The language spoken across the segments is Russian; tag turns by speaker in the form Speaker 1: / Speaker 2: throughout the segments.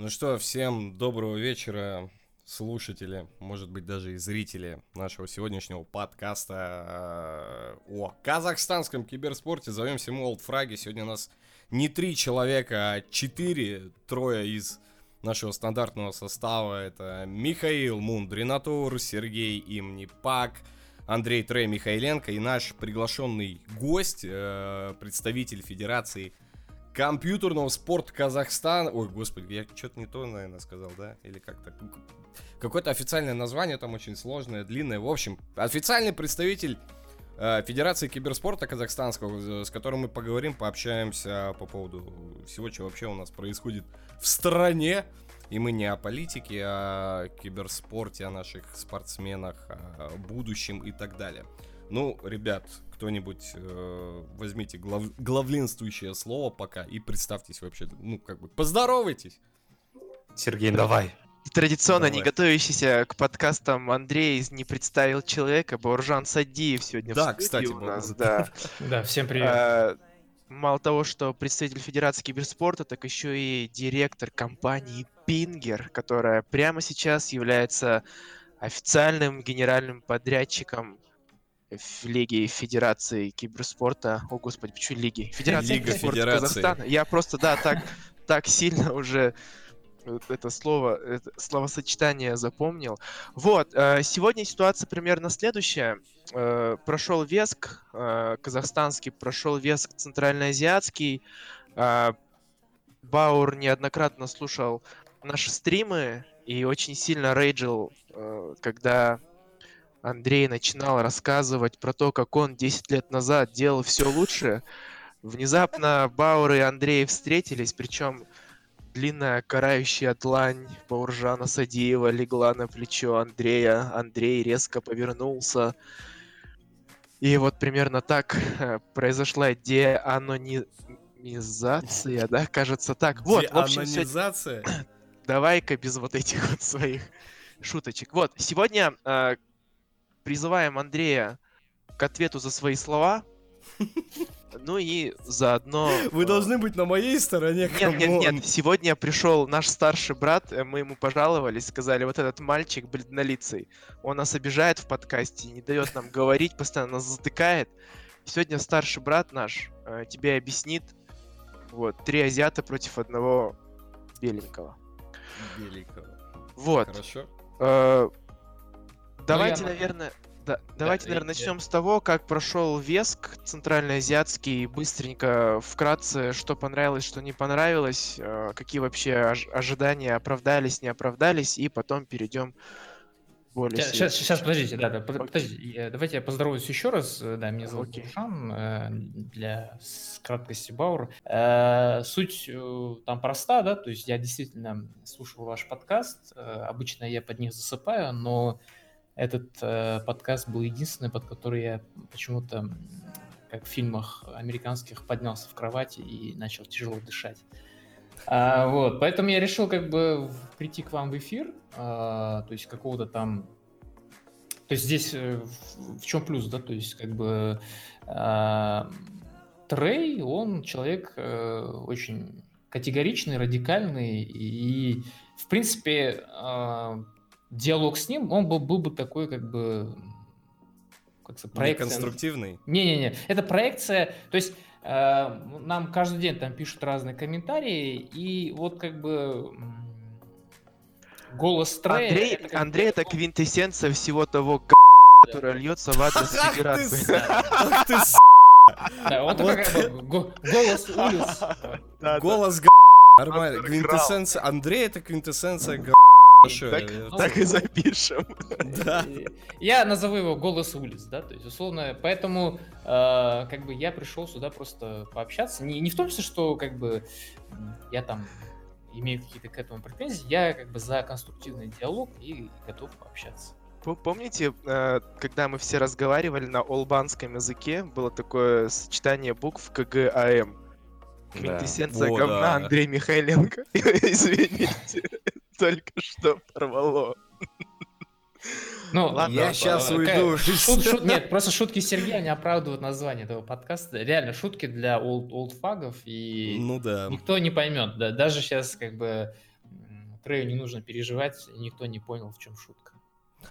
Speaker 1: Ну что, всем доброго вечера, слушатели, может быть даже и зрители нашего сегодняшнего подкаста э, о казахстанском киберспорте. Зовемся мы Олдфраги. Сегодня у нас не три человека, а четыре, трое из нашего стандартного состава. Это Михаил Мундринатур, Сергей Имнипак, Андрей Трей Михайленко и наш приглашенный гость, э, представитель Федерации компьютерного спорта Казахстан. Ой, господи, я что-то не то, наверное, сказал, да? Или как-то... Какое-то официальное название там очень сложное, длинное. В общем, официальный представитель э, Федерации киберспорта казахстанского, с которым мы поговорим, пообщаемся по поводу всего, что вообще у нас происходит в стране. И мы не о политике, а о киберспорте, о наших спортсменах, о будущем и так далее. Ну, ребят, кто-нибудь э, возьмите глав, главленствующее слово пока и представьтесь вообще, ну, как бы, поздоровайтесь.
Speaker 2: Сергей, давай.
Speaker 3: Традиционно Давай. не готовящийся к подкастам Андрей не представил человека, Бауржан Садиев сегодня
Speaker 1: да, в кстати, у
Speaker 3: нас. Да,
Speaker 4: да всем привет. А,
Speaker 3: мало того, что представитель Федерации киберспорта, так еще и директор компании Пингер, которая прямо сейчас является официальным генеральным подрядчиком в Лиге Федерации киберспорта. О, господи, почему Лиги?
Speaker 1: Федерации Лига киберспорта Федерации. Казахстана.
Speaker 3: Я просто, да, так, так сильно уже это слово, это словосочетание запомнил. Вот, э, сегодня ситуация примерно следующая. Э, прошел Веск э, казахстанский, прошел Веск центральноазиатский. Баур неоднократно слушал наши стримы и очень сильно рейджил, когда Андрей начинал рассказывать про то, как он 10 лет назад делал все лучше. Внезапно Баур и Андрей встретились, причем Длинная карающая длань Бауржана Садиева легла на плечо Андрея. Андрей резко повернулся. И вот примерно так э, произошла деанонизация, да, кажется так. Вот,
Speaker 1: в общем, сегодня...
Speaker 3: Давай-ка без вот этих вот своих шуточек. Вот, сегодня э, призываем Андрея к ответу за свои слова. Ну и заодно...
Speaker 1: Вы э, должны быть на моей стороне,
Speaker 3: Нет, нет, нет, сегодня пришел наш старший брат, э, мы ему пожаловались, сказали, вот этот мальчик бледнолицый, он нас обижает в подкасте, не дает нам говорить, постоянно нас затыкает. Сегодня старший брат наш э, тебе объяснит, вот, три азиата против одного беленького.
Speaker 1: Беленького.
Speaker 3: Вот.
Speaker 1: Хорошо.
Speaker 3: Э, давайте, ну, я... наверное, да, давайте, да, наверное, начнем с того, как прошел Веск центральноазиатский. Быстренько, вкратце, что понравилось, что не понравилось, э, какие вообще ожидания оправдались, не оправдались, и потом перейдем
Speaker 4: более сейчас, сейчас, подождите, да, да, подождите, давайте я поздороваюсь еще раз. Да, меня зовут okay. Душан, э, для краткости Баур. Э, суть там проста, да, то есть я действительно слушал ваш подкаст, обычно я под них засыпаю, но этот э, подкаст был единственный, под который я почему-то, как в фильмах американских, поднялся в кровати и начал тяжело дышать. А, вот, поэтому я решил как бы прийти к вам в эфир, а, то есть какого-то там то есть здесь э, в, в чем плюс, да, то есть как бы э, Трей, он человек э, очень категоричный, радикальный и, в принципе, э, диалог с ним, он был, был бы такой, как бы,
Speaker 1: как сказать, проекция. конструктивный?
Speaker 4: Не-не-не, это проекция, то есть э, нам каждый день там пишут разные комментарии, и вот как бы голос Трея...
Speaker 3: Андрей, это, Андрей это квинтэссенция всего того, которое льется в адрес Федерации. Ах ты,
Speaker 4: да, он такой как бы голос улиц.
Speaker 1: Голос Нормально. Квинтэссенция. Андрей это квинтэссенция
Speaker 3: Хорошо, так, я... так и запишем.
Speaker 4: Да. Я назову его голос улиц, да, то есть условно, поэтому э, как бы я пришел сюда просто пообщаться. Не, не в том числе, что как бы я там имею какие-то к этому претензии, я как бы за конструктивный диалог и готов пообщаться.
Speaker 3: Помните, э, когда мы все разговаривали на олбанском языке, было такое сочетание букв КГАМ? Квинтэссенция да. говна да. Андрей Михайленко. Извините только что порвало.
Speaker 4: Ну, ладно, я сейчас уйду. Шут, шут, нет, просто шутки Сергея не оправдывают название этого подкаста. Реально шутки для олд, олдфагов, и
Speaker 1: ну, да.
Speaker 4: никто не поймет. Да, даже сейчас как бы Трею не нужно переживать, никто не понял, в чем шутка.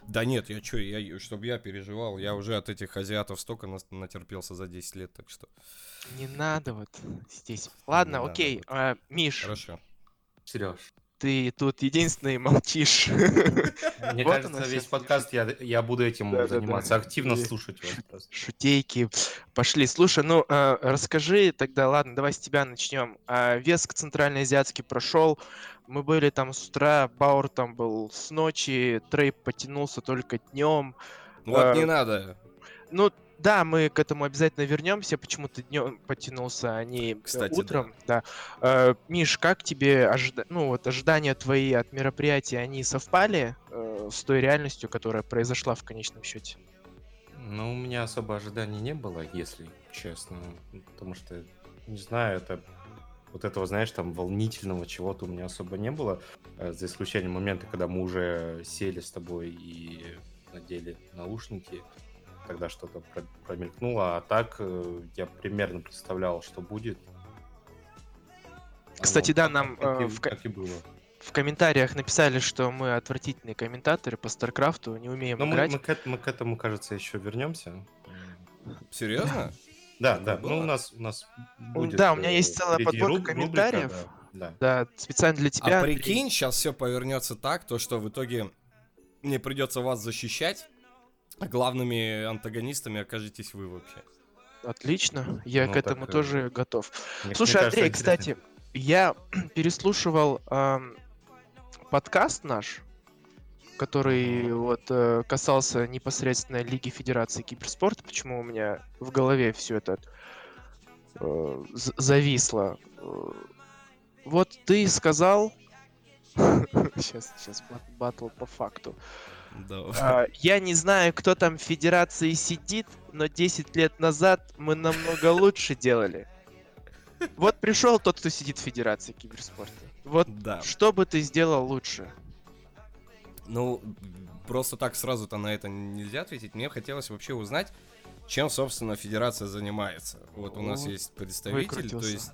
Speaker 1: Да нет, я что, я, чтобы я переживал, я уже от этих азиатов столько натерпелся за 10 лет, так что...
Speaker 3: Не надо вот здесь. Ладно, не окей, а, Миш.
Speaker 1: Хорошо.
Speaker 2: Сереж.
Speaker 3: Ты тут единственный молчишь.
Speaker 2: Мне вот кажется, весь подкаст я, я буду этим да, заниматься, да, да. активно И слушать
Speaker 3: вас. Шутейки. Пошли. Слушай, ну э, расскажи тогда, ладно, давай с тебя начнем. Э, Веск центральноазиатский прошел. Мы были там с утра, Баур там был с ночи, Трейп потянулся только днем.
Speaker 1: Вот э, не надо.
Speaker 3: Ну, да, мы к этому обязательно вернемся. Почему-то днем потянулся, а не Кстати, утром. Да. да. Э, Миш, как тебе ожида... ну, вот, ожидания твои от мероприятия, они совпали э, с той реальностью, которая произошла в конечном счете?
Speaker 2: Ну, у меня особо ожиданий не было, если честно. Потому что, не знаю, это вот этого, знаешь, там волнительного чего-то у меня особо не было, э, за исключением момента, когда мы уже сели с тобой и надели наушники тогда что-то промелькнуло, а так э, я примерно представлял, что будет.
Speaker 3: Кстати, да, нам как, э, в, как и было. в комментариях написали, что мы отвратительные комментаторы по Старкрафту, не умеем Но играть.
Speaker 2: Мы, мы, к, мы к этому, кажется, еще вернемся.
Speaker 1: Серьезно?
Speaker 2: Да, да. Ну, у нас, у нас
Speaker 3: будет... Да, у меня есть э, целая подборка комментариев. да. Да. специально для тебя.
Speaker 1: А прикинь, сейчас все повернется так, то что в итоге мне придется вас защищать, главными антагонистами окажетесь вы вообще.
Speaker 3: Отлично, я ну, к этому так, тоже готов. Мне, Слушай, мне Андрей, кажется, кстати, я переслушивал э, подкаст наш, который вот э, касался непосредственно Лиги Федерации Киберспорта. Почему у меня в голове все это э, зависло? Э, вот ты сказал... сейчас, сейчас батл по факту. Да. А, я не знаю, кто там в Федерации сидит, но 10 лет назад мы намного лучше делали. Вот пришел тот, кто сидит в Федерации киберспорта. Вот да. что бы ты сделал лучше?
Speaker 1: Ну, просто так сразу-то на это нельзя ответить. Мне хотелось вообще узнать, чем, собственно, Федерация занимается. Вот у нас есть представитель, то есть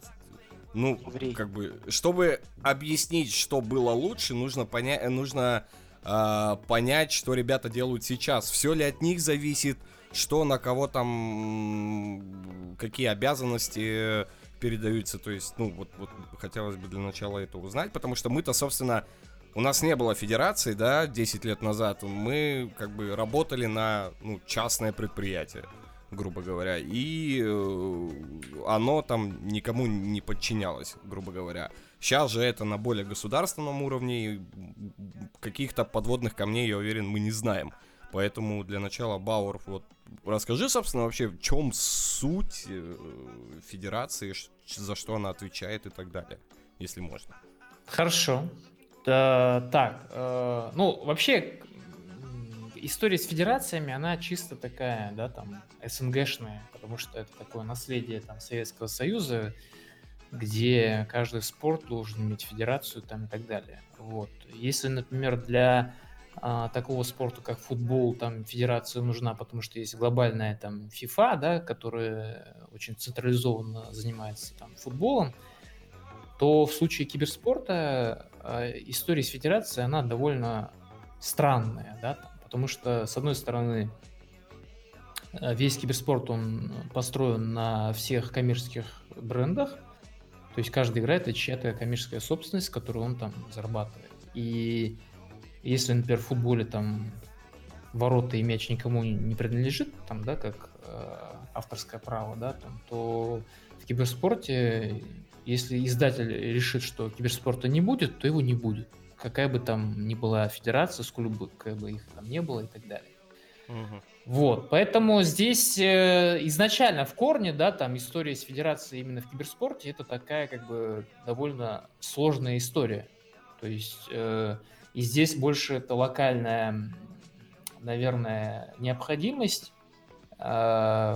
Speaker 1: ну, Еврей. как бы, чтобы объяснить, что было лучше, нужно понять, нужно э, понять, что ребята делают сейчас. Все ли от них зависит, что на кого там, какие обязанности передаются. То есть, ну, вот, вот хотелось бы для начала это узнать, потому что мы-то, собственно, у нас не было федерации, да, 10 лет назад. Мы как бы работали на ну, частное предприятие, грубо говоря. И э, оно там никому не подчинялось, грубо говоря. Сейчас же это на более государственном уровне, каких-то подводных камней, я уверен, мы не знаем. Поэтому для начала, Бауэр, вот расскажи, собственно, вообще, в чем суть э, федерации, за что она отвечает и так далее, если можно.
Speaker 4: Хорошо. Да, так, э, ну, вообще, история с федерациями, она чисто такая, да, там, СНГшная, потому что это такое наследие там Советского Союза, где каждый спорт должен иметь федерацию там и так далее. Вот. Если, например, для а, такого спорта, как футбол, там федерация нужна, потому что есть глобальная там FIFA, да, которая очень централизованно занимается там футболом, то в случае киберспорта а, история с федерацией, она довольно странная, да, там, потому что, с одной стороны, весь киберспорт, он построен на всех коммерческих брендах, то есть каждая игра это чья-то коммерческая собственность, которую он там зарабатывает. И если, например, в футболе там ворота и мяч никому не принадлежит, там, да, как э, авторское право, да, там, то в киберспорте, если издатель решит, что киберспорта не будет, то его не будет. Какая бы там ни была федерация, сколько бы, как бы их там не было и так далее. Угу. Вот, поэтому здесь э, изначально в корне, да, там история с федерацией именно в киберспорте, это такая как бы довольно сложная история. То есть э, и здесь больше это локальная, наверное, необходимость, э,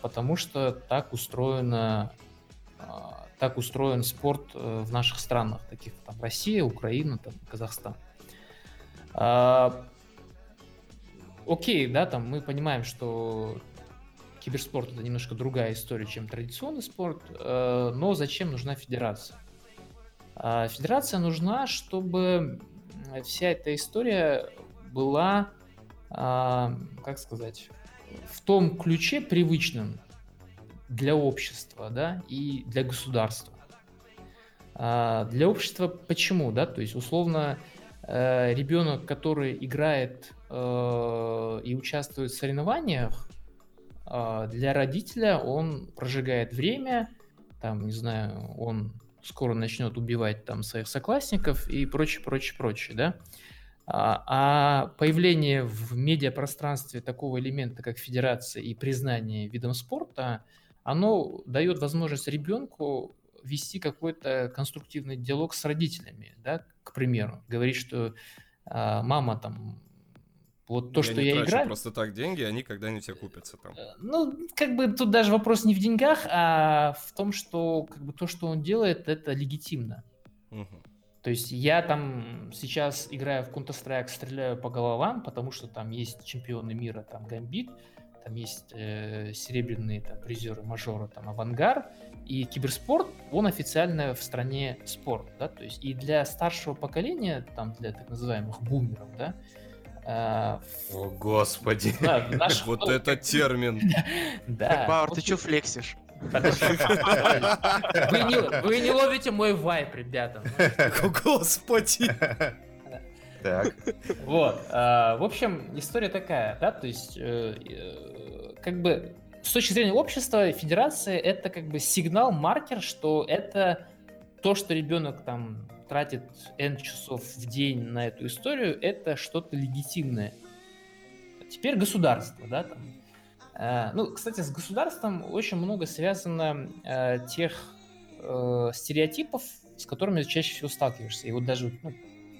Speaker 4: потому что так устроено, э, так устроен спорт э, в наших странах, таких там Россия, Украина, там Казахстан. Э, окей, да, там мы понимаем, что киберспорт это немножко другая история, чем традиционный спорт, э, но зачем нужна федерация? А федерация нужна, чтобы вся эта история была, а, как сказать, в том ключе привычном для общества, да, и для государства. А для общества почему, да, то есть условно э, ребенок, который играет э, и участвует в соревнованиях, э, для родителя он прожигает время, там, не знаю, он скоро начнет убивать там своих соклассников и прочее, прочее, прочее, да. А, а появление в медиапространстве такого элемента, как федерация и признание видом спорта, оно дает возможность ребенку вести какой-то конструктивный диалог с родителями, да, к примеру, говорить, что а, мама там вот то, я что не я играю...
Speaker 1: просто так деньги, они когда-нибудь окупятся там. Э,
Speaker 4: ну, как бы тут даже вопрос не в деньгах, а в том, что как бы то, что он делает, это легитимно. Угу. То есть я там сейчас играю в Counter-Strike, стреляю по головам, потому что там есть чемпионы мира, там Гамбит, там есть э, серебряные там, призеры мажора, там Авангар, и киберспорт, он официально в стране спорт, да, то есть и для старшего поколения, там для так называемых бумеров, да,
Speaker 1: О, господи. Вот это термин.
Speaker 3: Да. Бауэр, ты что флексишь? Вы
Speaker 4: не, вы не ловите мой вайп, ребята.
Speaker 1: Господи.
Speaker 4: Так. Вот. А, в общем, история такая, да, то есть, э, э, как бы, с точки зрения общества, федерация это как бы сигнал, маркер, что это то, что ребенок там тратит N часов в день на эту историю, это что-то легитимное. Теперь государство, да, там. Э, ну, кстати, с государством очень много связано э, тех э, стереотипов, с которыми чаще всего сталкиваешься. И вот даже ну,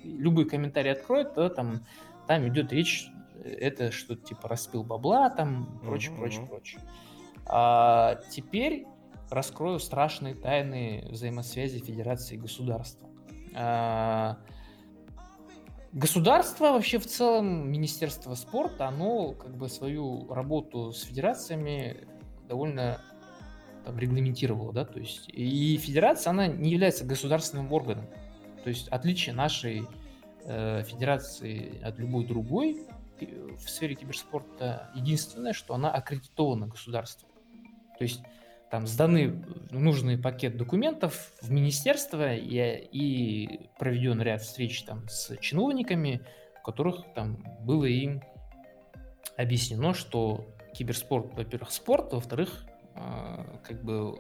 Speaker 4: любой комментарий откроет, то там, там идет речь, это что-то типа распил бабла, там, прочее, mm-hmm. прочее, прочее. А теперь раскрою страшные тайны взаимосвязи Федерации и государства. А, государство вообще в целом, Министерство спорта, оно как бы свою работу с федерациями довольно там, регламентировало, да, то есть и федерация, она не является государственным органом, то есть отличие нашей э, федерации от любой другой в сфере киберспорта единственное, что она аккредитована государством, то есть там сданы нужный пакет документов в министерство и, и проведен ряд встреч там с чиновниками, в которых там было им объяснено, что киберспорт, во-первых, спорт, во-вторых, э, как бы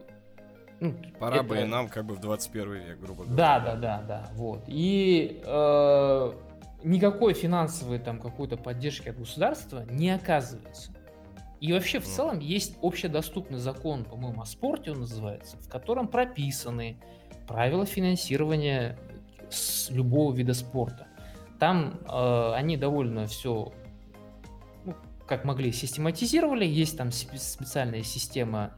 Speaker 1: ну, Пора это... бы и нам как бы в 21 век, грубо говоря.
Speaker 4: Да, да, да, да, вот. И э, никакой финансовой там какой-то поддержки от государства не оказывается. И вообще в целом есть общедоступный закон, по-моему, о спорте он называется, в котором прописаны правила финансирования с любого вида спорта. Там э, они довольно все, ну, как могли, систематизировали. Есть там специальная система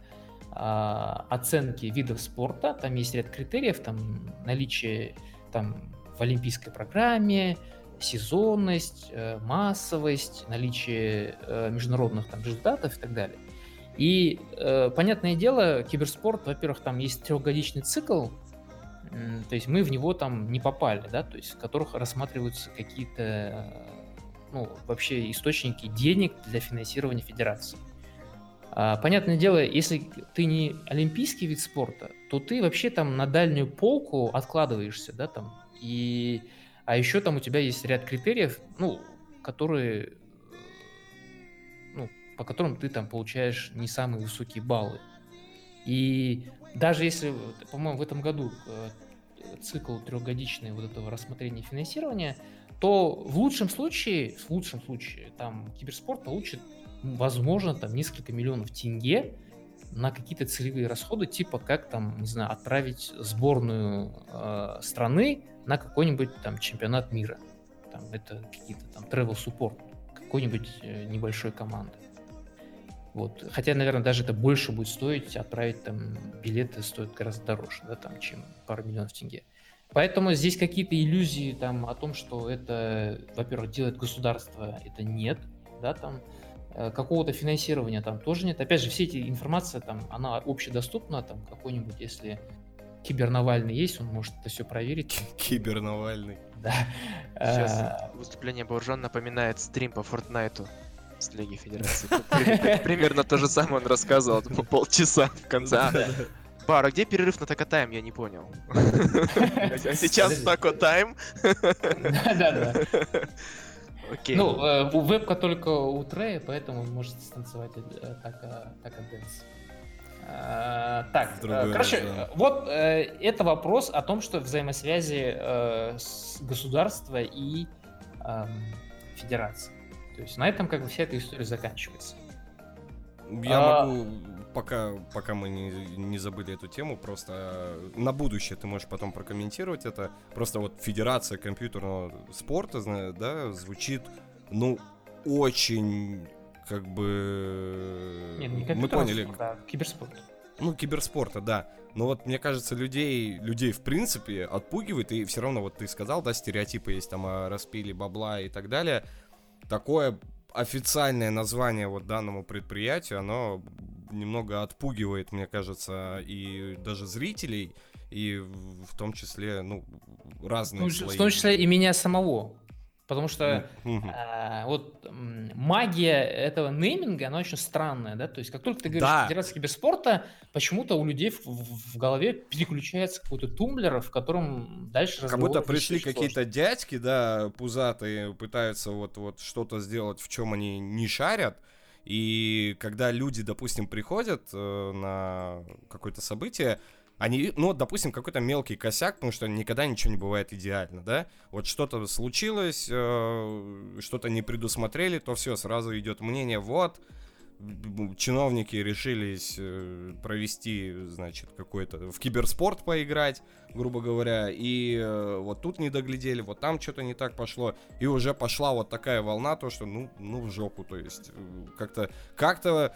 Speaker 4: э, оценки видов спорта. Там есть ряд критериев, там наличие там, в олимпийской программе, сезонность, э, массовость, наличие э, международных там, результатов и так далее. И, э, понятное дело, киберспорт, во-первых, там есть трехгодичный цикл, то есть мы в него там не попали, да, то есть в которых рассматриваются какие-то, ну, вообще источники денег для финансирования федерации. А, понятное дело, если ты не олимпийский вид спорта, то ты вообще там на дальнюю полку откладываешься, да, там, и а еще там у тебя есть ряд критериев, ну, которые, ну, по которым ты там получаешь не самые высокие баллы. И даже если, по-моему, в этом году э, цикл трехгодичный вот этого рассмотрения финансирования, то в лучшем случае, в лучшем случае, там киберспорт получит, возможно, там несколько миллионов тенге на какие-то целевые расходы, типа как там, не знаю, отправить сборную э, страны на какой-нибудь там чемпионат мира. Там это какие-то там travel support какой-нибудь э, небольшой команды. Вот. Хотя, наверное, даже это больше будет стоить, отправить там билеты стоят гораздо дороже, да, там, чем пару миллионов тенге. Поэтому здесь какие-то иллюзии там о том, что это, во-первых, делает государство, это нет, да, там, э, какого-то финансирования там тоже нет. Опять же, все эти информация там, она общедоступна, там, какой-нибудь, если Кибернавальный есть, он может это все проверить.
Speaker 1: Кибернавальный.
Speaker 4: Да.
Speaker 3: Сейчас а... выступление Бауржан напоминает стрим по Фортнайту с Лиги Федерации. Примерно то же самое он рассказывал по полчаса в конце. Бар, а где перерыв на Тако Я не понял. А сейчас Тако Тайм?
Speaker 4: Да-да-да. Окей. Ну, э, вебка только у Трея, поэтому он может станцевать э, Тако Дэнс. А, так, Другое, короче, да. вот э, это вопрос о том, что взаимосвязи э, с государства и э, федерации. То есть на этом как бы вся эта история заканчивается.
Speaker 1: Я а... могу, пока, пока мы не, не забыли эту тему, просто на будущее ты можешь потом прокомментировать это. Просто вот Федерация компьютерного спорта, да, звучит, ну, очень как бы...
Speaker 4: Нет, не мы поняли. А киберспорт.
Speaker 1: Ну, киберспорта, да. Но вот, мне кажется, людей, людей в принципе отпугивает, и все равно, вот ты сказал, да, стереотипы есть там о распиле бабла и так далее. Такое официальное название вот данному предприятию, оно немного отпугивает, мне кажется, и даже зрителей, и в том числе, ну, разные ну, слои.
Speaker 4: В том числе и меня самого. Потому что э, вот магия этого нейминга, она очень странная, да, то есть как только ты говоришь да. Федерация киберспорта, почему-то у людей в, в голове переключается какой-то тумблер, в котором дальше
Speaker 1: Как будто пришли какие-то дядьки, да, пузатые, пытаются вот, вот что-то сделать, в чем они не шарят, и когда люди, допустим, приходят э, на какое-то событие, они, ну, допустим, какой-то мелкий косяк, потому что никогда ничего не бывает идеально, да? Вот что-то случилось, э, что-то не предусмотрели, то все, сразу идет мнение, вот, чиновники решились э, провести, значит, какой-то в киберспорт поиграть, грубо говоря, и э, вот тут не доглядели, вот там что-то не так пошло, и уже пошла вот такая волна, то что, ну, ну в жопу, то есть э, как-то, как-то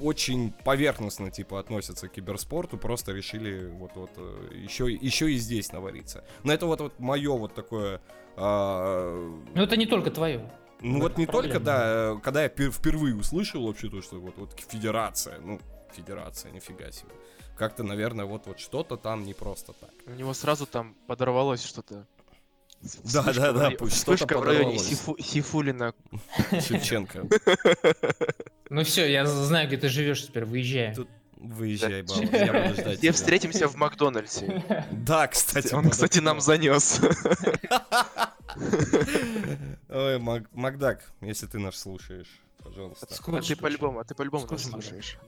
Speaker 1: очень поверхностно типа относятся к киберспорту, просто решили вот вот еще еще и здесь навариться. Но это вот вот мое вот такое. А...
Speaker 4: Ну это не только твое.
Speaker 1: Ну вот не проблема. только, да, когда я впервые услышал вообще то, что вот, вот федерация, ну, федерация, нифига себе. Как-то, наверное, вот, вот что-то там не просто так.
Speaker 3: У него сразу там подорвалось что-то.
Speaker 1: Да, да, да,
Speaker 3: пусть что-то в районе Сифулина.
Speaker 1: Шевченко.
Speaker 4: Ну все, я знаю, где ты живешь теперь, выезжай. Тут
Speaker 1: Выезжай, Баба, я буду ждать
Speaker 3: Где встретимся в Макдональдсе.
Speaker 1: Да, кстати.
Speaker 3: Он, кстати, нам занес.
Speaker 1: Ой, Макдак, если ты нас слушаешь пожалуйста.
Speaker 3: А ты по-любому, а ты по-любому нас слушаешь.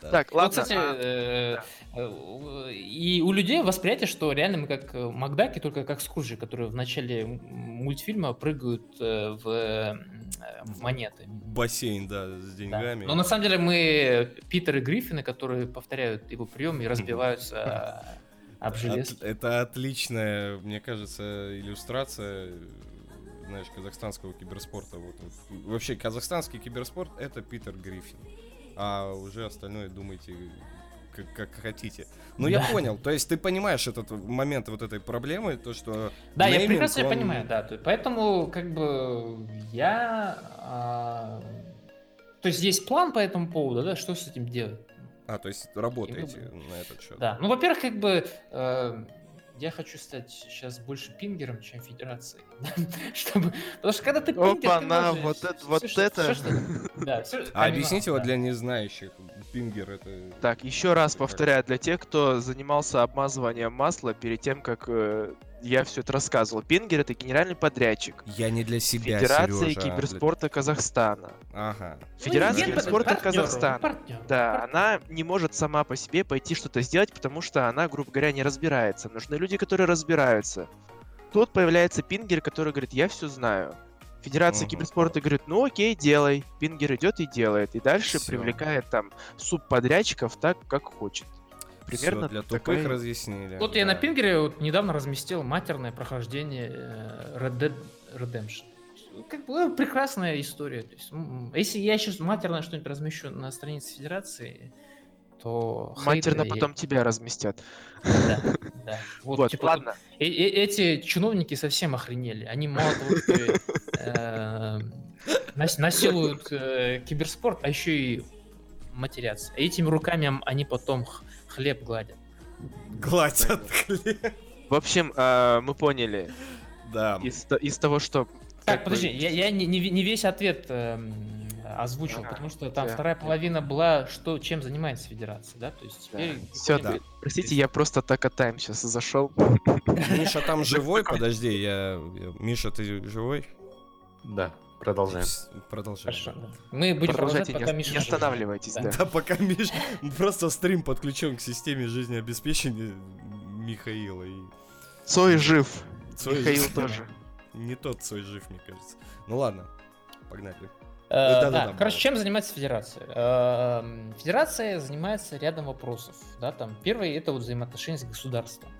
Speaker 4: Так, ладно. Кстати, а, э, э, и у людей восприятие, что реально мы как э, Макдаки, только как Скруджи, которые в начале мультфильма прыгают в монеты.
Speaker 1: Бассейн, да, с деньгами.
Speaker 4: Но на самом деле мы Питер и Гриффины, которые повторяют его прием и разбиваются об желез.
Speaker 1: Это отличная, мне кажется, иллюстрация знаешь, казахстанского киберспорта. Вот, вот. Вообще, казахстанский киберспорт — это Питер Гриффин. А уже остальное думайте как, как хотите. Ну, да. я понял. То есть ты понимаешь этот момент вот этой проблемы, то, что...
Speaker 4: Да, нейминг, я прекрасно он... понимаю, да. Поэтому, как бы, я... А... То есть есть план по этому поводу, да, что с этим делать?
Speaker 1: А, то есть работаете на этот счет.
Speaker 4: Да, ну, во-первых, как бы... Э я хочу стать сейчас больше пингером, чем федерацией. Чтобы... Потому что когда ты пингер,
Speaker 3: Опа, на, вот это, вот это.
Speaker 1: да, а объясните вот для незнающих, пингер это...
Speaker 3: Так, еще раз повторяю, для тех, кто занимался обмазыванием масла перед тем, как э, я все это рассказывал. Пингер это генеральный подрядчик.
Speaker 1: Я не для себя,
Speaker 3: Федерация
Speaker 1: Сережа,
Speaker 3: киберспорта для... Казахстана.
Speaker 1: Ага.
Speaker 3: Федерация ну, киберспорта партнер, Казахстана. Партнер, да, партнер. она не может сама по себе пойти что-то сделать, потому что она, грубо говоря, не разбирается. Нужны люди, которые разбираются. Тут появляется Пингер, который говорит, я все знаю. Федерация угу. киберспорта говорит, ну окей, делай. Пингер идет и делает. И дальше Всё. привлекает там субподрядчиков так, как хочет
Speaker 1: примерно Всё для тупых такая... разъяснили.
Speaker 4: Вот да. я на Пингере вот недавно разместил матерное прохождение э, Red Dead Redemption. Как бы ну, прекрасная история. То есть, если я сейчас матерное что-нибудь размещу на странице Федерации, то...
Speaker 3: Матерно хейтеры... потом тебя разместят.
Speaker 4: Да, да. Вот, вот типа, ладно. И, и, эти чиновники совсем охренели. Они мало того, что э, насилуют э, киберспорт, а еще и матерятся. Этими руками они потом хлеб гладят.
Speaker 1: гладят
Speaker 3: В общем, э, мы поняли.
Speaker 1: Да.
Speaker 3: Из, из того, что...
Speaker 4: Так, подожди, я, я не, не весь ответ э, озвучил, ага, потому что там да. вторая половина была, что, чем занимается федерация, да? То есть
Speaker 3: да. Все, да. Простите, я просто так а тайм сейчас зашел.
Speaker 1: Миша там живой? Подожди, я... Миша, ты живой?
Speaker 2: Да. Продолжаем.
Speaker 1: Продолжаем.
Speaker 4: Хорошо. Да. Мы будем
Speaker 3: продолжать, пока не, Миша не останавливайтесь, да.
Speaker 1: да. Да, пока Миша... Просто стрим подключен к системе жизнеобеспечения Михаила. И...
Speaker 3: Цой жив. Цой Михаил жив. тоже.
Speaker 1: Не тот Цой жив, мне кажется. Ну ладно, погнали.
Speaker 4: Э, да, да, да, короче, чем занимается федерация? Э, федерация занимается рядом вопросов. Да, там, первый это вот взаимоотношения с государством.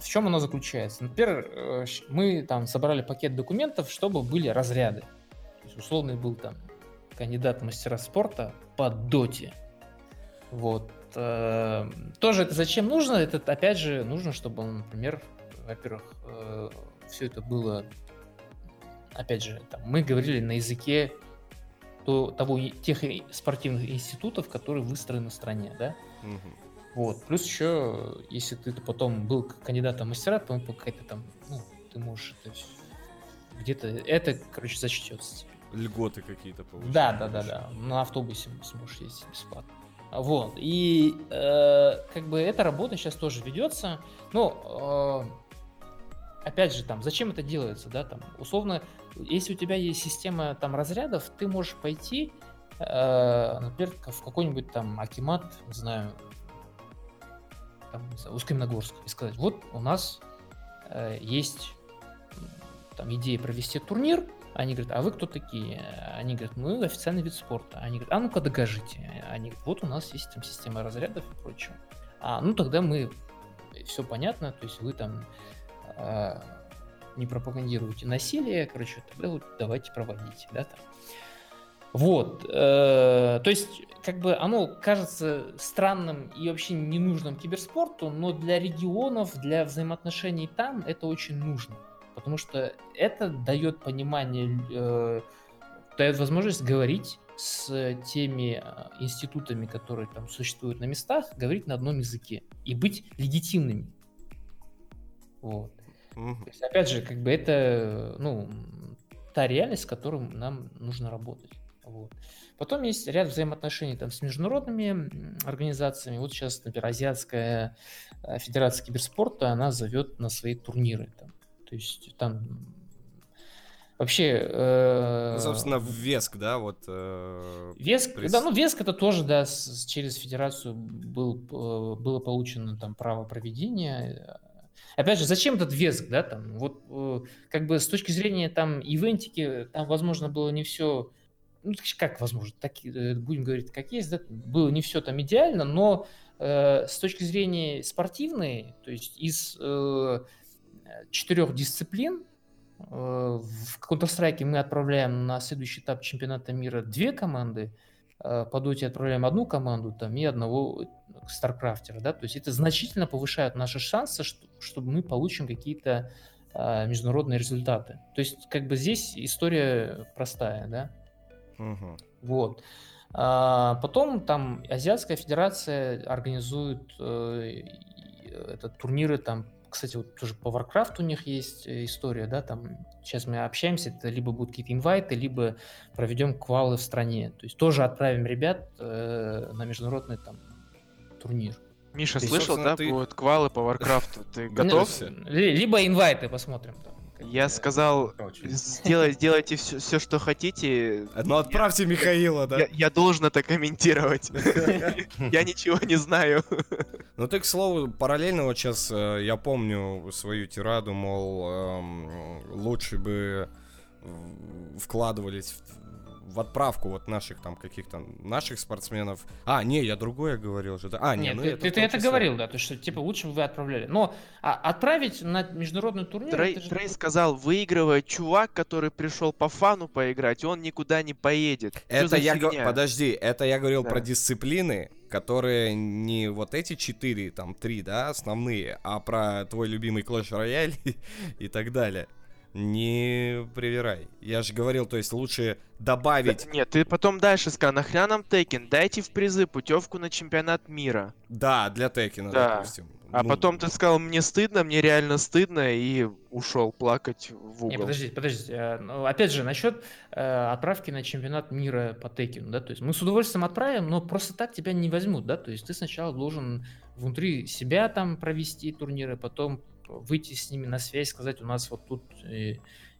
Speaker 4: В чем оно заключается? Например, э, мы там собрали пакет документов, чтобы были разряды. То есть условный был там кандидат мастера спорта по доте. Вот. Э, тоже это зачем нужно? Это опять же нужно, чтобы он, например, во-первых, э, все это было, опять же, там, мы говорили на языке то, того, тех спортивных институтов, которые выстроены в стране, да? Угу. Вот. Плюс еще, если ты потом был кандидатом мастера, то какая-то там, ну, ты можешь это где-то, это, короче, зачтется.
Speaker 1: Льготы какие-то получаешь.
Speaker 4: Да, да, да, да. На автобусе сможешь ездить бесплатно. Вот. И э, как бы эта работа сейчас тоже ведется. Ну, э, опять же, там, зачем это делается, да, там, условно, если у тебя есть система там разрядов, ты можешь пойти, э, например, в какой-нибудь там Акимат, не знаю, там, не знаю, Усть-Каменогорск и сказать, вот у нас э, есть там идея провести турнир, они говорят, а вы кто такие? Они говорят, мы официальный вид спорта. Они говорят, а ну-ка докажите. Они говорят, вот у нас есть там система разрядов и прочего. А, ну тогда мы, все понятно, то есть вы там э, не пропагандируете насилие, короче, тогда вот давайте проводите, да, там. Вот, э, то есть, как бы оно кажется странным и вообще ненужным киберспорту, но для регионов, для взаимоотношений там это очень нужно потому что это дает понимание, э, дает возможность говорить с теми э, институтами, которые там существуют на местах, говорить на одном языке и быть легитимными. Вот. Mm-hmm. То есть, опять же, как бы это, ну, та реальность, с которой нам нужно работать. Вот. Потом есть ряд взаимоотношений там, с международными организациями. Вот сейчас, например, Азиатская э, Федерация Киберспорта, она зовет на свои турниры. Там, то есть там вообще... Э,
Speaker 1: ну, собственно, Веск, да, вот... Э,
Speaker 4: Веск, пресс... да, ну Веск это тоже, да, с, через федерацию был, э, было получено там право проведения. Опять же, зачем этот Веск, да, там, вот э, как бы с точки зрения там ивентики, там, возможно, было не все ну, как возможно, так, э, будем говорить, как есть, да, было не все там идеально, но э, с точки зрения спортивной, то есть из э, четырех дисциплин. Э, в Counter-Strike мы отправляем на следующий этап чемпионата мира две команды, э, по доте отправляем одну команду там, и одного старкрафтера. Да? То есть это значительно повышает наши шансы, что, чтобы мы получим какие-то а, международные результаты. То есть как бы здесь история простая. Да? Угу. Вот. А, потом там Азиатская Федерация организует э, этот, турниры там кстати, вот тоже по Warcraft у них есть э, история, да, там сейчас мы общаемся, это либо будут какие-то инвайты, либо проведем квалы в стране. То есть тоже отправим ребят э, на международный там турнир.
Speaker 3: Миша, ты, слышал, да, ты... будут квалы по Warcraft? Ты готов?
Speaker 4: Либо инвайты посмотрим там.
Speaker 3: Я сказал, сделайте, сделайте все, все, что хотите.
Speaker 1: Но отправьте Михаила, да?
Speaker 3: Я, я должен это комментировать. Я ничего не знаю.
Speaker 1: Ну ты, к слову, параллельно вот сейчас э, я помню свою тираду, мол, эм, лучше бы вкладывались в отправку вот наших там каких-то наших спортсменов. А, не, я другое говорил же. А,
Speaker 4: не, Нет, ну ты, это, ты, ты это говорил, да, то что типа лучше бы вы отправляли. Но а, отправить на международный турнир.
Speaker 3: Трей, же... Трей сказал, выигрывает чувак, который пришел по фану поиграть, он никуда не поедет.
Speaker 1: Это я г... подожди, это я говорил да. про дисциплины, которые не вот эти четыре, там, три, да, основные, а про твой любимый Clash Royale и так далее. Не привирай. Я же говорил, то есть лучше добавить...
Speaker 3: Нет, ты потом дальше сказал, нахрена нам Текен? Дайте в призы путевку на чемпионат мира.
Speaker 1: Да, для Текена, да. допустим.
Speaker 3: А ну... потом ты сказал, мне стыдно, мне реально стыдно, и ушел плакать в угол. Не,
Speaker 4: подождите, подождите. Э, ну, опять же, насчет э, отправки на чемпионат мира по Текину, да, то есть мы с удовольствием отправим, но просто так тебя не возьмут, да, то есть ты сначала должен внутри себя там провести турниры, потом выйти с ними на связь, сказать, у нас вот тут э,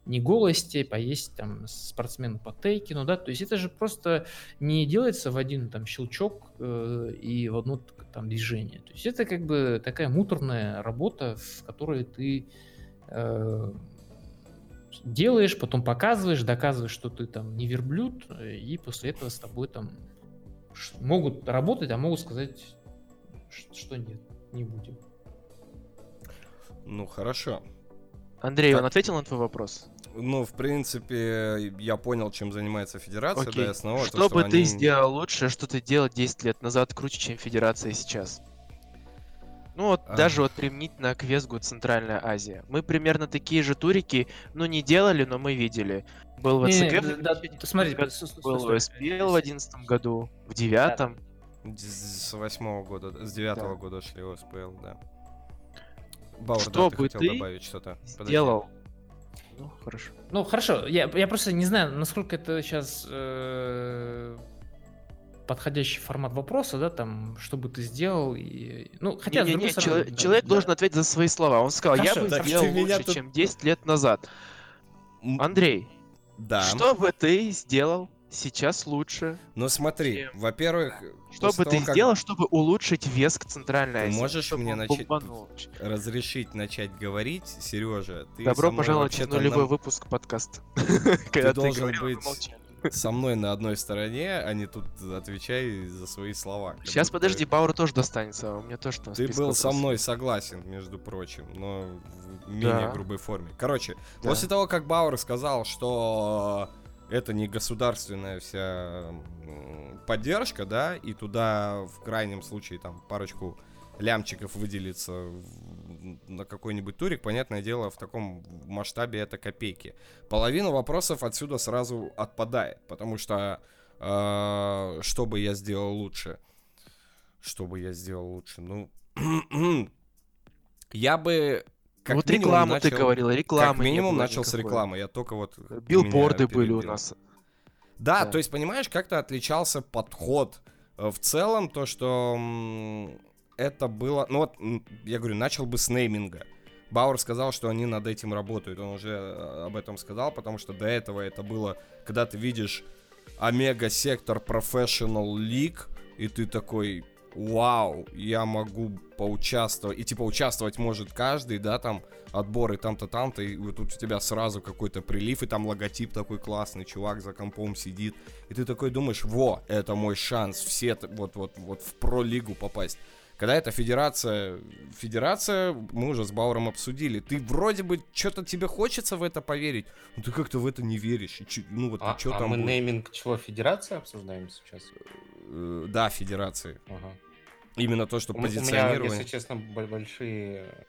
Speaker 4: не голости, поесть там спортсмену по тейкину, да, то есть это же просто не делается в один там щелчок э, и в одно там движение, то есть это как бы такая муторная работа, в которой ты э, делаешь, потом показываешь, доказываешь, что ты там не верблюд, и после этого с тобой там могут работать, а могут сказать, что нет, не будем.
Speaker 1: Ну, хорошо.
Speaker 3: Андрей, так. он ответил на твой вопрос?
Speaker 1: Ну, в принципе, я понял, чем занимается Федерация,
Speaker 3: Окей.
Speaker 1: да,
Speaker 3: основа. Что, то, что бы они... ты сделал лучше, что ты делал 10 лет назад круче, чем Федерация сейчас? Ну вот а... даже вот применительно к Весгу Центральная Азия. Мы примерно такие же турики, ну не делали, но мы видели. Был в ЦК, да, смотри, был в СПЛ в одиннадцатом году, в девятом.
Speaker 1: С восьмого года, с девятого да. года шли в СПЛ, да.
Speaker 3: Бауэр, что да, ты бы ты добавить что-то. сделал?
Speaker 4: Ну, хорошо. Ну, хорошо. Я, я просто не знаю, насколько это сейчас э, подходящий формат вопроса, да, там, что бы ты сделал. И... Ну, хотя,
Speaker 3: не, не, не, стороны, человек, да, человек да. должен ответить за свои слова. Он сказал, хорошо, я бы сделал лучше, тут... чем 10 лет назад. Андрей,
Speaker 1: да.
Speaker 3: что бы ты сделал сейчас лучше.
Speaker 1: Ну смотри, чем... во-первых...
Speaker 3: Что бы ты как... сделал, чтобы улучшить вес к центральной
Speaker 1: Ты можешь мне начать... разрешить начать говорить, Сережа?
Speaker 3: Ты Добро пожаловать в нулевой нам... выпуск подкаста.
Speaker 1: Ты должен быть со мной на одной стороне, а не тут отвечай за свои слова.
Speaker 3: Сейчас подожди, Бауэр тоже достанется, у меня тоже там
Speaker 1: Ты был со мной согласен, между прочим, но в менее грубой форме. Короче, после того, как Бауэр сказал, что это не государственная вся поддержка, да, и туда в крайнем случае там парочку лямчиков выделится на какой-нибудь турик, понятное дело, в таком масштабе это копейки. Половина вопросов отсюда сразу отпадает, потому что э, что бы я сделал лучше? Что бы я сделал лучше? Ну, я бы
Speaker 3: как вот рекламу начал, ты говорил, рекламы
Speaker 1: Как минимум начал никакой. с рекламы, я только вот...
Speaker 3: Билборды были у нас.
Speaker 1: Да, да, то есть, понимаешь, как-то отличался подход. Э, в целом, то, что это было... Ну вот, я говорю, начал бы с нейминга. Бауэр сказал, что они над этим работают. Он уже э, об этом сказал, потому что до этого это было, когда ты видишь Омега Сектор Professional League, и ты такой, вау, я могу поучаствовать. И типа участвовать может каждый, да, там отборы там-то, там-то, и вот тут у тебя сразу какой-то прилив, и там логотип такой классный, чувак за компом сидит. И ты такой думаешь, во, это мой шанс, все вот-вот вот в про-лигу попасть. Когда это федерация, федерация, мы уже с Бауром обсудили, ты вроде бы что-то тебе хочется в это поверить, но ты как-то в это не веришь. И, ну вот,
Speaker 2: а,
Speaker 1: что
Speaker 2: а
Speaker 1: там
Speaker 2: мы будет? нейминг чего, федерации обсуждаем сейчас?
Speaker 1: Э, да, федерации.
Speaker 2: Ага.
Speaker 1: Именно то, что у, позиционирование... У
Speaker 2: меня, если честно, большие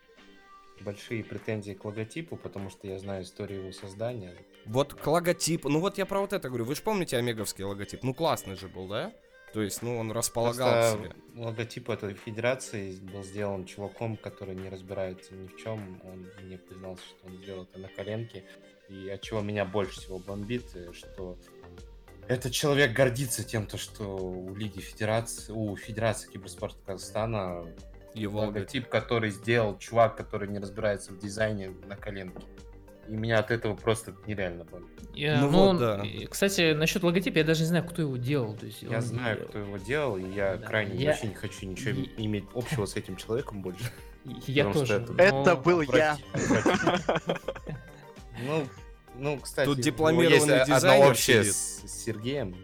Speaker 2: большие претензии к логотипу, потому что я знаю историю его создания.
Speaker 1: Вот к логотипу, ну вот я про вот это говорю. Вы же помните омеговский логотип? Ну классный же был, да? То есть, ну, он располагал Просто себе.
Speaker 2: Логотип этой федерации был сделан чуваком, который не разбирается ни в чем. Он мне признался, что он сделал это на коленке. И от чего меня больше всего бомбит, э, что этот человек гордится тем, то, что у Лиги Федерации, у Федерации Киберспорта Казахстана его логотип, который сделал чувак, который не разбирается в дизайне на коленке. И меня от этого просто нереально болит.
Speaker 4: Я, ну, ну вот, он, да. Кстати, насчет логотипа я даже не знаю, кто его делал. То есть
Speaker 2: я знаю, кто его делал, и я да, крайне я... вообще не хочу ничего и... иметь общего с этим человеком больше.
Speaker 3: Я тоже. Это, это был я.
Speaker 2: Ну, ну, кстати,
Speaker 1: тут дипломированный дизайнер
Speaker 2: вообще с, с Сергеем.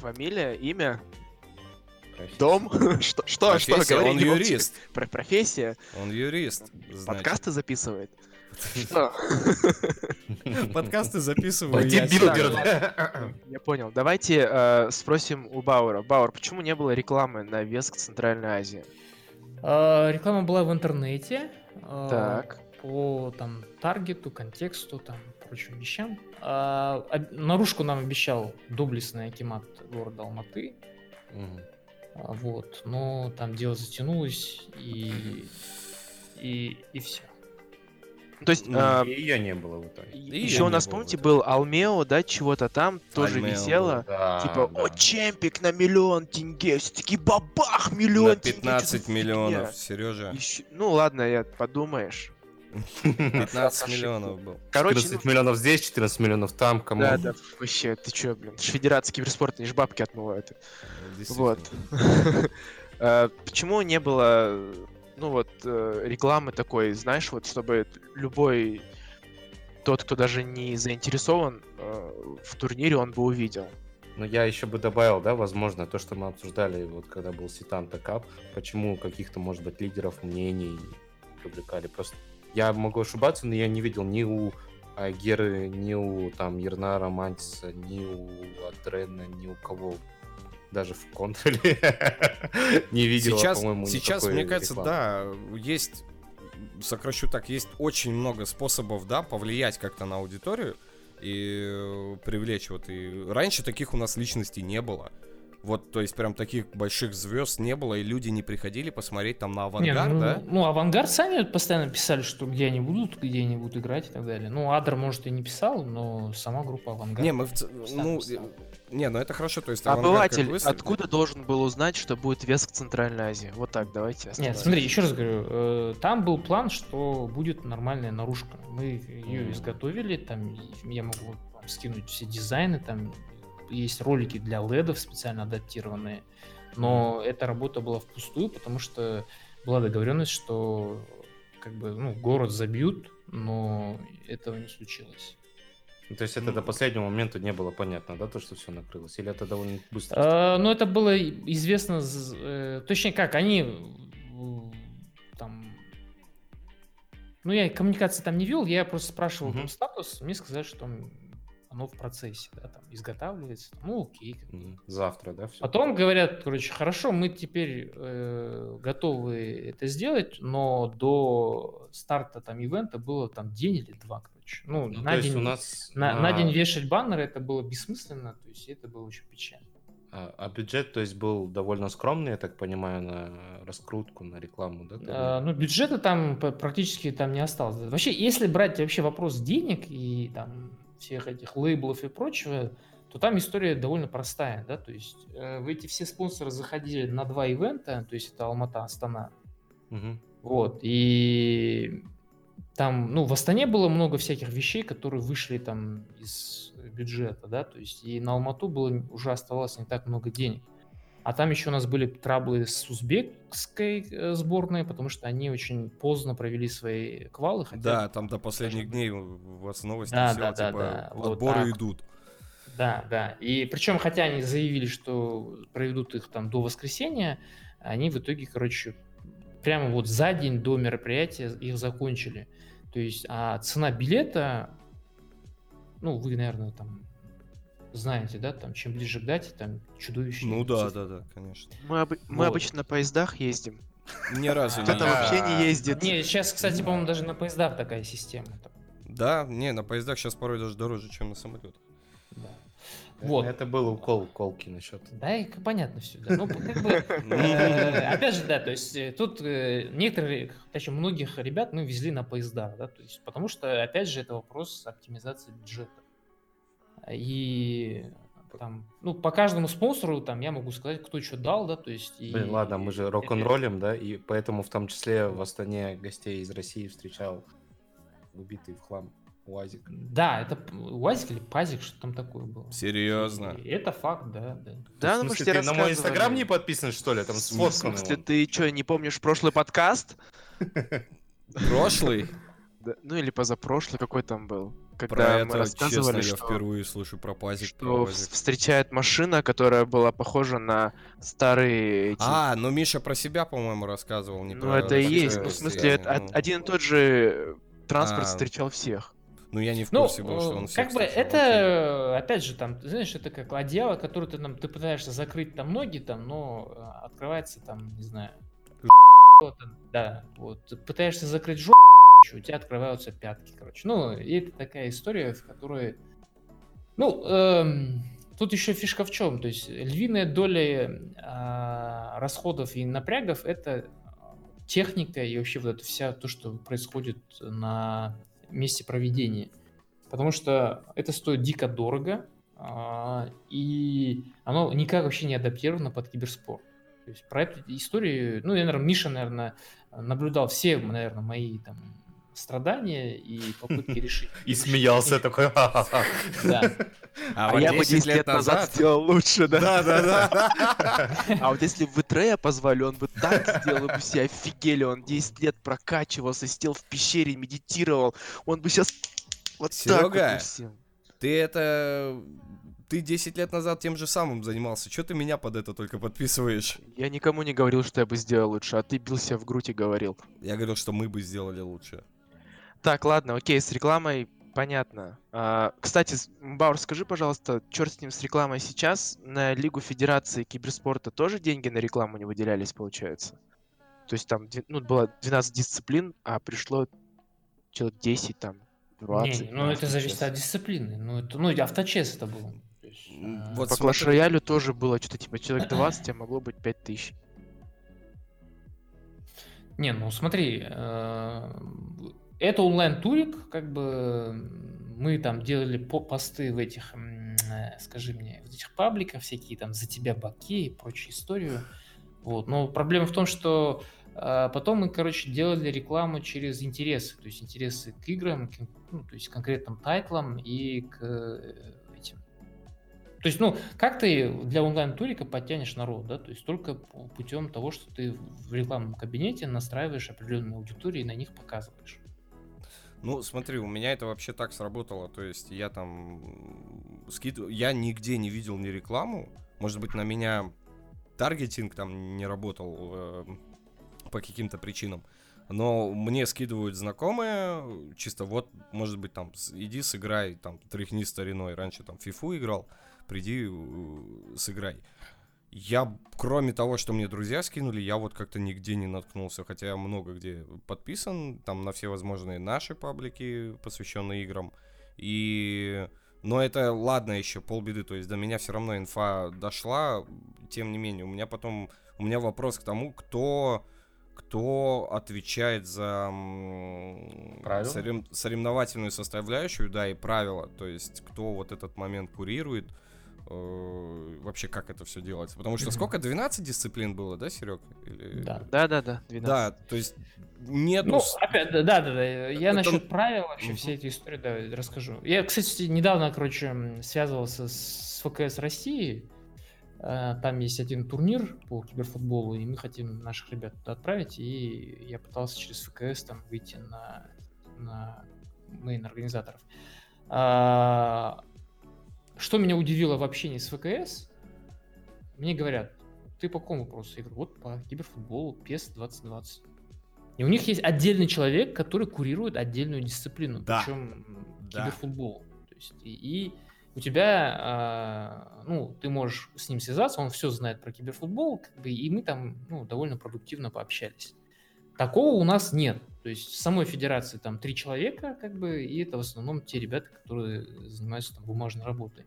Speaker 3: Фамилия, имя? Профессия. Дом? что, что, что
Speaker 1: говори, Он юрист.
Speaker 3: Про профессия.
Speaker 1: Он юрист.
Speaker 3: Значит. Подкасты записывает.
Speaker 1: Подкасты записываю
Speaker 3: я. Я понял. Давайте э, спросим у Бауэра. Бауэр, почему не было рекламы на Веск Центральной Азии?
Speaker 4: Э, реклама была в интернете.
Speaker 3: Э, так.
Speaker 4: по там таргету, контексту, там прочим вещам. А, наружку нам обещал доблестный акимат города Алматы. Угу. А, вот, но там дело затянулось и и и все.
Speaker 3: То есть...
Speaker 2: Э, ее не было в итоге.
Speaker 3: Еще у нас, помните, был Алмео, да, чего-то там тоже Альмео висело. Да, типа, да. о, чемпик на миллион тенге. Все таки бабах, миллион на
Speaker 1: 15 тенге, миллионов, Сережа.
Speaker 3: Еще... Ну ладно, я подумаешь.
Speaker 1: 15 миллионов был.
Speaker 2: Короче, 14 ну... миллионов здесь, 14 миллионов там, кому?
Speaker 3: Да, да, вообще, ты чё, блин, федерация киберспорта, они же бабки отмывают. Вот. Э, почему не было ну вот, э, рекламы такой, знаешь, вот чтобы любой тот, кто даже не заинтересован э, в турнире, он бы увидел.
Speaker 2: Но я еще бы добавил, да, возможно, то, что мы обсуждали, вот когда был Ситанта Кап, почему каких-то, может быть, лидеров мнений привлекали. Просто я могу ошибаться, но я не видел ни у Геры, ни у там Ернара Мантиса, ни у Адрена, ни у кого. Даже в контроле не видел,
Speaker 1: сейчас, по-моему, Сейчас, мне кажется, да, есть, сокращу так, есть очень много способов, да, повлиять как-то на аудиторию и э, привлечь. Вот и раньше таких у нас личностей не было. Вот, то есть, прям таких больших звезд не было, и люди не приходили посмотреть там на авангард, не,
Speaker 4: ну,
Speaker 1: да?
Speaker 4: Ну, авангард сами постоянно писали, что где они будут, где они будут играть и так далее. Ну, Адр, может, и не писал, но сама группа авангард.
Speaker 1: Не, мы в... ну, не, ну это хорошо, то есть...
Speaker 3: Обыватель откуда должен был узнать, что будет вес в Центральной Азии? Вот так, давайте.
Speaker 4: Нет, смотри, еще раз говорю, э, там был план, что будет нормальная наружка. Мы ее изготовили, там я могу скинуть все дизайны, там есть ролики для ледов специально адаптированные, но эта работа была впустую, потому что была договоренность, что как бы ну, город забьют, но этого не случилось.
Speaker 2: Ну, то есть это ну, до последнего момента не было понятно, да, то, что все накрылось? Или это довольно быстро?
Speaker 4: А, ну, это было известно, э, точнее как, они там... Ну, я коммуникации там не вел, я просто спрашивал угу. там статус, мне сказали, что оно в процессе, да, там изготавливается, ну окей.
Speaker 2: Завтра, да? Все.
Speaker 4: Потом говорят, короче, хорошо, мы теперь э, готовы это сделать, но до старта там ивента было там день или два, короче. Ну, ну на, день, у нас на, на... на день вешать баннеры это было бессмысленно, то есть это было очень печально.
Speaker 2: А, а бюджет, то есть, был довольно скромный, я так понимаю, на раскрутку, на рекламу, да?
Speaker 4: А, ну, бюджета там практически там не осталось. Вообще, если брать вообще вопрос денег и там всех этих лейблов и прочего, то там история довольно простая, да, то есть э, в эти все спонсоры заходили на два ивента, то есть это Алмата, Астана, угу. вот, и там, ну, в Астане было много всяких вещей, которые вышли там из бюджета, да, то есть и на Алмату было уже оставалось не так много денег. А там еще у нас были траблы с узбекской э, сборной, потому что они очень поздно провели свои квалы.
Speaker 1: Хотя да, там до последних дней у вас новости да, все, да, типа, да, да. отборы вот идут.
Speaker 4: Да, да. И причем, хотя они заявили, что проведут их там до воскресенья, они в итоге, короче, прямо вот за день до мероприятия их закончили. То есть, а цена билета, ну, вы, наверное, там знаете, да, там чем ближе к дате, там чудовище.
Speaker 1: Ну да, да, да, конечно.
Speaker 3: Мы, об... мы обычно на поездах ездим.
Speaker 1: Ни разу
Speaker 3: не Кто-то вообще не ездит.
Speaker 4: Не, сейчас, кстати, по-моему, даже на поездах такая система.
Speaker 1: Да, не, на поездах сейчас порой даже дороже, чем на самолетах.
Speaker 2: Да. Вот. Это был укол колки насчет.
Speaker 4: Да, и понятно все. Да. Ну, как бы, э, опять же, да, то есть э, тут э, некоторые, точнее, многих ребят мы везли на поездах, да, то есть, потому что, опять же, это вопрос оптимизации бюджета. И там, ну, по каждому спонсору там я могу сказать, кто что дал, да, то есть... И,
Speaker 2: Блин, ладно, мы же рок-н-роллим, да, и поэтому в том числе в Астане гостей из России встречал убитый в хлам УАЗик.
Speaker 4: Да, это УАЗик или Пазик, что там такое было.
Speaker 1: Серьезно?
Speaker 4: И это факт, да.
Speaker 3: Да, да ну,
Speaker 2: смысле, ты на мой инстаграм не подписан, что ли? Там с
Speaker 3: В смысле, ты что, не помнишь прошлый подкаст?
Speaker 1: Прошлый?
Speaker 3: Ну или позапрошлый, какой там был?
Speaker 1: Когда про мы это, рассказывали, честно, что, я впервые слышу про пазик.
Speaker 3: Что про пазик. встречает машина, которая была похожа на старые... Эти...
Speaker 1: А, ну Миша про себя, по-моему, рассказывал. Не
Speaker 3: ну про это и есть. Ну, в смысле, это, ну... один и тот же транспорт а, встречал всех.
Speaker 1: Ну, я не в ну, курсе ну, был, что он
Speaker 4: Как бы это, опять же, там, ты знаешь, это как одеяло, которое ты, там, ты пытаешься закрыть там ноги, там, но открывается там, не знаю, да, вот, пытаешься закрыть жопу, у тебя открываются пятки, короче. Ну, и это такая история, в которой... Ну, эм, тут еще фишка в чем? То есть львиная доля э, расходов и напрягов — это техника и вообще вот это вся то, что происходит на месте проведения. Потому что это стоит дико дорого, э, и оно никак вообще не адаптировано под киберспорт. То есть про эту историю, ну, я, наверное, Миша, наверное, наблюдал все, наверное, мои там страдания и попытки решить.
Speaker 2: И смеялся такой.
Speaker 3: Да. А, а я бы 10 лет назад сделал лучше, да? Да, да, да. А вот если бы Трея позвали, он бы так сделал, бы все офигели, он 10 лет прокачивался, сидел в пещере, медитировал, он бы сейчас вот
Speaker 1: Серега, ты это ты 10 лет назад тем же самым занимался. Что ты меня под это только подписываешь?
Speaker 3: Я никому не говорил, что я бы сделал лучше, а ты бился в грудь и говорил.
Speaker 1: Я говорил, что мы бы сделали лучше.
Speaker 3: Так, ладно, окей, с рекламой понятно. А, кстати, Баур, скажи, пожалуйста, черт с ним с рекламой сейчас на Лигу Федерации Киберспорта тоже деньги на рекламу не выделялись, получается? То есть там ну, было 12 дисциплин, а пришло человек 10 там, 20.
Speaker 4: Не, ну это зависит от дисциплины. Ну, это, ну, авточес это был.
Speaker 3: А, вот По Clash Royale тоже было что-то типа человек 20, а могло быть 5000.
Speaker 4: Не, ну смотри, э, это онлайн-турик, как бы мы там делали посты в этих, э, скажи мне, в этих пабликах, всякие там за тебя баки и прочую историю. Вот. Но проблема в том, что э, потом мы, короче, делали рекламу через интересы, то есть интересы к играм, к, ну, то есть конкретным тайтлам и к то есть, ну, как ты для онлайн-турика подтянешь народ, да? То есть только путем того, что ты в рекламном кабинете настраиваешь определенную аудиторию и на них показываешь.
Speaker 1: Ну, смотри, у меня это вообще так сработало. То есть я там скид... Я нигде не видел ни рекламу. Может быть, на меня таргетинг там не работал э, по каким-то причинам. Но мне скидывают знакомые, чисто вот, может быть, там, иди сыграй, там, тряхни стариной. Раньше там фифу играл приди, э, сыграй. Я, кроме того, что мне друзья скинули, я вот как-то нигде не наткнулся, хотя я много где подписан, там на все возможные наши паблики, посвященные играм. И... Но это ладно еще, полбеды, то есть до меня все равно инфа дошла, тем не менее, у меня потом, у меня вопрос к тому, кто кто отвечает за сорев... соревновательную составляющую, да, и правила, то есть кто вот этот момент курирует, Э, вообще как это все делается. Потому что сколько? 12 дисциплин было, да, Серег?
Speaker 3: Или... Да. да, да, да.
Speaker 1: 12. Да, то есть нет.
Speaker 4: Ну, опять, да, да, да. Я это... насчет правил вообще все эти истории, да, расскажу. Я, кстати, недавно, короче, связывался с ФКС России. Э, там есть один турнир по киберфутболу, и мы хотим наших ребят туда отправить. И я пытался через ФКС там выйти на, на мейн организаторов. А, что меня удивило в общении с ВКС, мне говорят, ты по какому вопросу? Я говорю, вот по киберфутболу, PES 2020. И у них есть отдельный человек, который курирует отдельную дисциплину, да. причем да. киберфутбол. То есть, и, и у тебя, а, ну, ты можешь с ним связаться, он все знает про киберфутбол, как бы, и мы там, ну, довольно продуктивно пообщались. Такого у нас нет. То есть в самой федерации там три человека, как бы, и это в основном те ребята, которые занимаются там бумажной работой.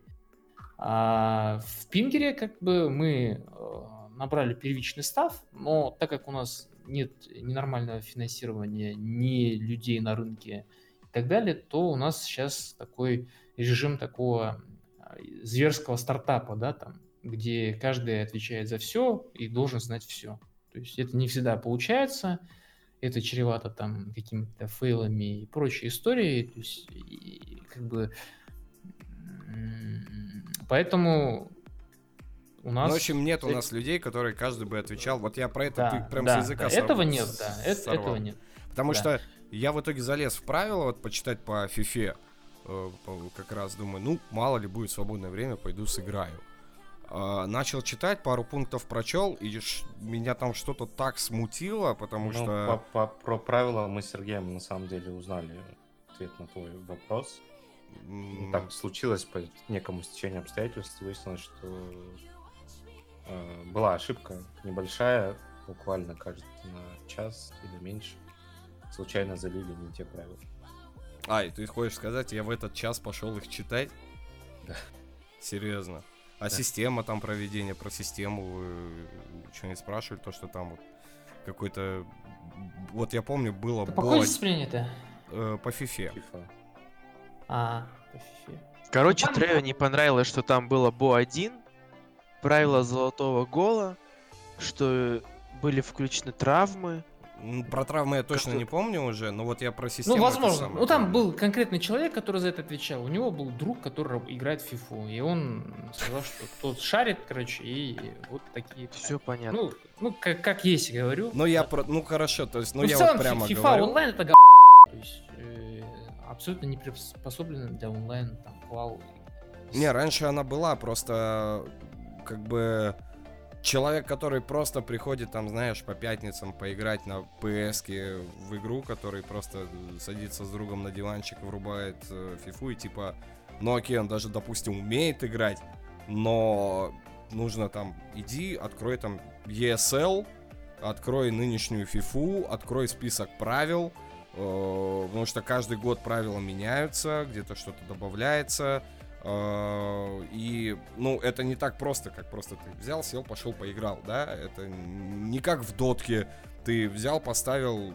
Speaker 4: А в Пингере, как бы, мы э, набрали первичный став, но так как у нас нет ненормального финансирования ни людей на рынке и так далее, то у нас сейчас такой режим такого э, зверского стартапа, да, там, где каждый отвечает за все и должен знать все. То есть это не всегда получается, это чревато там какими-то фейлами и прочей историей. То есть, и, как бы, поэтому
Speaker 1: у нас... Ну, в общем, нет у нас людей, которые каждый бы отвечал. Вот я про это
Speaker 4: да, прям да, с языка да, Этого нет, да, это, этого нет.
Speaker 1: Потому да. что я в итоге залез в правила, вот почитать по фифе, э, как раз думаю, ну, мало ли будет свободное время, пойду сыграю. Uh, начал читать, пару пунктов прочел, и меня там что-то так смутило, потому ну, что...
Speaker 2: По, по, про правила мы с Сергеем на самом деле узнали ответ на твой вопрос. Mm. Так случилось по некому стечению обстоятельств, выяснилось, что э, была ошибка небольшая, буквально, кажется, на час или меньше, случайно залили не те правила.
Speaker 1: А, и ты хочешь сказать, я в этот час пошел их читать?
Speaker 2: Да.
Speaker 1: Серьезно. А
Speaker 2: Да.
Speaker 1: система там проведения, про систему вы что-нибудь спрашивали? То, что там вот какой-то... Вот я помню, было
Speaker 4: По какой
Speaker 1: бо-
Speaker 4: дисциплине это?
Speaker 1: э, по фифе.
Speaker 2: FIFA.
Speaker 4: А.
Speaker 3: Короче,
Speaker 4: Ну,
Speaker 3: Трею не понравилось, что там было Бо-1, правило золотого гола, что были включены травмы.
Speaker 1: Про травмы я точно
Speaker 3: Как-то-
Speaker 1: не помню уже, но вот я про систему...
Speaker 4: Ну, возможно. Ну, там
Speaker 1: помню.
Speaker 4: был конкретный человек, который за это отвечал. У него был друг, который играет в фифу. И он сказал, что кто шарит, короче, и вот такие...
Speaker 3: Все понятно.
Speaker 4: Ну, ну как, как есть, говорю.
Speaker 1: Ну, я про... Ну, хорошо, то есть, ну,
Speaker 4: Ну,
Speaker 1: я вот прямо
Speaker 4: FIFA
Speaker 1: говорю.
Speaker 4: онлайн это га***. То есть, абсолютно не приспособлена для онлайн, там, клау.
Speaker 1: Не, раньше она была, просто как бы человек, который просто приходит там, знаешь, по пятницам поиграть на ps в игру, который просто садится с другом на диванчик, врубает э, фифу и типа, ну окей, он даже, допустим, умеет играть, но нужно там, иди, открой там ESL, открой нынешнюю фифу, открой список правил, потому что каждый год правила меняются, где-то что-то добавляется, э, и, ну, это не так просто, как просто ты взял, сел, пошел, поиграл, да, это не как в дотке, ты взял, поставил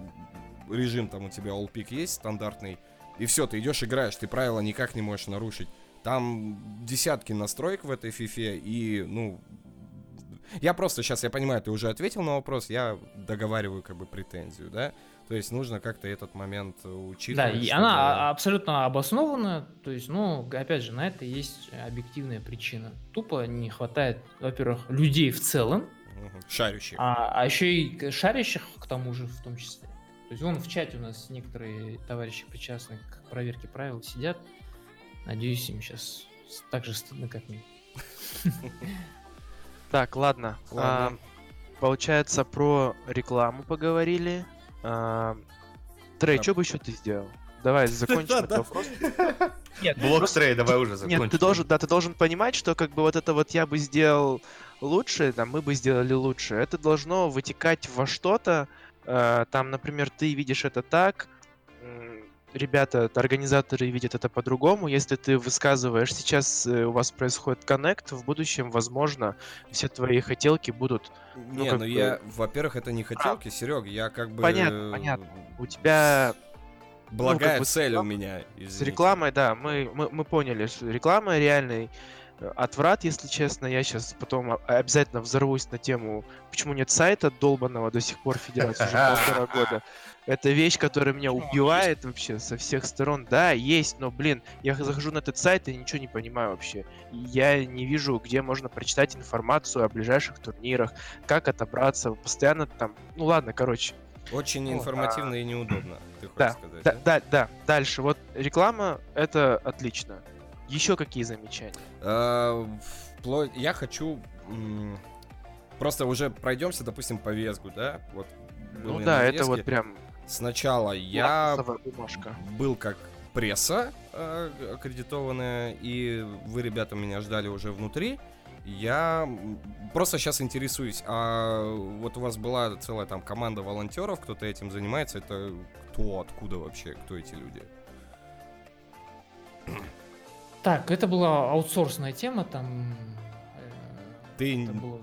Speaker 1: режим, там у тебя all pick есть стандартный, и все, ты идешь играешь, ты правила никак не можешь нарушить. Там десятки настроек в этой фифе, и, ну, я просто сейчас, я понимаю, ты уже ответил на вопрос, я договариваю как бы претензию, да? То есть нужно как-то этот момент э,
Speaker 4: Да,
Speaker 1: учитывать.
Speaker 4: и
Speaker 1: чтобы-
Speaker 4: она а- абсолютно обоснована. То есть, ну, опять же, на это есть объективная причина. Тупо не хватает, во-первых, людей в целом.
Speaker 1: Шарящих.
Speaker 4: а, а еще и шарящих, к тому же, в том числе. То есть, вон в чате у нас некоторые товарищи, причастные к проверке правил, сидят. Надеюсь, им сейчас так же стыдно, как мне.
Speaker 3: Так, ладно.
Speaker 1: Ладно.
Speaker 3: А, получается, про рекламу поговорили. Трей,
Speaker 1: Да.
Speaker 3: что бы еще ты сделал? Давай закончим этот вопрос. Нет,
Speaker 2: Блок стрей, давай уже закончим.
Speaker 3: Нет, ты должен, да, ты должен понимать, что как бы вот это вот я бы сделал лучше, там мы бы сделали лучше. Это должно вытекать во что-то. э, там, например, ты видишь это так, ребята, организаторы видят это по-другому. Если ты высказываешь сейчас э, у вас происходит коннект, в будущем, возможно, все твои хотелки будут
Speaker 1: Не,
Speaker 3: как
Speaker 1: ну
Speaker 3: бы-
Speaker 1: я, во-первых, это не хотелки, Серег, я как бы...
Speaker 3: Понятно,
Speaker 1: э,
Speaker 3: понятно. у тебя
Speaker 1: Благая
Speaker 3: как бы
Speaker 1: цель у меня.
Speaker 3: С
Speaker 1: извините.
Speaker 3: рекламой, да, мы, мы, мы поняли, что реклама реальный э, отврат, если честно. Я сейчас потом обязательно взорвусь на тему, почему нет сайта долбанного до сих пор Федерации уже полтора года. Это вещь, которая меня убивает вообще со всех сторон. Да, есть, но, блин, я захожу на этот сайт и ничего не понимаю вообще. Я не вижу, где можно прочитать информацию о ближайших турнирах, как отобраться, постоянно там... Ну ладно, короче.
Speaker 1: Очень
Speaker 3: Вот,
Speaker 1: информативно и неудобно, ты хочешь
Speaker 3: Да,
Speaker 1: сказать.
Speaker 3: Да, да, да. Дальше. Вот реклама это отлично. Еще какие замечания?
Speaker 1: А, вплоть- Я хочу... Просто уже пройдемся, допустим, по Весгу, да? Вот
Speaker 3: Ну да, это вот прям
Speaker 1: Сначала я был как пресса э, аккредитованная, и вы, ребята, меня ждали уже внутри. Я просто сейчас интересуюсь, а вот у вас была целая там команда волонтеров, кто-то этим занимается, это кто, откуда вообще, кто эти люди?
Speaker 4: Так, это была аутсорсная тема, там... э,
Speaker 1: Ты
Speaker 4: это было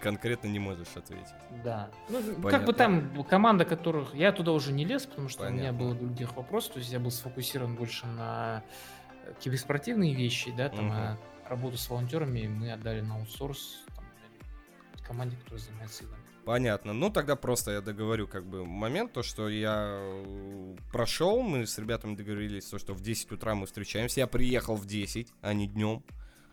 Speaker 1: конкретно не можешь ответить.
Speaker 4: Да. Ну, как
Speaker 1: Понятно.
Speaker 4: бы там команда, которых... Я туда уже не лез, потому что у меня
Speaker 1: Понятно.
Speaker 4: было других вопросов. То есть я был сфокусирован больше на э, киберспортивные вещи, да, там, а работу с волонтерами мы отдали на аутсорс там, команде, которая занимается играми.
Speaker 1: Понятно. Ну, тогда просто я договорю как бы момент, то, что я э, прошел, мы с ребятами договорились, то, что в 10 утра мы встречаемся. Я приехал в 10, а не днем.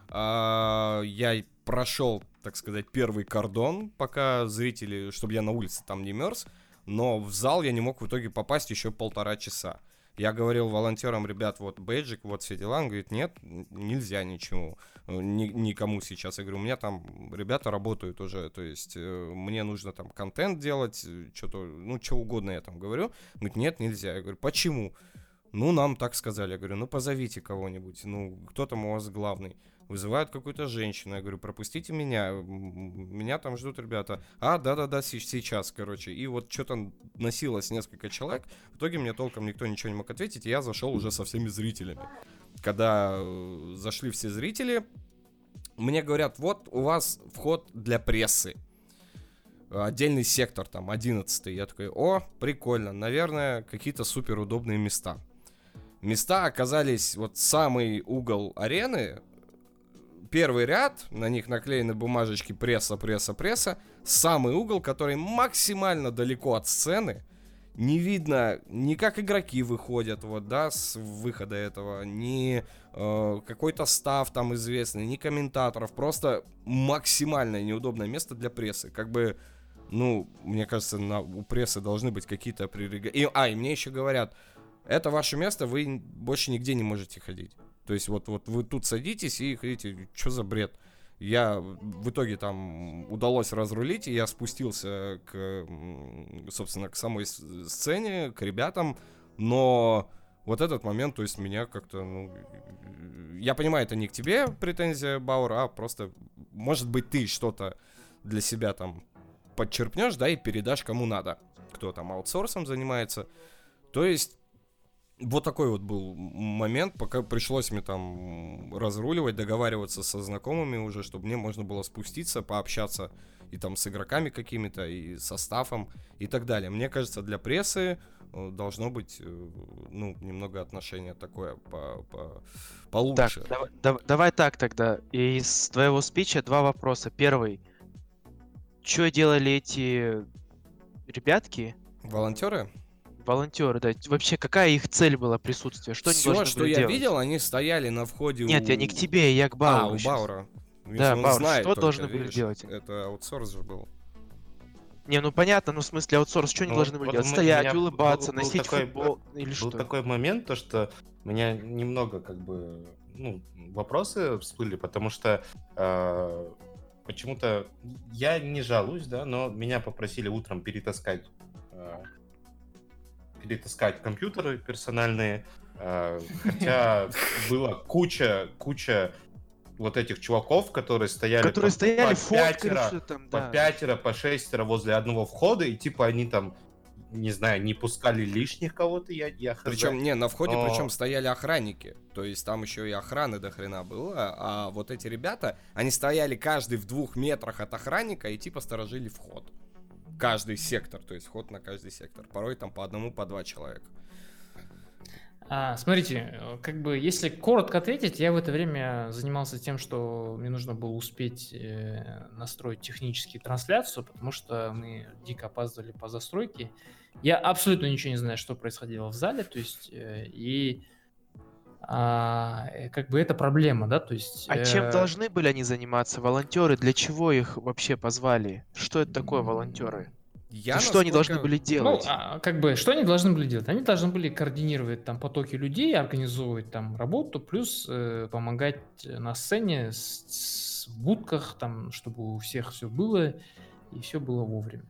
Speaker 1: А, я прошел, так сказать, первый кордон, пока зрители, чтобы я на улице там не мерз, но в зал я не мог в итоге попасть еще полтора часа. Я говорил волонтерам, ребят, вот бейджик, вот все дела. Он говорит, нет, нельзя ничего, э, ни- никому сейчас. Я говорю, у меня там ребята работают уже, то есть э, мне нужно там контент делать, что-то, ну, что угодно я там говорю. Он говорит, нет, нельзя. Я говорю, почему? Ну, нам так сказали. Я говорю, ну, позовите кого-нибудь, ну, кто там у вас главный? Вызывают какую-то женщину. Я говорю, пропустите меня, меня там ждут ребята. А, да-да-да, сейчас, короче. И вот что-то носилось несколько человек. В итоге мне толком никто ничего не мог ответить, и я зашел уже со всеми зрителями. Когда э, зашли все зрители, мне говорят, вот у вас вход для прессы. Отдельный сектор, там, 11 Я такой, о, прикольно, наверное, какие-то супер удобные места. Места оказались вот самый угол арены, первый ряд, на них наклеены бумажечки пресса, пресса, пресса, самый угол, который максимально далеко от сцены, не видно ни как игроки выходят, вот, да, с выхода этого, ни э, какой-то став там известный, ни комментаторов, просто максимально неудобное место для прессы, как бы, ну, мне кажется, на, у прессы должны быть какие-то прерогативы. А, и мне еще говорят, это ваше место, вы больше нигде не можете ходить. То есть вот, вот вы тут садитесь и хотите, что за бред? Я в итоге там удалось разрулить, и я спустился к, собственно, к самой сцене, к ребятам, но вот этот момент, то есть меня как-то, ну, я понимаю, это не к тебе претензия, Бауэр, а просто, может быть, ты что-то для себя там подчерпнешь, да, и передашь кому надо, кто там аутсорсом занимается. То есть вот такой вот был момент, пока пришлось мне там разруливать, договариваться со знакомыми уже, чтобы мне можно было спуститься, пообщаться и там с игроками какими-то, и составом, и так далее. Мне кажется, для прессы э, должно быть, э, ну, немного отношение такое по, по, получше.
Speaker 3: Так, давай, давай, давай так тогда. Из твоего спича два вопроса. Первый. Что делали эти ребятки?
Speaker 1: Волонтеры?
Speaker 3: Волонтеры, да. Вообще, какая их цель была присутствие? Что
Speaker 1: Все,
Speaker 3: они
Speaker 1: что я
Speaker 3: делать?
Speaker 1: видел, они стояли на входе
Speaker 3: Нет,
Speaker 1: у...
Speaker 3: я не к тебе, я к Бауру.
Speaker 1: А, у Баура.
Speaker 3: Да, Баур,
Speaker 1: знает
Speaker 3: что
Speaker 1: только,
Speaker 3: должны были
Speaker 1: видишь,
Speaker 3: делать?
Speaker 1: Это аутсорс же был.
Speaker 3: Не, ну понятно, ну в смысле аутсорс, что они
Speaker 2: Ну,
Speaker 3: должны были
Speaker 2: вот
Speaker 3: делать? Стоять, улыбаться,
Speaker 2: был- был
Speaker 3: носить
Speaker 2: такой-
Speaker 3: футбол или
Speaker 2: Был
Speaker 3: что?
Speaker 2: такой момент, то что у меня немного как бы ну, вопросы всплыли, потому что э, почему-то я не жалуюсь, да, но меня попросили утром перетаскать э, перетаскать компьютеры персональные, э, хотя было куча куча вот этих чуваков, которые стояли
Speaker 3: Которые
Speaker 2: по-
Speaker 3: стояли,
Speaker 2: по пятеро,
Speaker 3: там,
Speaker 2: по
Speaker 3: да.
Speaker 2: пятеро, по шестеро возле одного входа, и типа они там, не знаю, не пускали лишних кого-то, я, я хз.
Speaker 1: Причем, не, на входе
Speaker 2: Но-
Speaker 1: причем стояли охранники. То есть там еще и охраны до хрена было. А вот эти ребята, они стояли каждый в двух метрах от охранника и типа сторожили вход. Каждый сектор, то есть вход на каждый сектор. Порой там по одному, по два человека.
Speaker 4: А, смотрите, как бы, если коротко ответить, я в это время занимался тем, что мне нужно было успеть э, настроить технически трансляцию, потому что мы дико опаздывали по застройке. Я абсолютно ничего не знаю, что происходило в зале, то есть, э, и а, э, как бы это проблема, да, то есть...
Speaker 3: А чем
Speaker 4: э,
Speaker 3: должны были они заниматься? Волонтеры, для чего их вообще позвали? Что это такое волонтеры?
Speaker 1: Я
Speaker 3: И что они должны
Speaker 1: насколько-
Speaker 3: были
Speaker 4: Ну,
Speaker 3: делать?
Speaker 4: а, как бы, что они должны были делать? Они должны были координировать там потоки людей, организовывать там работу, плюс э, помогать на сцене с, с- в будках, там, чтобы у всех все было и все было вовремя.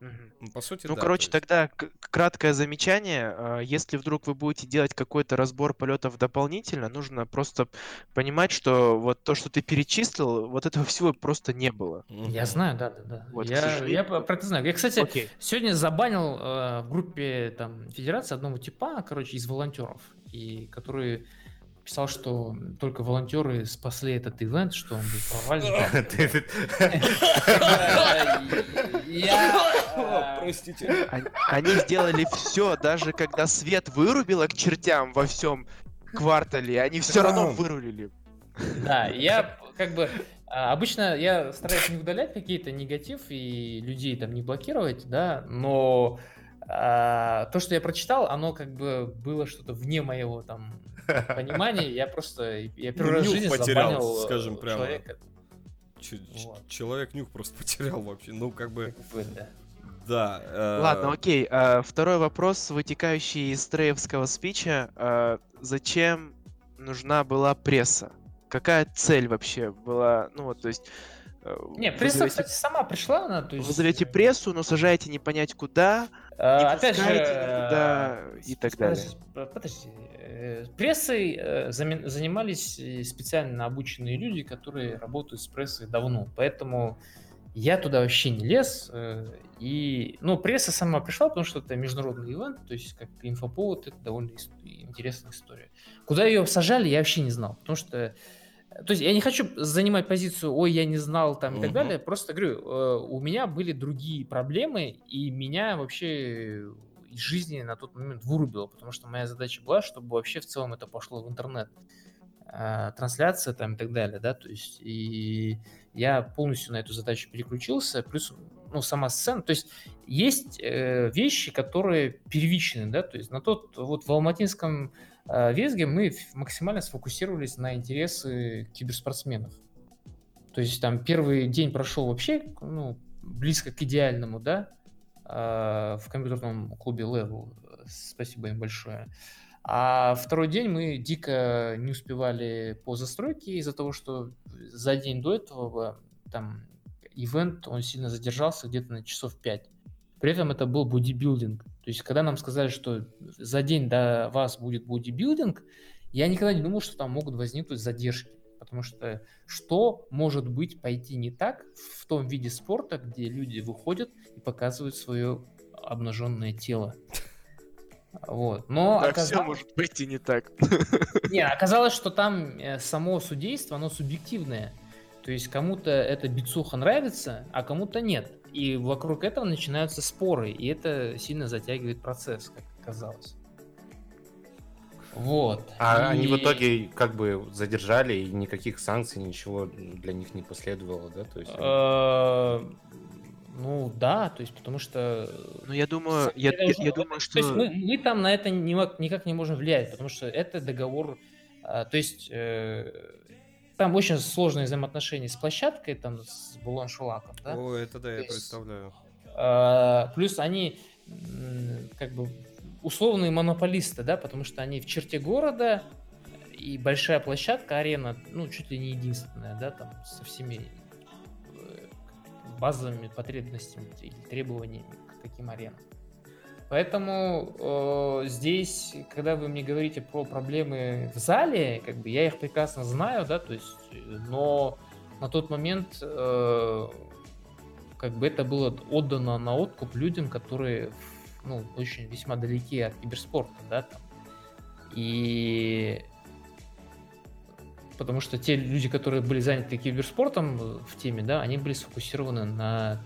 Speaker 1: Ну, по сути,
Speaker 3: Ну,
Speaker 1: да,
Speaker 3: короче,
Speaker 1: то есть-
Speaker 3: тогда к- краткое замечание. А, Если вдруг вы будете делать какой-то разбор полетов дополнительно, нужно просто понимать, что вот то, что ты перечислил, вот этого всего просто не было.
Speaker 4: Я знаю, да, да, да.
Speaker 3: Вот,
Speaker 4: я, я про про это знаю. Я, кстати,
Speaker 3: Окей.
Speaker 4: сегодня забанил э, в группе там федерации одного типа, короче, из волонтеров, и который писал, что только волонтеры спасли этот ивент, что он был провален. Я...
Speaker 1: Простите.
Speaker 3: Они- сделали все, даже когда свет вырубило к чертям во всем квартале, они все равно вырулили.
Speaker 4: Да, я как бы а, обычно я стараюсь не удалять какие-то негатив и людей там не блокировать, да, но а, то, что я прочитал, оно как бы было что-то вне моего там понимания. Я просто я первый раз в
Speaker 1: нюх
Speaker 4: жизни
Speaker 1: потерял,
Speaker 4: э,
Speaker 1: скажем прямо.
Speaker 4: человека.
Speaker 1: Ч-
Speaker 4: Вот.
Speaker 1: Человек нюх просто потерял вообще. Ну, как бы,
Speaker 4: Как бы, да.
Speaker 1: да. э,
Speaker 3: Ладно, окей. а, Второй вопрос, вытекающий из Треевского спича. А, Зачем нужна была пресса? Какая цель вообще была? Ну вот, то есть, Э,
Speaker 4: не, пресса, вызовете... кстати, сама пришла, она,
Speaker 3: то есть... Вызовете э, прессу, но сажаете не понять куда, а, не опять же, никуда и так далее.
Speaker 4: Подожди, прессой занимались специально обученные люди, которые работают с прессой давно, поэтому я туда вообще не лез. И, ну, пресса сама пришла, потому что это международный ивент, то есть как инфоповод, это довольно интересная история. Куда ее сажали, я вообще не знал, потому что то есть я не хочу занимать позицию, ой, я не знал там и так далее. Просто говорю, э, у меня были другие проблемы, и меня вообще из жизни на тот момент вырубило, потому что моя задача была, чтобы вообще в целом это пошло в интернет. Э, трансляция там и так далее, да, то есть и я полностью на эту задачу переключился, плюс ну, сама сцена, то есть есть э, вещи, которые первичны, да, то есть на тот, вот в Алматинском э, Везге мы максимально сфокусировались на интересы киберспортсменов. То есть там первый день прошел вообще, ну, близко к идеальному, да, э, в компьютерном клубе Level, спасибо им большое. А второй день мы дико не успевали по застройке из-за того, что за день до этого там ивент, он сильно задержался где-то на часов 5. При этом это был бодибилдинг. То есть, когда нам сказали, что за день до вас будет бодибилдинг, я никогда не думал, что там могут возникнуть задержки. Потому что что может быть пойти не так в том виде спорта, где люди выходят и показывают свое обнаженное тело? Вот. Но
Speaker 3: так оказалось... все может пойти не так.
Speaker 4: Не, оказалось, что там э, само судейство, оно субъективное. То есть кому-то эта бицуха нравится, а кому-то нет. И вокруг этого начинаются споры, и это сильно затягивает процесс, как оказалось. Вот.
Speaker 2: А и... они в итоге как бы задержали, и никаких санкций, ничего для них не последовало, да? То есть...
Speaker 4: Э, ну да, то есть потому что...
Speaker 3: Ну я думаю, я, я, я думаю, что... То
Speaker 4: есть мы, мы там на это никак не можем влиять, потому что это договор... А, то есть э, там очень сложные взаимоотношения с площадкой, там, с Булон Шулаком, да?
Speaker 1: О, это да, я есть, представляю.
Speaker 4: Э, плюс они как бы условные монополисты, да, потому что они в черте города, и большая площадка, арена, ну, чуть ли не единственная, да, там, со всеми э, базовыми потребностями или требованиями к таким аренам. Поэтому э, здесь, когда вы мне говорите про проблемы в зале, как бы я их прекрасно знаю, да, то есть, но на тот момент э, как бы это было отдано на откуп людям, которые ну, очень весьма далеки от киберспорта, да, там. И потому что те люди, которые были заняты киберспортом в теме, да, они были сфокусированы на,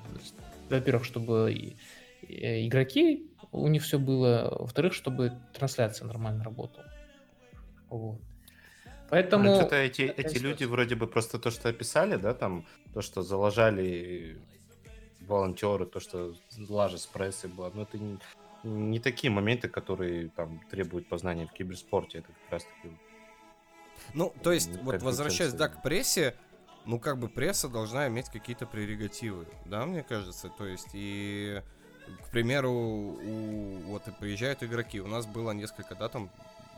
Speaker 4: во-первых, чтобы игроки у них все было. Во-вторых, чтобы трансляция нормально работала. Вот. Поэтому...
Speaker 2: Ну, это эти, эти люди вроде бы просто то, что описали, да, там, то, что заложали волонтеры, то, что лажа с прессой была, но это не, не такие моменты, которые там требуют познания в киберспорте, это как раз таки...
Speaker 1: Ну, то есть, вот возвращаясь, да, к прессе, ну, как бы пресса должна иметь какие-то прерогативы, да, мне кажется, то есть, и к примеру, у, вот приезжают игроки. У нас было несколько, да, там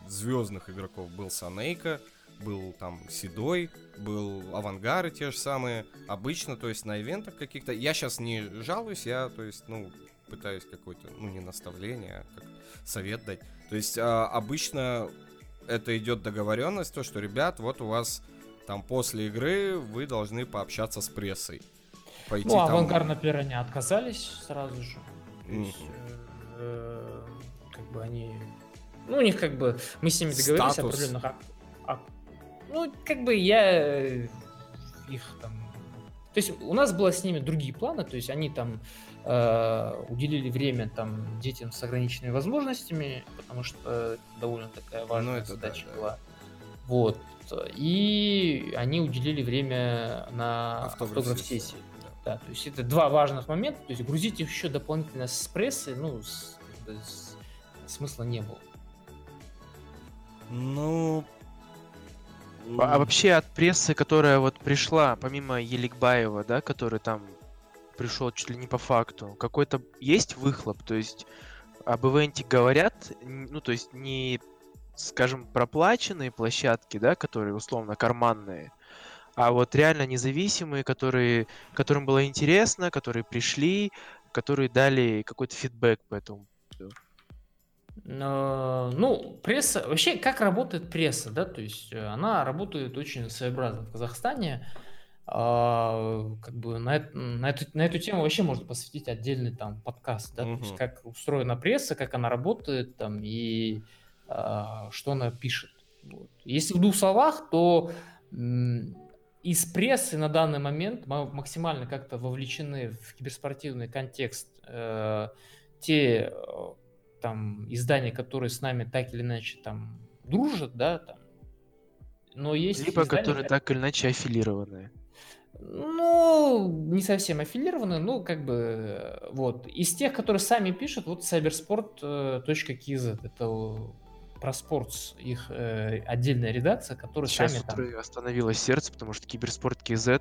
Speaker 1: звездных игроков. Был Санейка, был там Седой, был Авангары те же самые. Обычно, то есть на ивентах каких-то... Я сейчас не жалуюсь, я, то есть, ну, пытаюсь какое-то, ну, не наставление, а как совет дать. То есть а, обычно это идет договоренность, то, что, ребят, вот у вас там после игры вы должны пообщаться с прессой.
Speaker 4: Пойти ну, там... Авангар, например, они отказались сразу же. То есть, э, как бы они... Ну, у них как бы... Мы с ними договорились Статус. определенных... А, а, ну, как бы я их там... То есть у нас было с ними другие планы, то есть они там э, уделили время там детям с ограниченными возможностями, потому что довольно такая важная ну, задача да, была. Да. Вот. И они уделили время на автограф-сессии. Автограф да, то есть это два важных момента. То есть грузить их еще дополнительно с прессы, ну, с, с, смысла не было.
Speaker 1: Ну,
Speaker 3: а, а вообще от прессы, которая вот пришла, помимо Еликбаева, да, который там пришел чуть ли не по факту, какой-то есть выхлоп, то есть об ивенте говорят, ну, то есть не, скажем, проплаченные площадки, да, которые условно карманные, а вот реально независимые, которые, которым было интересно, которые пришли, которые дали какой-то фидбэк по этому.
Speaker 4: Ну, пресса, вообще, как работает пресса, да, то есть э, она работает очень своеобразно в Казахстане. А, как бы на, на, эту, на эту тему вообще можно посвятить отдельный там подкаст, да, угу. то есть как устроена пресса, как она работает там и а, что она пишет. Вот. Если в двух словах, то из прессы на данный момент максимально как-то вовлечены в киберспортивный контекст э, те э, там издания, которые с нами так или иначе там дружат, да, там.
Speaker 3: Но есть либо издания, которые так или иначе аффилированы.
Speaker 4: Ну, не совсем аффилированы, ну, как бы, э, вот. Из тех, которые сами пишут, вот cybersport.kz, это про спортс, их э, отдельная редакция, которая
Speaker 3: Сейчас
Speaker 4: сами
Speaker 3: там... остановилось сердце, потому что киберспорт KZ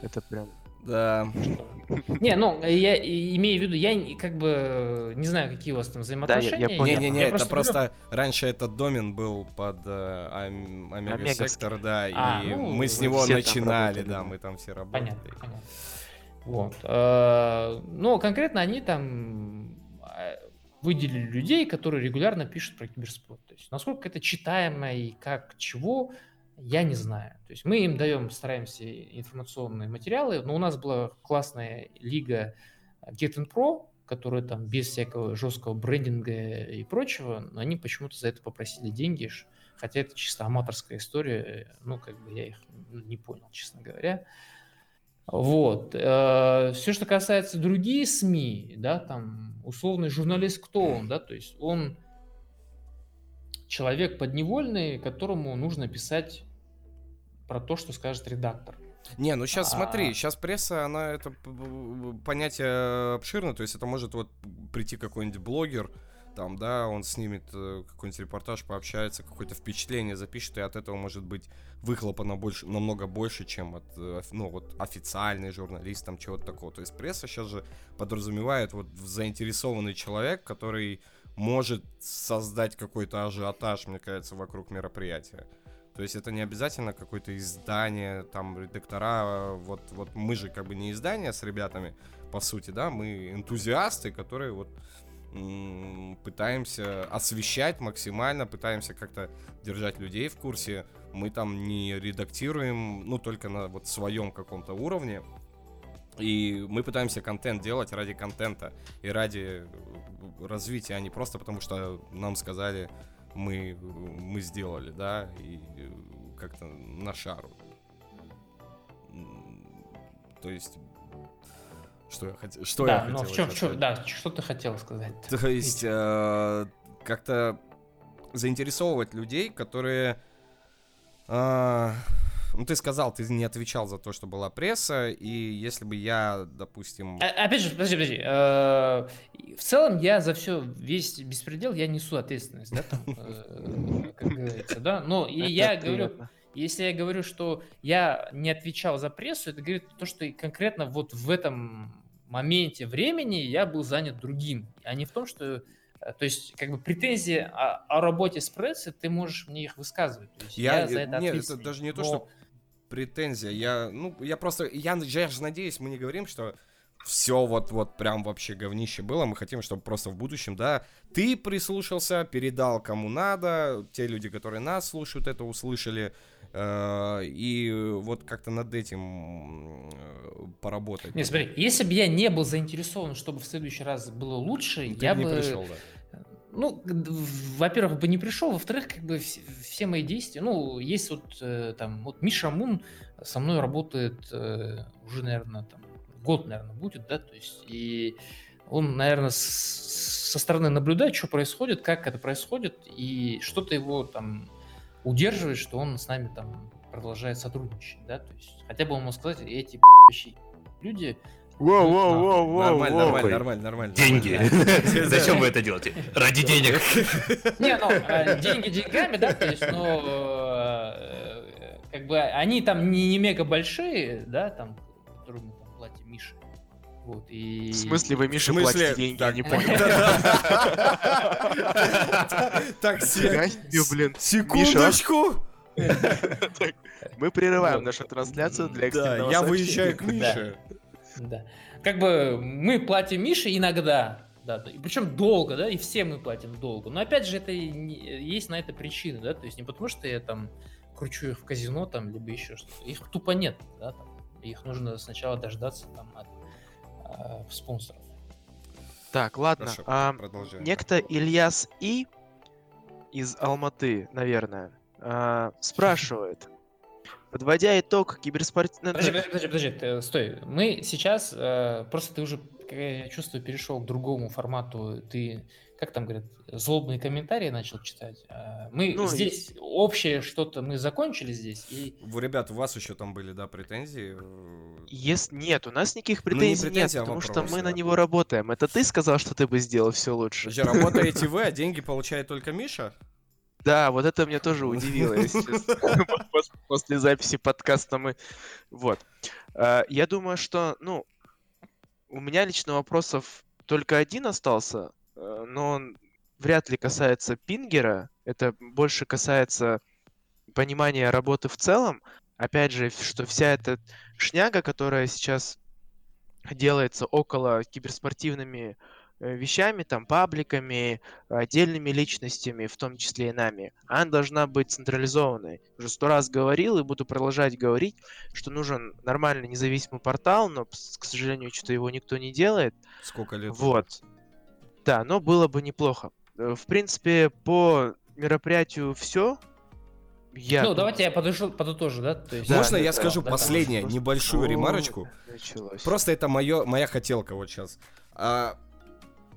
Speaker 3: это прям
Speaker 1: да.
Speaker 4: Не, ну, я имею в виду, я как бы не знаю, какие у вас там взаимоотношения. Да, я,
Speaker 1: я понял. Не-не-не, это просто, просто раньше этот домен был под э, Омега Сектор, да, а, и ну, мы с него начинали, да, мы там все работали. Понятно, понятно.
Speaker 4: Вот. Э, ну, конкретно они там выделили людей, которые регулярно пишут про киберспорт. То есть насколько это читаемо и как чего, я не знаю. То есть мы им даем, стараемся информационные материалы, но у нас была классная лига Get in Pro, которая там без всякого жесткого брендинга и прочего, но они почему-то за это попросили деньги, хотя это чисто аматорская история, ну, как бы я их не понял, честно говоря. Вот. Э, Все, что касается других СМИ, да, там, условный журналист, кто он, да, то есть он человек подневольный, которому нужно писать про то, что скажет редактор.
Speaker 1: Не, ну сейчас а... смотри, сейчас пресса, она это понятие обширное, то есть это может вот прийти какой-нибудь блогер, там, да, он снимет э, какой-нибудь репортаж, пообщается, какое-то впечатление запишет, и от этого может быть выхлопа на больше, намного больше, чем от, э, ну, вот, официальный журналист, там, чего-то такого. То есть пресса сейчас же подразумевает вот заинтересованный человек, который может создать какой-то ажиотаж, мне кажется, вокруг мероприятия. То есть это не обязательно какое-то издание, там, редактора, вот, вот мы же как бы не издание с ребятами, по сути, да, мы энтузиасты, которые вот пытаемся освещать максимально, пытаемся как-то держать людей в курсе. Мы там не редактируем, ну, только на вот своем каком-то уровне. И мы пытаемся контент делать ради контента и ради развития, а не просто потому, что нам сказали, мы, мы сделали, да, и как-то на шару. То есть что я, хот... что
Speaker 4: да,
Speaker 1: я хотел
Speaker 4: в чем, в чем, да, что ты хотел сказать?
Speaker 1: То есть э, как-то заинтересовывать людей, которые... Э, ну, ты сказал, ты не отвечал за то, что была пресса, и если бы я, допустим...
Speaker 4: А, опять же, подожди, подожди. Э, в целом я за все, весь беспредел, я несу ответственность, да, там, э, как говорится, да, но и я говорю... Если я говорю, что я не отвечал за прессу, это говорит то, что конкретно вот в этом моменте времени я был занят другим, а не в том, что э, то есть, как бы претензии о, о работе с прессой, ты можешь мне их высказывать. То есть,
Speaker 1: я, я за это Нет, это даже не то, но... что претензия. Я, ну, я просто, я, я же надеюсь, мы не говорим, что все вот, вот прям вообще говнище было. Мы хотим, чтобы просто в будущем, да, ты прислушался, передал кому надо, те люди, которые нас слушают, это услышали, и вот как-то над этим э, поработать.
Speaker 4: Не, смотри, если бы я не был заинтересован, чтобы в следующий раз было лучше, ты я не бы... пришел, да. Ну, во-первых, бы не пришел, во-вторых, как бы все мои действия, ну, есть вот э, там, вот Миша Мун со мной работает э, уже, наверное, там год, наверное, будет, да, то есть, и он, наверное, с, со стороны наблюдает, что происходит, как это происходит, и что-то его там удерживает, что он с нами там продолжает сотрудничать, да, то есть, хотя бы он мог сказать, эти люди
Speaker 1: Воу, воу, воу, воу, нормально, нормально, нормально, нормально.
Speaker 2: Деньги. Зачем вы это делаете? Ради денег.
Speaker 4: Не, ну, э, деньги деньгами, да, то есть, но э, как бы они там не мега большие, да, там, которые мы там платим Мише.
Speaker 3: Вот, и... В смысле вы Мише платите деньги? Я не понял.
Speaker 1: Так, секундочку.
Speaker 3: Мы прерываем нашу трансляцию для
Speaker 1: Да, я выезжаю к Мише.
Speaker 4: Да. Как бы мы платим Мише иногда, да, и причем долго, да, и все мы платим долго. Но опять же, это есть на это причины, да, то есть не потому что я там кручу их в казино там, либо еще что-то. Их тупо нет, да, там. Их нужно сначала дождаться там от а, спонсоров.
Speaker 3: Так, ладно. Хорошо, а, некто Ильяс И из Алматы, наверное, а, спрашивает. Подводя итог киберспортивного...
Speaker 4: Подожди, подожди, подожди, подожди, стой. Мы сейчас, э, просто ты уже, я чувствую, перешел к другому формату. Ты как там говорят, злобные комментарии начал читать. А, мы ну, здесь и... общее что-то мы закончили здесь. И...
Speaker 1: Вы, ребят, у вас еще там были, да, претензии?
Speaker 3: Есть нет, у нас никаких претензий ну, не претензии, нет, а потому вопрос, что мы да. на него работаем. Это ты сказал, что ты бы сделал все лучше.
Speaker 1: Подожди, работаете вы, а деньги получает только Миша?
Speaker 3: Да, вот это меня тоже удивило, После записи подкаста мы... Вот. А, я думаю, что, ну, у меня лично вопросов только один остался, но он вряд ли касается пингера, это больше касается понимания работы в целом. Опять же, что вся эта шняга, которая сейчас делается около киберспортивными э, вещами, там, пабликами, отдельными личностями, в том числе и нами, она должна быть централизованной. Уже сто раз говорил и буду продолжать говорить, что нужен нормальный независимый портал, но, к сожалению, что-то его никто не делает.
Speaker 1: Сколько лет?
Speaker 3: Вот. Да, но было бы неплохо. Э, в принципе, по мероприятию все.
Speaker 4: Я ну, давайте я подожду, подытожу, да?
Speaker 1: То есть... Можно да, я да, скажу да, последнее, да, небольшую О, ремарочку? Началось. Просто это моё, моя хотелка вот сейчас. А,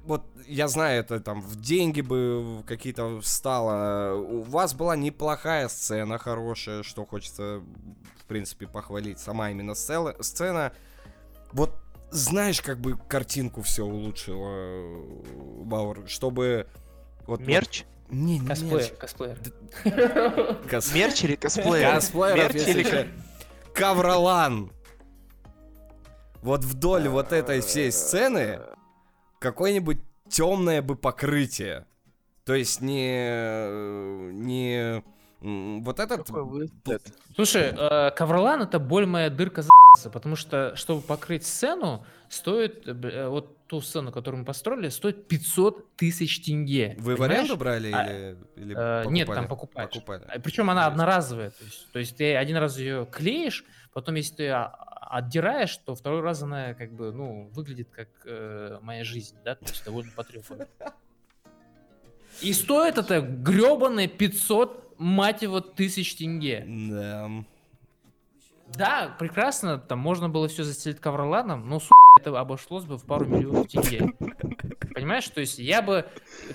Speaker 1: вот я знаю, это там в деньги бы какие-то встало. У вас была неплохая сцена, хорошая, что хочется, в принципе, похвалить. Сама именно сцена. сцена. Вот знаешь, как бы картинку все улучшило Бауэр, чтобы...
Speaker 3: Вот, Мерч?
Speaker 4: Вот, не, не косплеер, мерч. косплеер.
Speaker 3: Кос... Мерч или косплеер?
Speaker 1: Косплеер, мерч или... Ковролан. Вот вдоль вот этой всей сцены какое-нибудь темное бы покрытие. То есть не... не вот этот...
Speaker 4: Слушай, э, Кавролан это боль моя дырка за потому что, чтобы покрыть сцену, стоит, э, вот ту сцену, которую мы построили, стоит 500 тысяч тенге.
Speaker 1: Вы понимаешь? в аренду брали а, или, или
Speaker 4: э, Нет, там покупать. покупали. А, Причем она одноразовая, то есть, то есть ты один раз ее клеишь, потом если ты отдираешь, то второй раз она как бы, ну, выглядит как э, моя жизнь, да, то есть довольно потрепанно. И стоит это гребаные 500, мать его, тысяч тенге.
Speaker 1: Да.
Speaker 4: Да, прекрасно, там можно было все застелить ковроланом, но, сука, это обошлось бы в пару миллионов тенге. Понимаешь, то есть я бы,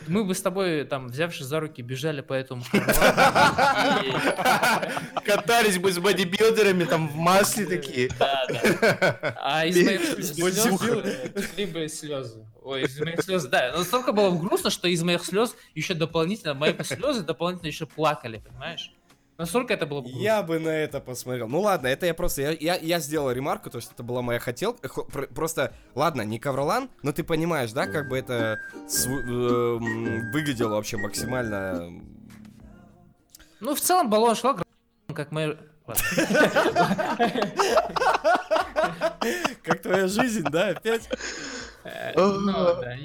Speaker 4: мы бы с тобой, там, взявшись за руки, бежали по этому
Speaker 3: Катались бы с бодибилдерами, там, в масле такие. Да,
Speaker 4: да. А из моих слез шли бы слезы. Ой, из моих слез, да. Настолько было грустно, что из моих слез еще дополнительно, мои слезы дополнительно еще плакали, понимаешь? Насколько это было бы
Speaker 1: грустно? Я бы на это посмотрел. Ну ладно, это я просто... Я, я, я сделал ремарку, то, что это была моя хотелка. Просто, ладно, не ковролан, но ты понимаешь, да, как бы это св... э, выглядело вообще максимально...
Speaker 4: Ну, в целом, баллон шла как моя...
Speaker 1: Как твоя жизнь, да, опять?
Speaker 3: Э, ну, да.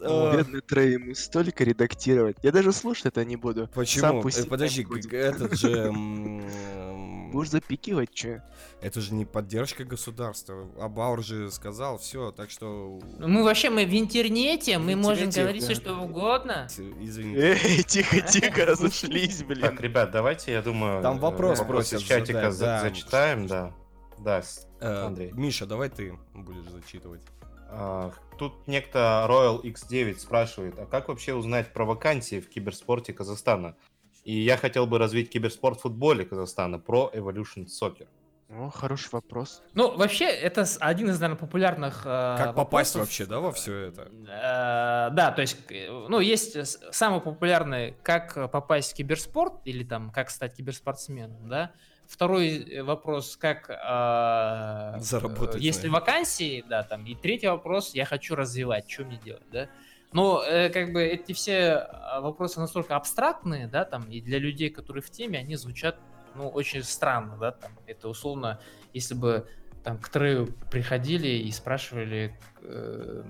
Speaker 3: О, бедный Трей, ему столько редактировать. Я даже слушать это не буду.
Speaker 1: Почему? Сам э, Подожди, этот же...
Speaker 3: Будешь запикивать, че?
Speaker 1: Это же не поддержка государства. А Баур же сказал все, так что...
Speaker 4: Ну, мы вообще, мы в интернете, мы можем говорить все, что угодно.
Speaker 3: Извините. Эй, тихо-тихо, разошлись, блин.
Speaker 2: Так, ребят, давайте, я думаю...
Speaker 1: Там вопрос просят
Speaker 2: из чатика зачитаем, да. Да,
Speaker 1: э, Андрей. Миша, давай ты будешь зачитывать.
Speaker 2: А, тут некто Royal X9 спрашивает, а как вообще узнать про вакансии в киберспорте Казахстана? И я хотел бы развить киберспорт в футболе Казахстана, про Evolution Soccer.
Speaker 3: О, хороший вопрос.
Speaker 4: Ну, вообще, это один из, наверное, популярных
Speaker 1: э, Как попасть вообще, да, во все это?
Speaker 4: Э, да, то есть, ну, есть самый популярный, как попасть в киберспорт, или там, как стать киберспортсменом, да. Второй э, вопрос, как э,
Speaker 1: заработать.
Speaker 4: Есть ли вакансии, да, там. И третий вопрос, я хочу развивать, что мне делать, да. Но э, как бы эти все а, вопросы настолько абстрактные, да, там, и для людей, которые в теме, они звучат, ну, очень странно, да, там, это условно, если бы там к Трею приходили и спрашивали, э,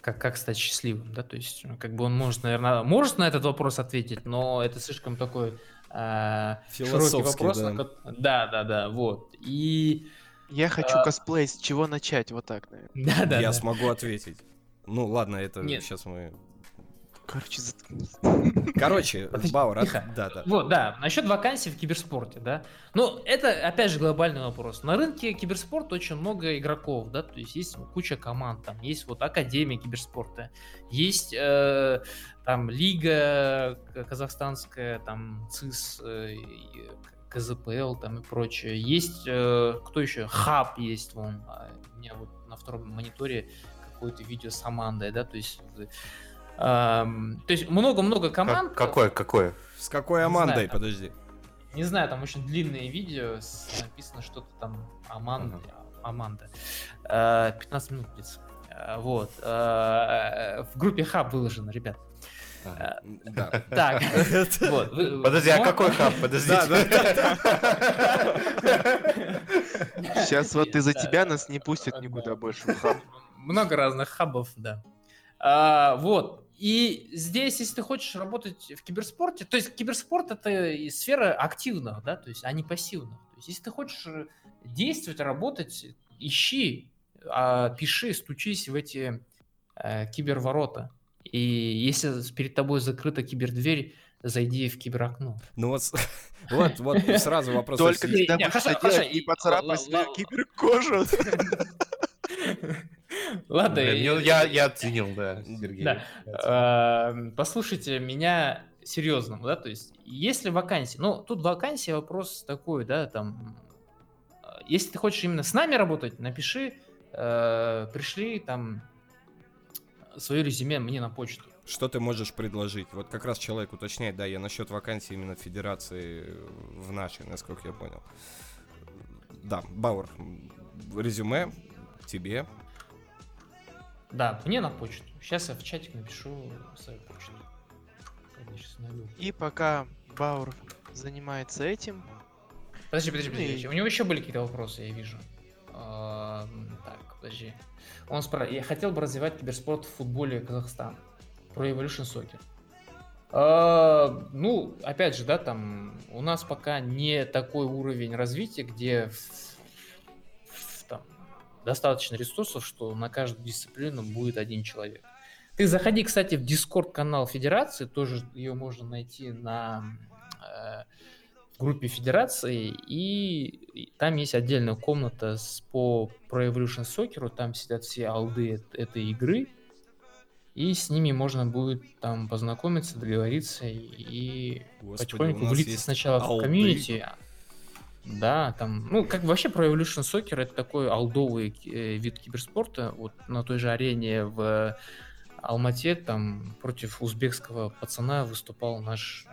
Speaker 4: как, как стать счастливым, да, то есть, ну, как бы он может, наверное, может на этот вопрос ответить, но это слишком такой широкий вопрос. Да. На, да, да, да, вот. И...
Speaker 3: Я хочу а... косплей, с чего начать, вот так, наверное.
Speaker 1: Да, да, Я да. смогу ответить. Ну, ладно, это Нет. сейчас мы
Speaker 3: Короче, заткнись.
Speaker 1: Короче, Бауэр, а...
Speaker 4: да, да. Вот, да, насчет вакансий в киберспорте, да. Ну, это, опять же, глобальный вопрос. На рынке киберспорта очень много игроков, да, то есть есть куча команд, там есть вот Академия киберспорта, есть э, там Лига казахстанская, там ЦИС, э, КЗПЛ там и прочее. Есть, э, кто еще? Хаб есть, вон, а, у меня вот на втором мониторе какое-то видео с Амандой, да, то есть то есть много-много команд.
Speaker 2: Как, какое, какое?
Speaker 1: С какой Амандой, знаю, подожди?
Speaker 4: Не знаю, там очень длинные видео, с, написано что-то там Аманда. Ага. Аманда. 15 минут длится. А, вот. А, в группе Хаб выложено, ребят.
Speaker 1: А, да.
Speaker 4: Так,
Speaker 2: вот. Подожди, а какой хаб? Подожди.
Speaker 3: Сейчас вот из-за тебя нас не пустят никуда больше в хаб.
Speaker 4: Много разных хабов, да. Вот. И здесь, если ты хочешь работать в киберспорте, то есть киберспорт это сфера активных, да, то есть, а не пассивных. То есть, если ты хочешь действовать, работать, ищи, а, пиши, стучись в эти э, киберворота. И если перед тобой закрыта кибердверь, зайди в киберокно.
Speaker 1: Ну вот, вот, вот сразу вопрос.
Speaker 3: Только когда не поцарапай свою киберкожу.
Speaker 2: Ладно. я, я оценил, да, Сергей. Да.
Speaker 4: А, послушайте меня серьезно, да, то есть, если вакансия, ну, тут вакансия вопрос такой, да, там, если ты хочешь именно с нами работать, напиши, э, пришли там свое резюме мне на почту.
Speaker 1: Что ты можешь предложить? Вот как раз человек уточняет, да, я насчет вакансии именно федерации в нашей, насколько я понял. Да, Бауэр, резюме тебе,
Speaker 4: да, мне на почту. Сейчас я в чатик напишу свою почту.
Speaker 3: И пока Баур занимается этим...
Speaker 4: Подожди, подожди, подожди. И... У него еще были какие-то вопросы, я вижу. А, так, подожди. Он спрашивает, я хотел бы развивать киберспорт в футболе Казахстана. Про Evolution Soccer. А, ну, опять же, да, там у нас пока не такой уровень развития, где достаточно ресурсов, что на каждую дисциплину будет один человек. Ты заходи, кстати, в Discord канал Федерации, тоже ее можно найти на э, группе Федерации, и там есть отдельная комната с, по Pro Evolution Soccer, там сидят все алды этой игры, и с ними можно будет там познакомиться, договориться и Господи, потихоньку влиться сначала алды. в комьюнити, да, там, ну, как вообще про Evolution Soccer это такой алдовый э, вид киберспорта. Вот на той же арене в Алмате там против узбекского пацана выступал наш э,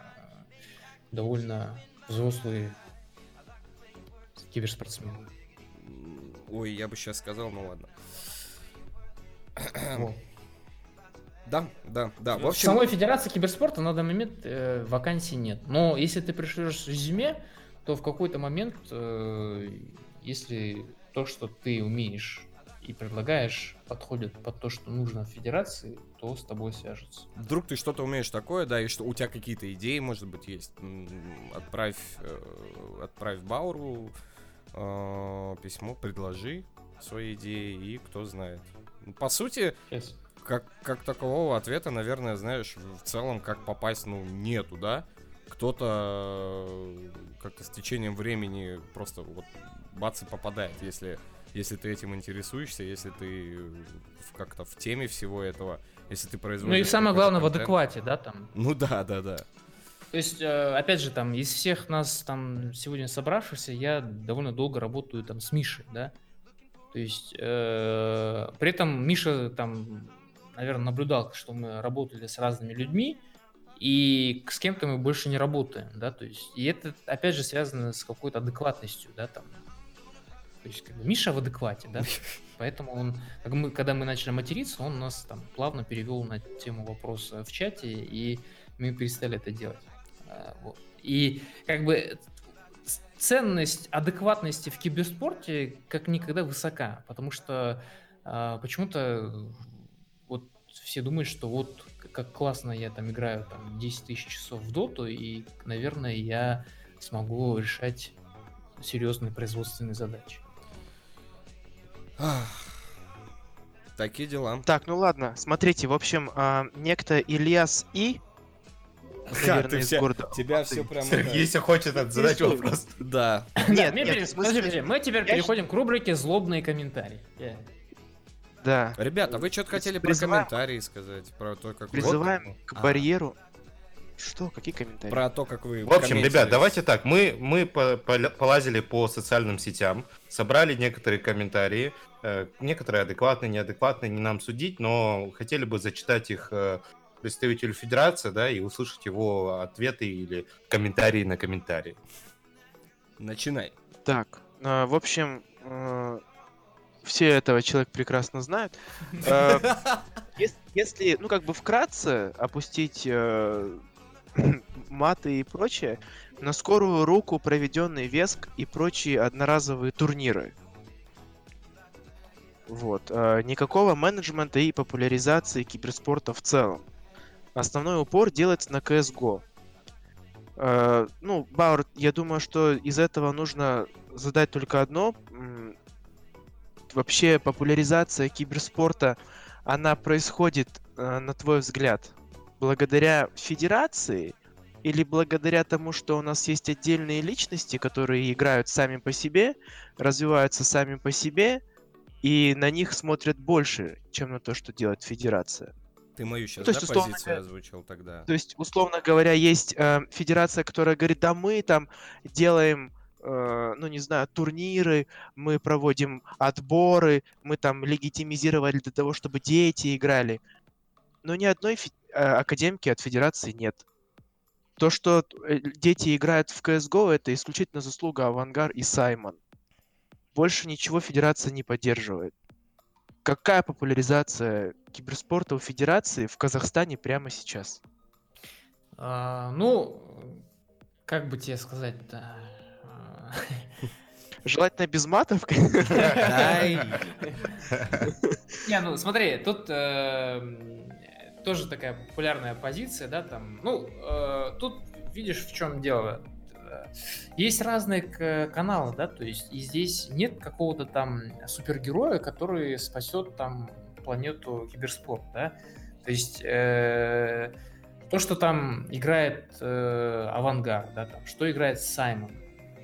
Speaker 4: довольно взрослый киберспортсмен.
Speaker 1: Ой, я бы сейчас сказал, ну ладно. Да, да, да.
Speaker 4: В, общем... в самой Федерации киберспорта на данный момент э, вакансий нет. Но если ты пришлешь резюме, то в какой-то момент, э, если то, что ты умеешь и предлагаешь, подходит под то, что нужно в федерации, то с тобой свяжутся.
Speaker 1: Вдруг ты что-то умеешь такое, да, и что у тебя какие-то идеи, может быть, есть, отправь, э, отправь Бауру э, письмо, предложи свои идеи, и кто знает. По сути, как, как такового ответа, наверное, знаешь, в целом, как попасть, ну, нету, да? Кто-то э, как-то с течением времени просто вот бац и попадает, если, если ты этим интересуешься, если ты как-то в теме всего этого, если ты производишь...
Speaker 4: Ну и самое главное контент. в адеквате, да, там?
Speaker 1: Ну да, да, да.
Speaker 4: То есть, э, опять же, там, из всех нас там сегодня собравшихся, я довольно долго работаю там с Мишей, да. То есть, э, при этом Миша там, наверное, наблюдал, что мы работали с разными людьми, и с кем-то мы больше не работаем, да, то есть, и это, опять же, связано с какой-то адекватностью, да, там. То есть, как бы, Миша в адеквате, да? Поэтому он, как мы, когда мы начали материться, он нас там плавно перевел на тему вопроса в чате, и мы перестали это делать. А, вот. И как бы ценность адекватности в киберспорте как никогда высока, потому что а, почему-то вот все думают, что вот как классно я там играю там 10 тысяч часов в доту, и, наверное, я смогу решать серьезные производственные задачи.
Speaker 1: Такие дела.
Speaker 3: Так, ну ладно, смотрите, в общем, а, некто Ильяс И,
Speaker 1: наверное, ты из все, города. Тебя все прям...
Speaker 2: Если хочет задать вопрос.
Speaker 1: Да.
Speaker 4: Нет, нет, подожди, мы теперь переходим к рубрике «Злобные комментарии».
Speaker 3: Да.
Speaker 1: Ребята, вы что-то хотели про комментарии сказать, про то, как...
Speaker 3: Призываем к а. барьеру что? Какие комментарии?
Speaker 1: Про то, как вы...
Speaker 2: В общем, ребят, давайте так. Мы, мы по, по, полазили по социальным сетям, собрали некоторые комментарии. Э, некоторые адекватные, неадекватные, не нам судить, но хотели бы зачитать их э, представителю Федерации, да, и услышать его ответы или комментарии на комментарии.
Speaker 1: Начинай.
Speaker 3: Так, э, в общем, все этого человек прекрасно знают. Э, если, ну, как бы вкратце опустить э, маты и прочее, на скорую руку проведенный Веск и прочие одноразовые турниры. Вот. Э, никакого менеджмента и популяризации киберспорта в целом. Основной упор делается на CSGO. Ну, Бауэр, я думаю, что из этого нужно задать только одно. Вообще популяризация киберспорта, она происходит, э, на твой взгляд, благодаря федерации или благодаря тому, что у нас есть отдельные личности, которые играют сами по себе, развиваются сами по себе, и на них смотрят больше, чем на то, что делает федерация.
Speaker 1: Ты мою сейчас, ну, то есть, да, условно, позицию озвучил тогда?
Speaker 3: То есть, условно говоря, есть э, федерация, которая говорит, да мы там делаем ну, не знаю, турниры, мы проводим отборы, мы там легитимизировали для того, чтобы дети играли. Но ни одной Э, академики от федерации нет. То, что э, дети играют в CSGO, это исключительно заслуга Авангар и Саймон. Больше ничего федерация не поддерживает. Какая популяризация киберспорта у федерации в Казахстане прямо сейчас?
Speaker 4: А, ну, как бы тебе сказать-то?
Speaker 3: Желательно без матов.
Speaker 4: Не, ну смотри, тут э, тоже такая популярная позиция, да, там, ну, э, тут видишь, в чем дело. Есть разные каналы, да, то есть и здесь нет какого-то там супергероя, который спасет там планету киберспорт, да. То есть э, то, что там играет э, Авангард, да, там, что играет Саймон.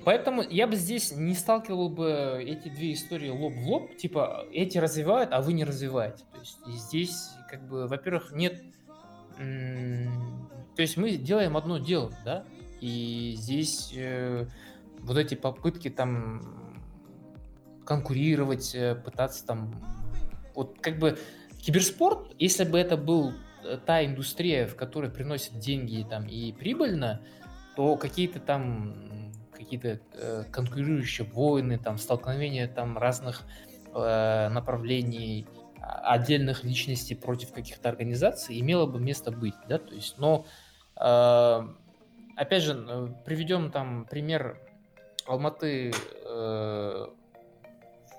Speaker 4: Поэтому я бы здесь не сталкивал бы эти две истории лоб в лоб, типа эти развивают, а вы не развиваете. То есть здесь как бы, во-первых, нет... То есть мы делаем одно дело, да, и здесь э, вот эти попытки там конкурировать, э, пытаться там... Вот как бы киберспорт, если бы это был э, та индустрия, в которой приносит деньги там и прибыльно, то какие-то там какие-то э, конкурирующие войны, там столкновения там разных э, направлений отдельных личностей против каких-то организаций имело бы место быть, да, то есть, но э, опять же, приведем там пример Алматы, э,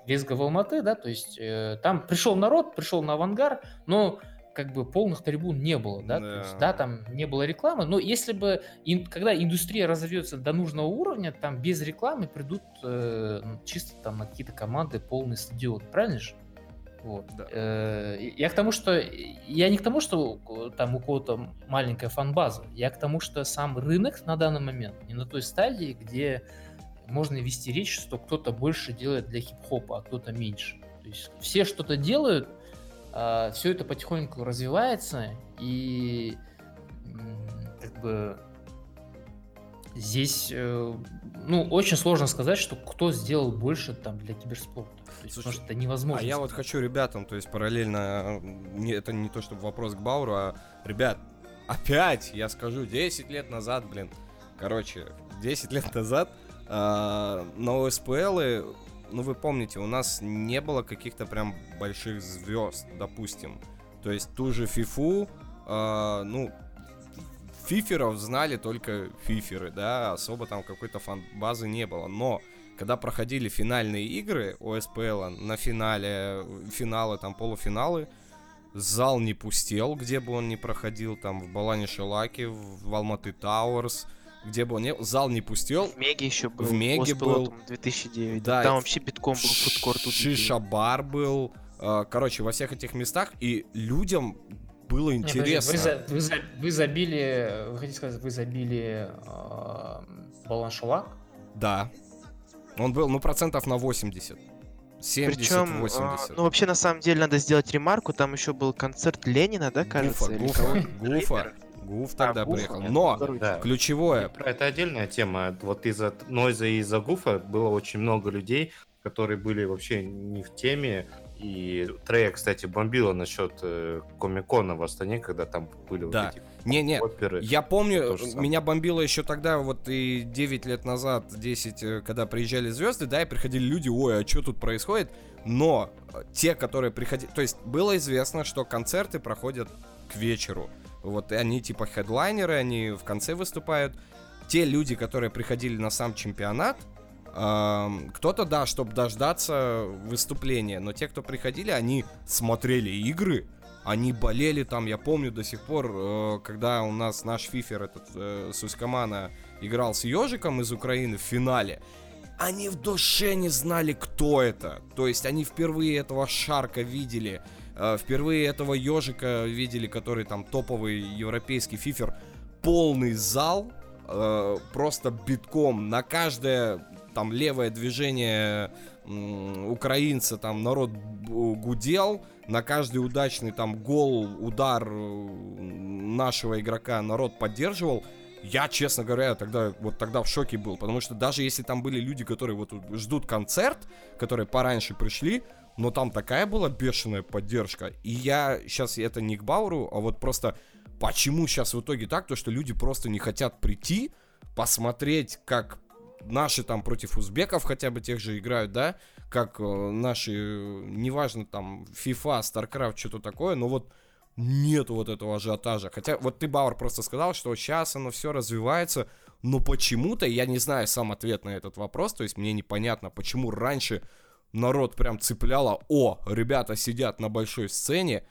Speaker 4: Визга в Алматы, да, то есть э, там пришел народ, пришел на авангар, но как бы полных трибун не было, да, да. то есть, да, там не было рекламы, но если бы, ин, когда индустрия разовьется до нужного уровня, там без рекламы придут э, чисто там на какие-то команды полный стадион, правильно же? Вот. Да. Э, я к тому, что я не к тому, что там у кого-то маленькая фан-база, я к тому, что сам рынок на данный момент не на той стадии, где можно вести речь, что кто-то больше делает для хип-хопа, а кто-то меньше. То есть все что-то делают, а, все это потихоньку развивается, и как бы здесь, э, ну, очень сложно сказать, что кто сделал больше там для киберспорта. Слушай, потому что это невозможно.
Speaker 1: А я вот хочу ребятам, то есть параллельно, не, это не то чтобы вопрос к Бауру, а, ребят, опять, я скажу, 10 лет назад, блин, короче, 10 лет назад э, на ОСПЛ ну вы помните, у нас не было каких-то прям больших звезд, допустим. То есть ту же Фифу, э, ну, фиферов знали только фиферы, да, особо там какой-то фан-базы не было. Но когда проходили финальные игры ОСПЛ на финале, финалы, там полуфиналы, зал не пустел, где бы он ни проходил, там в Балане Шелаке, в Алматы Тауэрс, где бы он не зал не пустел.
Speaker 3: В Меге еще был.
Speaker 1: В Меге был.
Speaker 3: 2009. Да, там вообще битком был фудкорт.
Speaker 1: Шиша-бар был. А, короче, во всех этих местах. И людям было интересно. Не,
Speaker 4: подожди, вы, за, вы, вы забили, вы хотите сказать, вы забили э, Балан Шелак?
Speaker 1: Да. Он был, ну, процентов на 80. 70, Причем, 80. А,
Speaker 3: ну, вообще, на самом деле, надо сделать ремарку. Там еще был концерт Ленина, да, кажется?
Speaker 1: Гуфа, Гуфа, Гуфа. Гуф тогда а, приехал. Но да. ключевое...
Speaker 2: Это отдельная тема. Вот из-за Нойза и из-за Гуфа было очень много людей, которые были вообще не в теме. И Трея, кстати, бомбила насчет э, Комикона в Астане, когда там были
Speaker 1: да. вот эти не, не, оперы. Я помню, меня бомбило еще тогда, вот и 9 лет назад, 10, э, когда приезжали звезды, да, и приходили люди, ой, а что тут происходит? Но э, те, которые приходили... То есть было известно, что концерты проходят к вечеру. Вот они типа хедлайнеры, они в конце выступают. Те люди, которые приходили на сам чемпионат, кто-то, да, чтобы дождаться выступления, но те, кто приходили, они смотрели игры, они болели там, я помню до сих пор, э, когда у нас наш фифер, этот э, Суськомана, играл с Ежиком из Украины в финале, они в душе не знали, кто это. То есть они впервые этого Шарка видели, впервые этого Ежика видели, который там топовый европейский фифер. Полный зал, э, просто битком на каждое там левое движение украинца, там народ гудел, на каждый удачный там гол, удар э, нашего игрока народ поддерживал. Я, честно говоря, тогда вот тогда в шоке был, потому что даже если там были люди, которые вот ждут концерт, которые пораньше пришли, но там такая была бешеная поддержка. И я сейчас это не к Бауру, а вот просто почему сейчас в итоге так, то что люди просто не хотят прийти, посмотреть, как наши там против узбеков хотя бы тех же играют, да, как э, наши, неважно там, FIFA, StarCraft, что-то такое, но вот нет вот этого ажиотажа. Хотя вот ты, Бауэр, просто сказал, что сейчас оно все развивается, но почему-то, я не знаю сам ответ на этот вопрос, то есть мне непонятно, почему раньше народ прям цепляло, о, ребята сидят на большой сцене,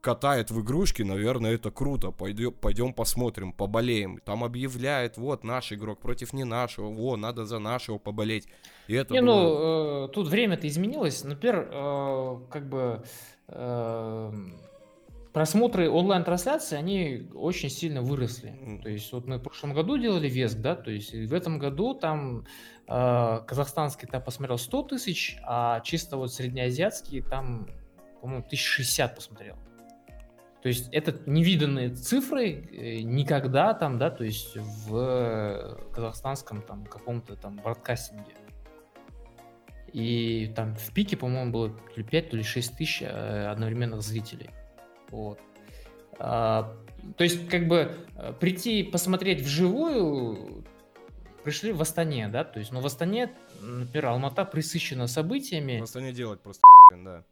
Speaker 1: катает в игрушки, наверное, это круто. Пойдем, пойдем посмотрим, поболеем. Там объявляет, вот наш игрок против не нашего, во, надо за нашего поболеть. И это
Speaker 4: не, было... ну, э, тут время-то изменилось. Например, э, как бы э, просмотры онлайн-трансляции, они очень сильно выросли. Mm. То есть вот мы в прошлом году делали Веск, да, то есть в этом году там казахстанский там посмотрел 100 тысяч, а чисто вот среднеазиатский там, по-моему, 1060 посмотрел. То есть это невиданные цифры э, никогда там, да, то есть в казахстанском там каком-то там бродкастинге. И там в пике, по-моему, было то ли 5, то ли 6 тысяч э, одновременных зрителей. Вот. А, то есть, как бы э, прийти посмотреть вживую пришли в Астане, да, то есть, но в Астане, например, Алмата присыщена событиями.
Speaker 1: В Астане делать просто да.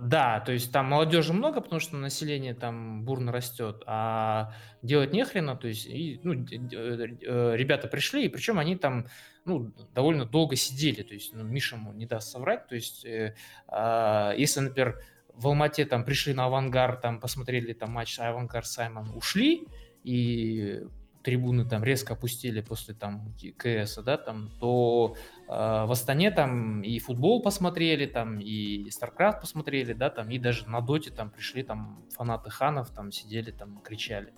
Speaker 4: Да, то есть там молодежи много, потому что население там бурно растет, а делать нехрена, то есть и, ну, э, ребята пришли, и причем они там ну, довольно долго сидели, то есть ну, Миша ему не даст соврать, то есть э, э, если, например, в Алмате там пришли на Авангар, там посмотрели там матч Авангар Саймон, ушли, и трибуны там резко опустили после там КС, да, там, то э, в Астане там и футбол посмотрели, там и StarCraft посмотрели, да, там и даже на Доте там пришли там фанаты ханов, там сидели, там кричали.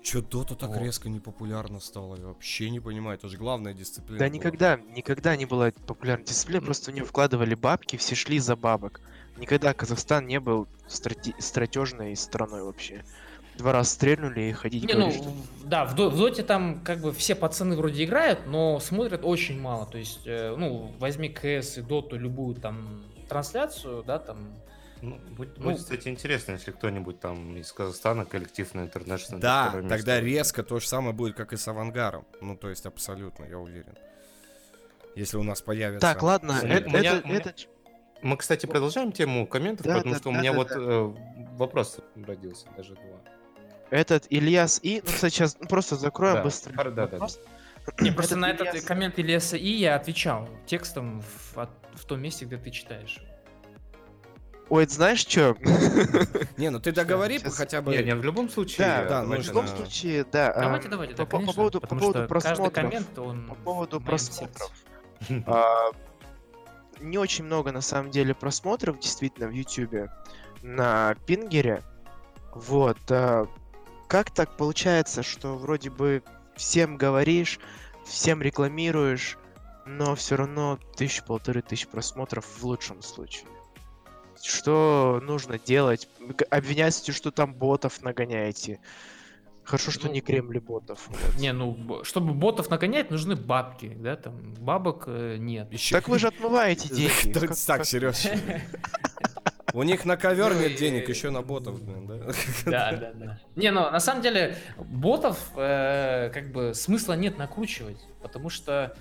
Speaker 1: Че Дота так вот. резко непопулярна стала? Я вообще не понимаю, это же главная дисциплина.
Speaker 3: Да была. никогда, никогда не была популярной дисциплина, просто в нее вкладывали бабки, все шли за бабок. Никогда Казахстан не был страте- стратежной страной вообще два раза стрельнули и ходить не,
Speaker 4: говоришь, ну, Да, в, в Доте там как бы все пацаны вроде играют, но смотрят очень мало. То есть, э, ну, возьми КС и Доту, любую там трансляцию, да, там
Speaker 2: ну, будет, ну, будет, кстати, интересно, если кто-нибудь там из Казахстана, коллектив на интернешнл.
Speaker 1: Да, тогда резко то же самое будет, как и с Авангаром. Ну, то есть, абсолютно, я уверен. если у нас появится.
Speaker 3: Так, ладно,
Speaker 2: Меня-
Speaker 3: это,
Speaker 2: меня-
Speaker 3: это- это-
Speaker 2: Мы, кстати, продолжаем тему комментов,
Speaker 3: Да,
Speaker 2: потому
Speaker 3: да,
Speaker 2: что у
Speaker 3: да,
Speaker 2: меня
Speaker 3: да,
Speaker 2: вот
Speaker 3: да.
Speaker 2: э, вопрос родился, даже два.
Speaker 3: Этот Ильяс И, ну, кстати, сейчас просто закроем
Speaker 2: Да,
Speaker 3: быстро.
Speaker 2: да, да,
Speaker 3: вопрос.
Speaker 4: Не, просто
Speaker 3: Этот
Speaker 4: на этот
Speaker 3: Ильяс-
Speaker 4: коммент Ильяса И я отвечал текстом в, от- в том месте, где ты читаешь.
Speaker 3: Ой, ты знаешь что?
Speaker 1: Не, ну ты договори
Speaker 3: Сейчас-
Speaker 1: хотя бы.
Speaker 2: Не, не, в любом случае...
Speaker 3: Да,
Speaker 1: да,
Speaker 3: В любом случае, да. а,
Speaker 4: Давайте, давайте, да,
Speaker 3: по, поводу, по поводу просмотров.
Speaker 4: коммент, он
Speaker 3: По поводу просмотров. А, не очень много, на самом деле, просмотров, действительно, в Ютубе на Пингере. Вот. а, как так получается, что вроде бы всем говоришь, всем рекламируешь, но все равно тысячу, полторы тысячи просмотров в лучшем случае? Что нужно делать? Обвиняете, что там ботов нагоняете. Хорошо, что
Speaker 4: Ну,
Speaker 3: не кремли ботов. вот.
Speaker 4: Не, ну, чтобы ботов нагонять, нужны бабки, да, там, бабок э, нет.
Speaker 1: Ещё-
Speaker 3: Так вы же отмываете деньги.
Speaker 1: Так, Сереж. У них на ковер
Speaker 4: Ну
Speaker 1: нет денег, еще на ботов, блин, да?
Speaker 4: Да, да, да. Не, ну на самом деле ботов э, как бы смысла нет накручивать, потому что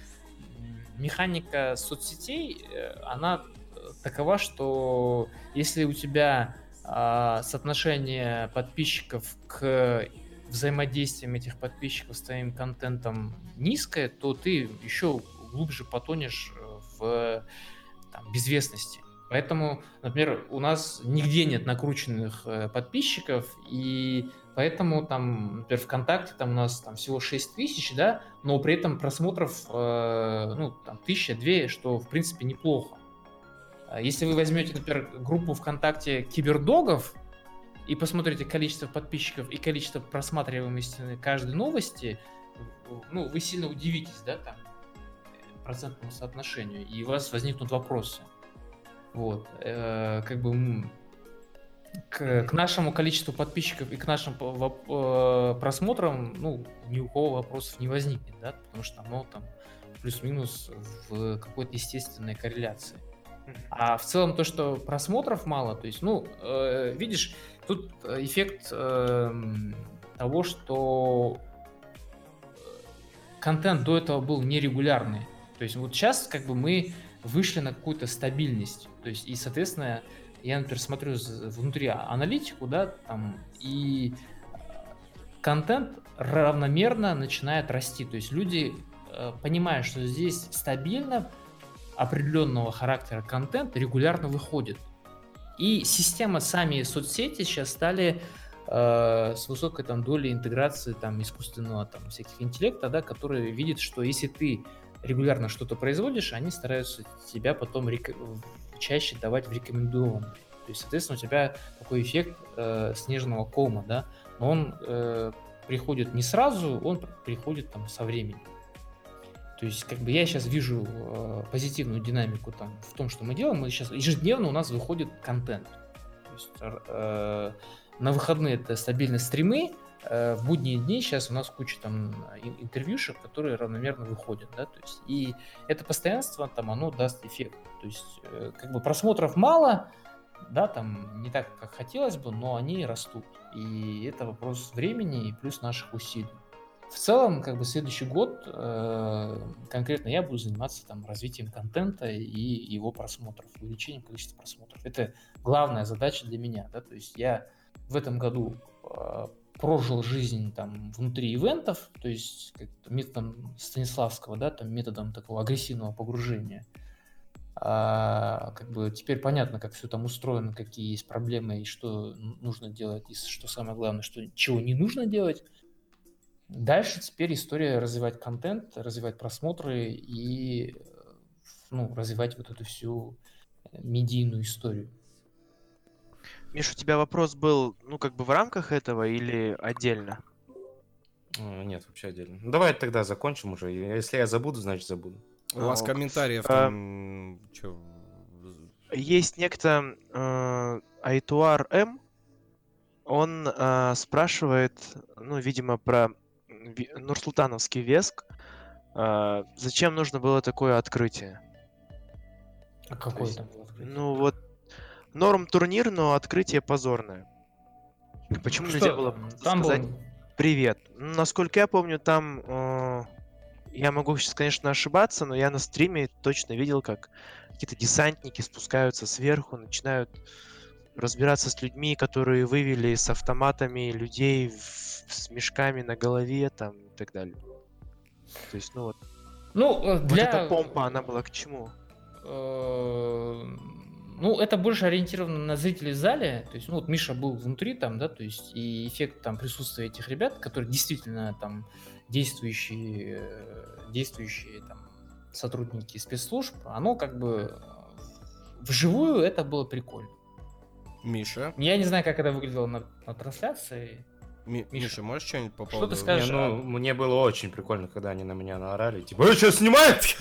Speaker 4: механика соцсетей, э, она э, такова, что если у тебя а, соотношение подписчиков к взаимодействиям этих подписчиков с твоим контентом низкое, то ты еще глубже потонешь э, в там, безвестности. Поэтому, например, у нас нигде нет накрученных э, подписчиков, и поэтому там, например, ВКонтакте там у нас там всего 6 тысяч, да, но при этом просмотров, э, ну, там, тысяча, две, что, в принципе, неплохо. А Если вы возьмете, например, группу ВКонтакте кибердогов и посмотрите количество подписчиков и количество просматриваемости каждой новости, ну, вы сильно удивитесь, да, там, э, процентному соотношению, и у вас возникнут вопросы. Вот, э, как бы к, к нашему количеству подписчиков и к нашим э, просмотрам, ну, ни у кого вопросов не возникнет, да, потому что оно там плюс-минус в какой-то естественной корреляции. А в целом то, что просмотров мало, то есть, ну, э, видишь, тут э, эффект эм, того, что контент до этого был нерегулярный. То есть вот сейчас как бы мы вышли на какую-то стабильность. То есть и, соответственно, я, например, смотрю внутри аналитику, да, там, и контент равномерно начинает расти. То есть люди э, понимают, что здесь стабильно определенного характера контент регулярно выходит. И система, сами соцсети сейчас стали э, с высокой там долей интеграции там искусственного там всяких интеллекта, да, который видит, что если ты регулярно что-то производишь, они стараются тебя потом рек- чаще давать в рекомендованные. То есть, соответственно, у тебя такой эффект э, снежного кома, да, но он э, приходит не сразу, он пр- приходит там со временем. То есть, как бы я сейчас вижу э, позитивную динамику там в том, что мы делаем. Мы сейчас ежедневно у нас выходит контент. То есть, э, на выходные это стабильно стримы, в будние дни сейчас у нас куча там ин- интервьюшек, которые равномерно выходят, да, то есть и это постоянство там оно даст эффект, то есть э, как бы просмотров мало, да, там не так, как хотелось бы, но они растут, и это вопрос времени и плюс наших усилий. В целом, как бы следующий год э, конкретно я буду заниматься там развитием контента и его просмотров, увеличением количества просмотров. Это главная задача для меня, да, то есть я в этом году э, прожил жизнь там внутри ивентов, то есть методом Станиславского, да, там методом такого агрессивного погружения. А, как бы теперь понятно, как все там устроено, какие есть проблемы и что нужно делать, и что самое главное, что чего не нужно делать. Дальше теперь история развивать контент, развивать просмотры и э, ну, развивать вот эту всю медийную историю.
Speaker 3: Миш, у тебя вопрос был, ну, как бы в рамках этого или отдельно?
Speaker 2: А, Нет, вообще отдельно. Ну, Давай тогда закончим уже. Если я забуду, значит забуду.
Speaker 1: У вас
Speaker 3: А,
Speaker 1: комментариев
Speaker 3: а,
Speaker 1: там...
Speaker 3: Есть некто э, Айтуар М. Он э, спрашивает, ну, видимо, про Нурсултановский Веск. Э, зачем нужно было такое открытие?
Speaker 4: А какой
Speaker 3: есть,
Speaker 4: там?
Speaker 3: Ну, вот норм турнир, но открытие позорное. Почему
Speaker 4: Что
Speaker 3: нельзя было
Speaker 4: там?
Speaker 3: сказать
Speaker 4: был
Speaker 3: привет? Ну, Насколько я помню, там э, я могу сейчас, конечно, ошибаться, но я на стриме точно видел, как какие-то десантники спускаются сверху, начинают разбираться с людьми, которые вывели с автоматами людей в, с мешками на голове там и так далее. То есть, ну вот.
Speaker 4: Ну,
Speaker 3: для... Вот эта помпа, она была к чему?
Speaker 4: Э, ну, это больше ориентировано на зрителей в зале. То есть, ну, вот Миша был внутри там, да, то есть, и эффект там присутствия этих ребят, которые действительно там действующие, э, действующие там сотрудники спецслужб, оно как бы вживую это было прикольно.
Speaker 1: Миша?
Speaker 4: Я не знаю, как это выглядело на, на трансляции.
Speaker 1: Ми- Миша, Миша, можешь что-нибудь по
Speaker 2: поводу... Что ты скажешь? Не, ну, мне было очень прикольно, когда они на меня наорали. Типа, вы что, снимаете?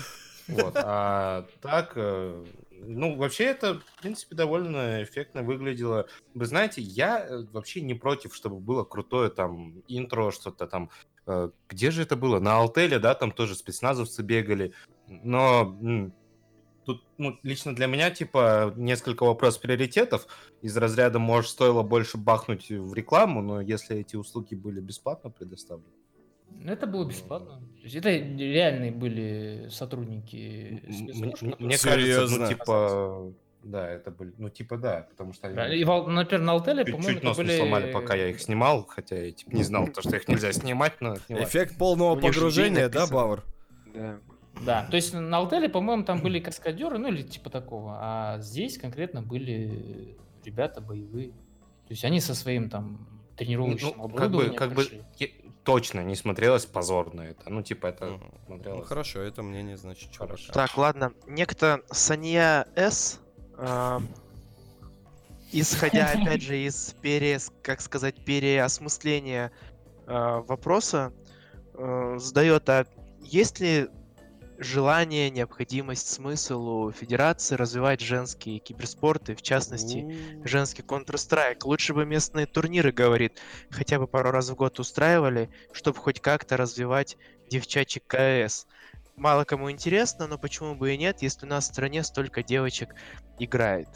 Speaker 2: Вот, а так, э, ну, вообще это, в принципе, довольно эффектно выглядело. Вы знаете, я э, вообще не против, чтобы было крутое там интро, что-то там. Э, где же это было? На Алтеле, да, там тоже спецназовцы бегали. Но тут, ну, лично для меня, типа, несколько вопросов приоритетов. Из разряда, может, стоило больше бахнуть в рекламу, но если эти услуги были бесплатно предоставлены,
Speaker 4: ну, это было бесплатно. То есть это реальные были сотрудники
Speaker 2: Мне, кажется, ну, типа... Да, это были, ну, типа, да, потому что
Speaker 4: да, они... И, например, на Алтеле,
Speaker 2: по-моему, Чуть нос были... не сломали, пока я их снимал, хотя я типа, не знал, то, что их нельзя снимать, но...
Speaker 1: Эффект полного погружения, да, Бауэр?
Speaker 4: Да. Да, то есть на Алтеле, по-моему, там были каскадеры, ну или типа такого, а здесь конкретно были ребята боевые. То есть они со своим там тренировочным ну,
Speaker 2: как бы, как бы точно не смотрелось позорно это. Ну, типа, это mm.
Speaker 1: смотрелось. Ну, хорошо, это мнение, значит,
Speaker 3: хорошо. Так, ладно. Некто Санья С, э, исходя, опять же, из пере, как сказать, переосмысления э, вопроса, э, задает, а есть ли желание, необходимость, смысл у Федерации развивать женские киберспорты, в частности, женский Counter-Strike. Лучше бы местные турниры, говорит, хотя бы пару раз в год устраивали, чтобы хоть как-то развивать девчачий КС. Мало кому интересно, но почему бы и нет, если у нас в стране столько девочек играет.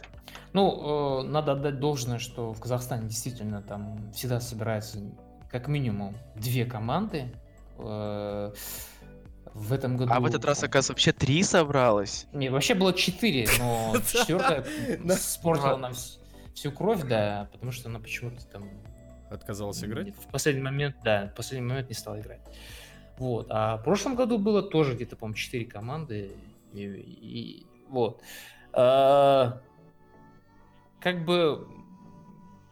Speaker 4: Ну, э, надо отдать должное, что в Казахстане действительно там всегда собирается как минимум две команды. В этом году...
Speaker 3: А в этот раз, оказывается, вообще три собралось?
Speaker 4: Не, вообще было четыре, но четвертая спортила нам всю кровь, да, потому что она почему-то там...
Speaker 1: Отказалась играть?
Speaker 4: В последний момент, да, в последний момент не стала играть. Вот. А в прошлом году было тоже где-то, по-моему, четыре команды. И, и вот. А, как бы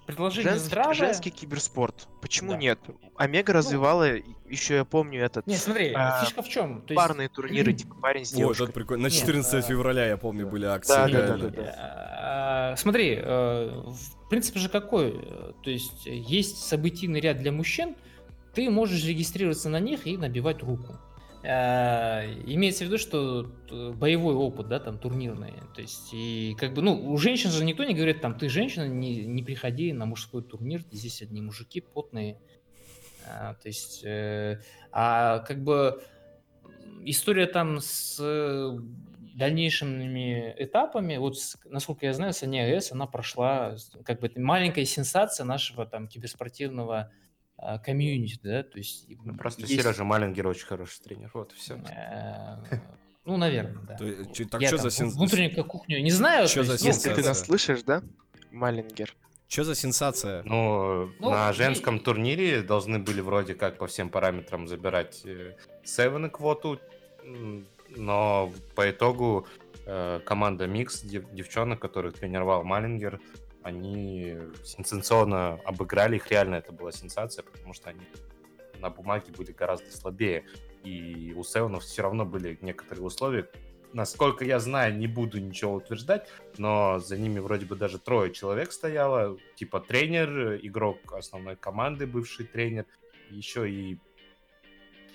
Speaker 4: предложение
Speaker 3: женский, здравое. Женский киберспорт. Почему да. нет? Омега ну, развивала, еще я помню этот...
Speaker 4: Не, смотри, а, фишка в чем?
Speaker 3: То парные есть... турниры, типа парень с девушкой.
Speaker 1: Вот, это прикольно. На 14 нет, а, февраля, я помню, были акции. Да, да, да, да,
Speaker 4: да. Смотри, э, в принципе же какой? То есть есть событийный ряд для мужчин, ты можешь регистрироваться на них и набивать руку. А, имеется в виду, что боевой опыт, да, там турнирный. То есть, и как бы, ну, у женщин же никто не говорит, там, ты женщина, не, не приходи на мужской турнир, здесь одни мужики потные. А, то есть, э, а как бы история там с дальнейшими этапами, вот насколько я знаю, Саня АЭС, она прошла, как бы, это маленькая сенсация нашего там киберспортивного комьюнити, да, то есть...
Speaker 2: Ну, просто есть... Сережа Малингер очень хороший тренер, вот все.
Speaker 4: Э, ну, наверное, да.
Speaker 1: Так что за сенсация?
Speaker 4: Внутреннюю кухню не знаю.
Speaker 3: Что за Если ты нас слышишь, да, Малингер?
Speaker 1: Что за сенсация?
Speaker 2: Ну, ну на женском и... турнире должны были вроде как по всем параметрам забирать э, Севен квоту, но по итогу э, команда Микс, девчонок, которых тренировал Малингер, они сенсационно обыграли их, реально это была сенсация, потому что они на бумаге были гораздо слабее, и у Севенов все равно были некоторые условия. Насколько я знаю, не буду ничего утверждать, но за ними вроде бы даже трое человек стояло, типа тренер, игрок основной команды, бывший тренер, еще и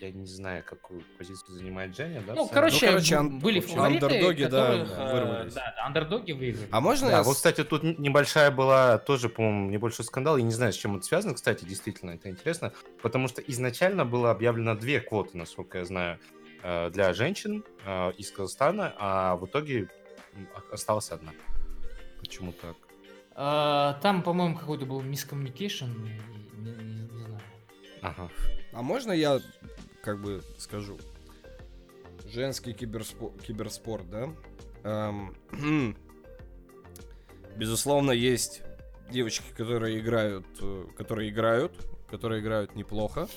Speaker 2: я не знаю, какую позицию занимает Женя, да?
Speaker 4: Ну, короче, ну, короче ан- были фавориты, андердоги, которых, да, э, вырвались. Да, андердоги выиграли.
Speaker 2: А можно... Да, вот, кстати, тут небольшая была тоже, по-моему, небольшой скандал. Я не знаю, с чем это связано, кстати, действительно, это интересно. Потому что изначально было объявлено две квоты, насколько я знаю, э, для женщин э, из Казахстана, а в итоге осталась одна. Почему так?
Speaker 4: А, там, по-моему, какой-то был мискоммуникейшн, не, не, не знаю.
Speaker 1: Ага. А можно я как бы скажу. женский киберспор, киберспорт, да? Эм, безусловно, есть девочки, которые играют, э, которые играют, которые играют неплохо.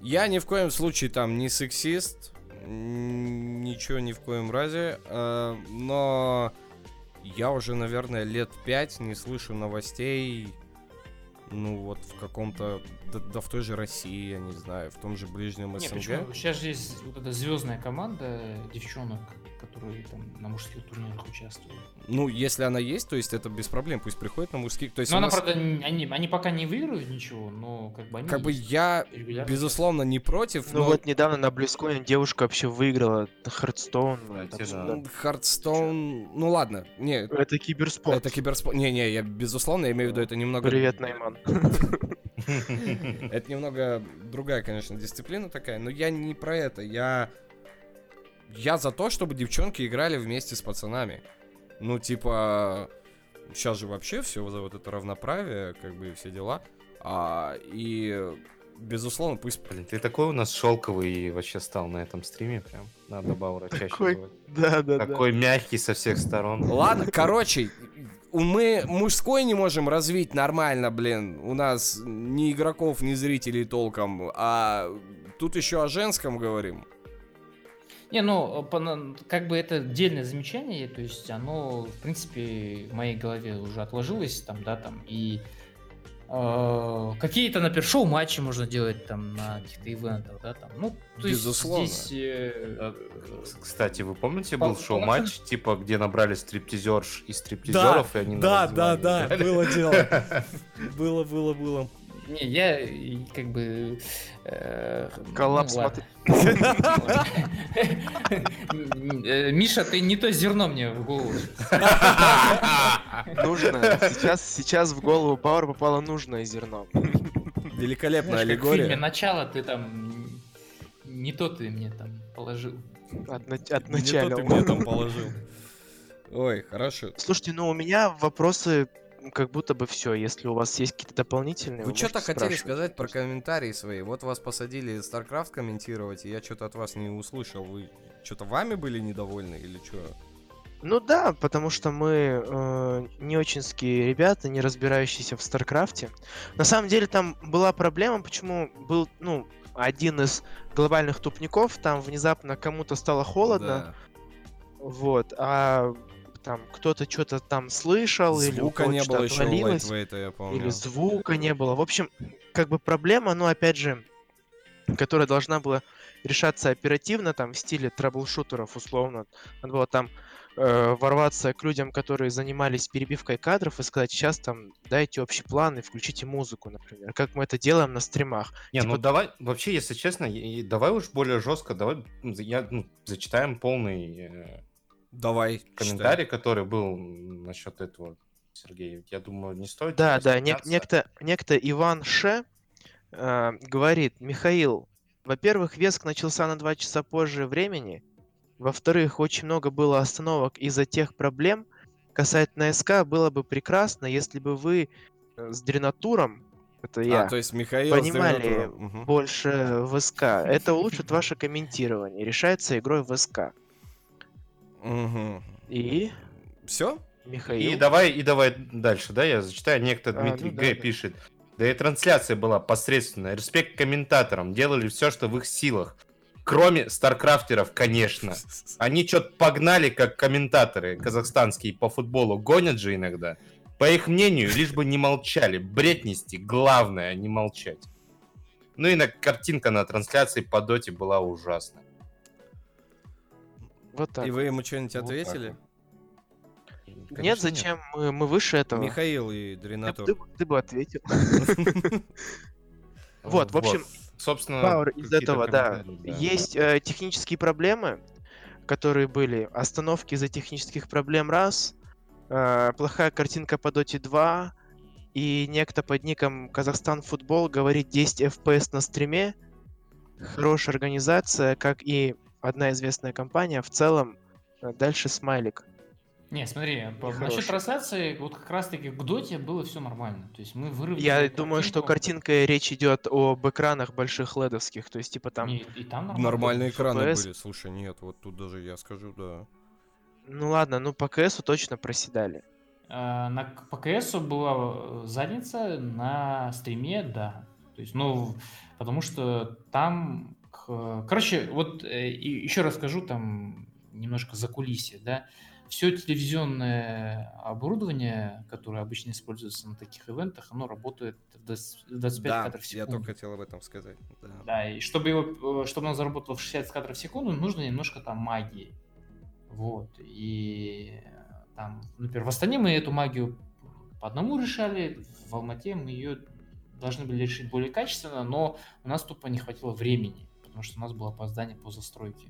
Speaker 1: Я ни в коем случае там не сексист, ничего ни в коем разе, э, но я уже, наверное, лет пять не слышу новостей, ну вот в каком-то, да, да в той же России, я не знаю, в том же ближнем СНГ. Не, почему?
Speaker 4: Сейчас же есть вот эта звездная команда девчонок, которые там на мужских турнирах участвуют.
Speaker 1: Ну, если она есть, то есть это без проблем, пусть приходит на мужские. То есть
Speaker 4: но
Speaker 1: она,
Speaker 4: нас... правда, они, они пока не выиграют ничего, но как бы они.
Speaker 1: Как бы я, безусловно, не против.
Speaker 3: Ну но... вот недавно на Близконе девушка вообще выиграла Хардстоун.
Speaker 1: Hearthstone, ну ладно, не.
Speaker 3: Это киберспорт.
Speaker 1: Это киберспорт. Не, не, я безусловно я имею в виду это немного.
Speaker 3: Привет, Найман.
Speaker 1: Это немного другая, конечно, дисциплина такая, но я не про это. Я я за то, чтобы девчонки играли вместе с пацанами. Ну, типа, сейчас же вообще все за вот это равноправие, как бы все дела. А, и безусловно, пусть...
Speaker 2: Блин, ты такой у нас шелковый вообще стал на этом стриме, прям. Надо Баура чаще
Speaker 3: такой... Да, да,
Speaker 2: Такой да. мягкий со всех сторон.
Speaker 1: Ладно, короче, мы мужской не можем развить нормально, блин. У нас ни игроков, ни зрителей толком. А тут еще о женском говорим.
Speaker 4: Не, ну, как бы это отдельное замечание, то есть оно, в принципе, в моей голове уже отложилось, там, да, там, и э, какие-то, например, шоу-матчи можно делать там на каких-то ивентах, да, там, ну,
Speaker 1: то Безусловно.
Speaker 4: есть здесь... Э,
Speaker 2: Кстати, вы помните, был шоу-матч, типа, где набрали стриптизерш и стриптизеров,
Speaker 1: да,
Speaker 2: и они
Speaker 1: Да, да, да, было дело. Было, было, было.
Speaker 4: Не, я как бы...
Speaker 3: Э, Коллапс ну,
Speaker 4: Миша, ты не то зерно мне в голову.
Speaker 3: Нужно. Сейчас, сейчас в голову Пауэр попало нужное зерно.
Speaker 1: Великолепная аллегория. В
Speaker 4: фильме начало ты там... Не то ты мне там положил.
Speaker 3: От, от начала. Не
Speaker 1: то ты мне там положил. Ой, хорошо.
Speaker 3: Слушайте, ну у меня вопросы как будто бы все. Если у вас есть какие-то дополнительные...
Speaker 1: Вы, вы что-то хотели сказать про комментарии свои. Вот вас посадили StarCraft комментировать, и я что-то от вас не услышал. Вы что-то вами были недовольны или что?
Speaker 3: Ну да, потому что мы э, не очинские ребята, не разбирающиеся в StarCraft е. На самом деле там была проблема, почему был, ну, один из глобальных тупников, там внезапно кому-то стало холодно. Да. Вот, а там кто-то что-то там слышал,
Speaker 1: звука
Speaker 3: или
Speaker 1: не было еще
Speaker 3: отвалилось,
Speaker 1: я помню.
Speaker 3: или звука не было. В общем, как бы проблема, ну, опять же, которая должна была решаться оперативно, там, в стиле трэблшутеров, условно. Надо было там э, ворваться к людям, которые занимались перебивкой кадров и сказать, сейчас там дайте общий план и включите музыку, например, как мы это делаем на стримах.
Speaker 2: Не, типа... ну давай, вообще, если честно, давай уж более жестко, давай я, ну, зачитаем полный э,
Speaker 1: Давай.
Speaker 2: Комментарий, читай. который был насчет этого, Сергей, я думаю, не стоит.
Speaker 3: Да, да, не, некто, некто Иван Ше э, говорит, Михаил, во-первых, Веск начался на два часа позже времени. Во-вторых, очень много было остановок из-за тех проблем. Касательно СК, было бы прекрасно, если бы вы э, с Дренатуром, это я,
Speaker 1: а, то есть Михаил
Speaker 3: понимали угу. больше в СК. Это улучшит ваше комментирование. Решается игрой в СК.
Speaker 1: Угу.
Speaker 3: И?
Speaker 1: Все?
Speaker 3: Михаил.
Speaker 2: И давай, и давай дальше, да, я зачитаю. Некто Дмитрий а, ну, Г. Да, пишет. Да и трансляция была посредственная. Респект комментаторам. Делали все, что в их силах. Кроме старкрафтеров, конечно. Они что-то погнали, как комментаторы казахстанские по футболу. Гонят же иногда. По их мнению, лишь бы не молчали. Бред нести. Главное, не молчать. Ну и на картинка на трансляции по доте была ужасная.
Speaker 3: Вот так.
Speaker 1: И вы ему что-нибудь вот ответили?
Speaker 3: Конечно, нет, зачем? Нет. Мы, мы выше этого.
Speaker 1: Mихаил и Дренатор.
Speaker 3: Ты, ты бы ответил. Вот, в общем,
Speaker 2: собственно,
Speaker 3: из этого, да. Есть э, технические проблемы, которые были. Остановки из-за технических проблем раз. Э, плохая картинка по Доте 2. И некто под ником Казахстан Футбол говорит 10 FPS на стриме. Хорошая организация, как и одна известная компания, в целом э, дальше смайлик.
Speaker 4: Не, смотри, насчет трансляции, вот как раз-таки к доте было все нормально. То есть мы выровняли.
Speaker 3: Я картинку. думаю, что картинка речь идет об экранах больших ледовских, то есть типа там.
Speaker 1: Не, и там нормально. Нормальные экраны FPS. были. Слушай, нет, вот тут даже я скажу, да.
Speaker 3: Ну ладно, ну по КСу точно проседали.
Speaker 4: А, на, по КСу была задница, на стриме, да. То есть, ну, потому что там, короче, вот э, еще расскажу там немножко за кулисье, да все телевизионное оборудование, которое обычно используется на таких ивентах, оно работает в 25 да, кадров в секунду.
Speaker 1: я только хотел об этом сказать.
Speaker 4: Да, да и чтобы, его, чтобы оно заработало в 60 кадров в секунду, нужно немножко там магии. Вот, и там, например, в Астане мы эту магию по одному решали, в Алмате мы ее должны были решить более качественно, но у нас тупо не хватило времени, потому что у нас было опоздание по застройке.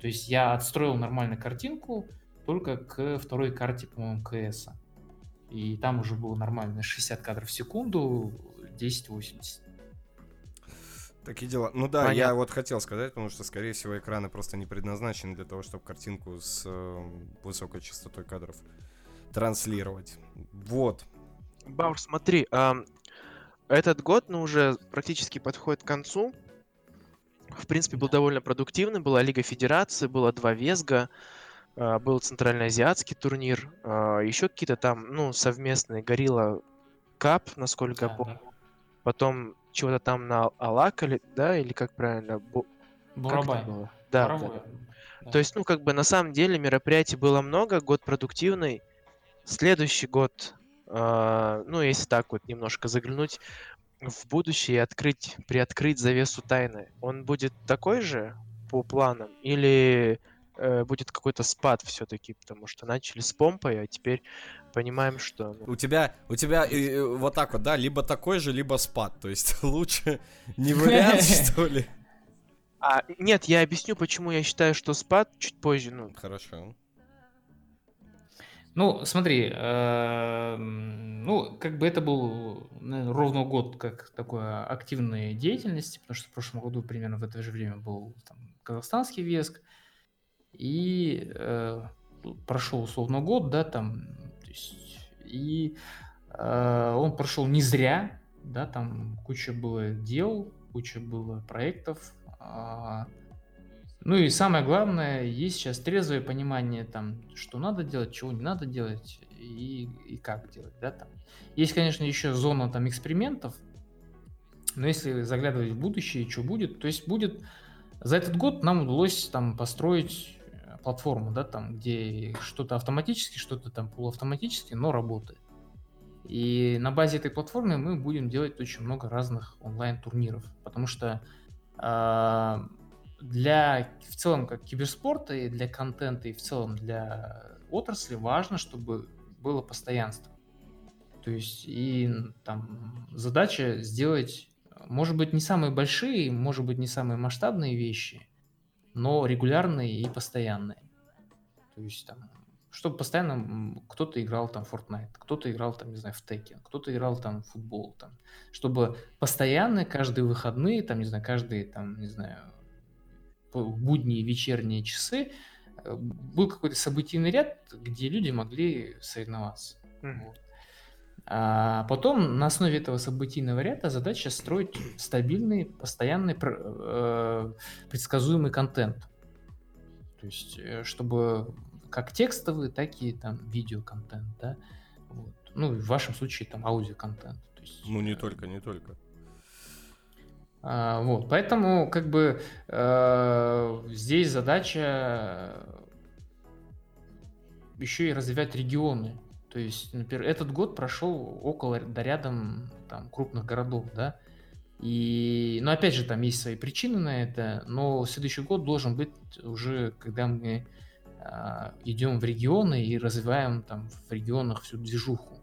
Speaker 4: То есть я отстроил нормальную картинку, только к второй карте, по-моему, КС. И там уже было нормально 60 кадров в секунду, 1080.
Speaker 1: Такие дела. Ну да, Понятно. я вот хотел сказать, потому что, скорее всего, экраны просто не предназначены для того, чтобы картинку с э, высокой частотой кадров транслировать. Вот.
Speaker 3: Баур, смотри, э, этот год, ну, уже практически подходит к концу. В принципе, был довольно продуктивный. Была Лига Федерации, было два Везга. А, был центральноазиатский турнир, а, еще какие-то там, ну, совместные, Горилла Кап, насколько я помню. Потом чего-то там на Алакале, да, или как правильно? Бу...
Speaker 4: Бурабай.
Speaker 3: Да, да, да. То есть, ну, как бы на самом деле мероприятий было много, год продуктивный. Следующий год, э, ну, если так вот немножко заглянуть в будущее и открыть, приоткрыть завесу тайны, он будет такой же по планам? Или э, будет какой-то спад все-таки, потому что начали с помпой, а теперь понимаем, что...
Speaker 1: Ну... У тебя, у тебя э, вот так вот, да, либо такой же, либо спад, то есть лучше не вариант, что ли?
Speaker 3: А, нет, я объясню, почему я считаю, что спад чуть позже, ну...
Speaker 1: Хорошо.
Speaker 4: Ну, смотри, э, ну, как бы это был наверное, ровно год как такой активной деятельности, потому что в прошлом году примерно в это же время был там, казахстанский веск, и э, прошел условно год, да, там, то есть, и э, он прошел не зря, да, там куча было дел, куча было проектов, э, ну и самое главное, есть сейчас трезвое понимание, там, что надо делать, чего не надо делать и, и как делать, да, там. Есть, конечно, еще зона там экспериментов, но если заглядывать в будущее, что будет, то есть будет за этот год нам удалось там построить платформу, да, там, где что-то автоматически, что-то там полуавтоматически, но работает. И на базе этой платформы мы будем делать очень много разных онлайн-турниров, потому что э, для в целом как киберспорта и для контента и в целом для отрасли важно, чтобы было постоянство. То есть и там задача сделать, может быть, не самые большие, может быть, не самые масштабные вещи, но регулярные и постоянные. То есть там, чтобы постоянно кто-то играл там Fortnite, кто-то играл там, не знаю, в Tekken, кто-то играл там в футбол, там, чтобы постоянно каждые выходные, там, не знаю, каждые там, не знаю, будние, вечерние часы э, был какой-то событийный ряд, где люди могли соревноваться. Mm-hmm. Вот. А потом на основе этого событийного ряда задача строить стабильный, постоянный, э, предсказуемый контент. То есть, э, чтобы как текстовый, так и там видеоконтент, да. Вот. Ну, в вашем случае там аудиоконтент. То есть,
Speaker 1: ну, не э, только, не только.
Speaker 4: А, вот, поэтому как бы э, здесь задача еще и развивать регионы. То есть, например, этот год прошел около, да рядом там, крупных городов, да, и, ну, опять же, там есть свои причины на это, но следующий год должен быть уже, когда мы а, идем в регионы и развиваем там в регионах всю движуху.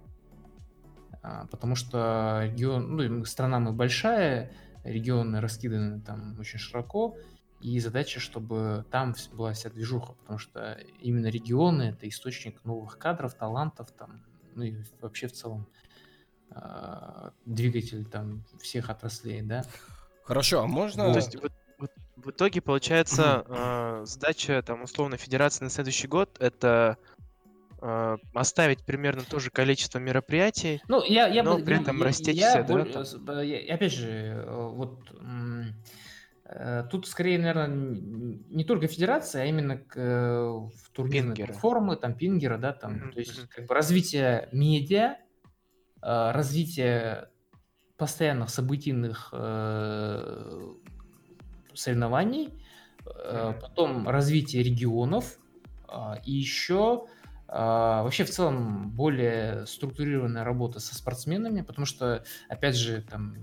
Speaker 4: А, потому что регион, ну, страна мы большая, регионы раскиданы там очень широко, и задача, чтобы там была вся движуха, потому что именно регионы это источник новых кадров, талантов, там, ну и вообще в целом э, двигатель там всех отраслей, да.
Speaker 1: Хорошо, а можно... Вот.
Speaker 3: То есть вот, вот, в итоге получается э, задача там условно федерации на следующий год это э, оставить примерно то же количество мероприятий,
Speaker 4: ну, я, я
Speaker 3: но
Speaker 4: бы,
Speaker 3: при этом
Speaker 4: я,
Speaker 3: растечься,
Speaker 4: я,
Speaker 3: да,
Speaker 4: я- опять же, э, вот э, тут скорее, наверное, не только федерация, а именно к, в турнирные
Speaker 3: Пингеры.
Speaker 4: платформы, там пингера, да, там,
Speaker 3: Мгм,
Speaker 4: то есть как бы развитие медиа, э, развитие постоянных событийных э, соревнований, потом развитие регионов, и еще а, вообще в целом более структурированная работа со спортсменами, потому что, опять же, там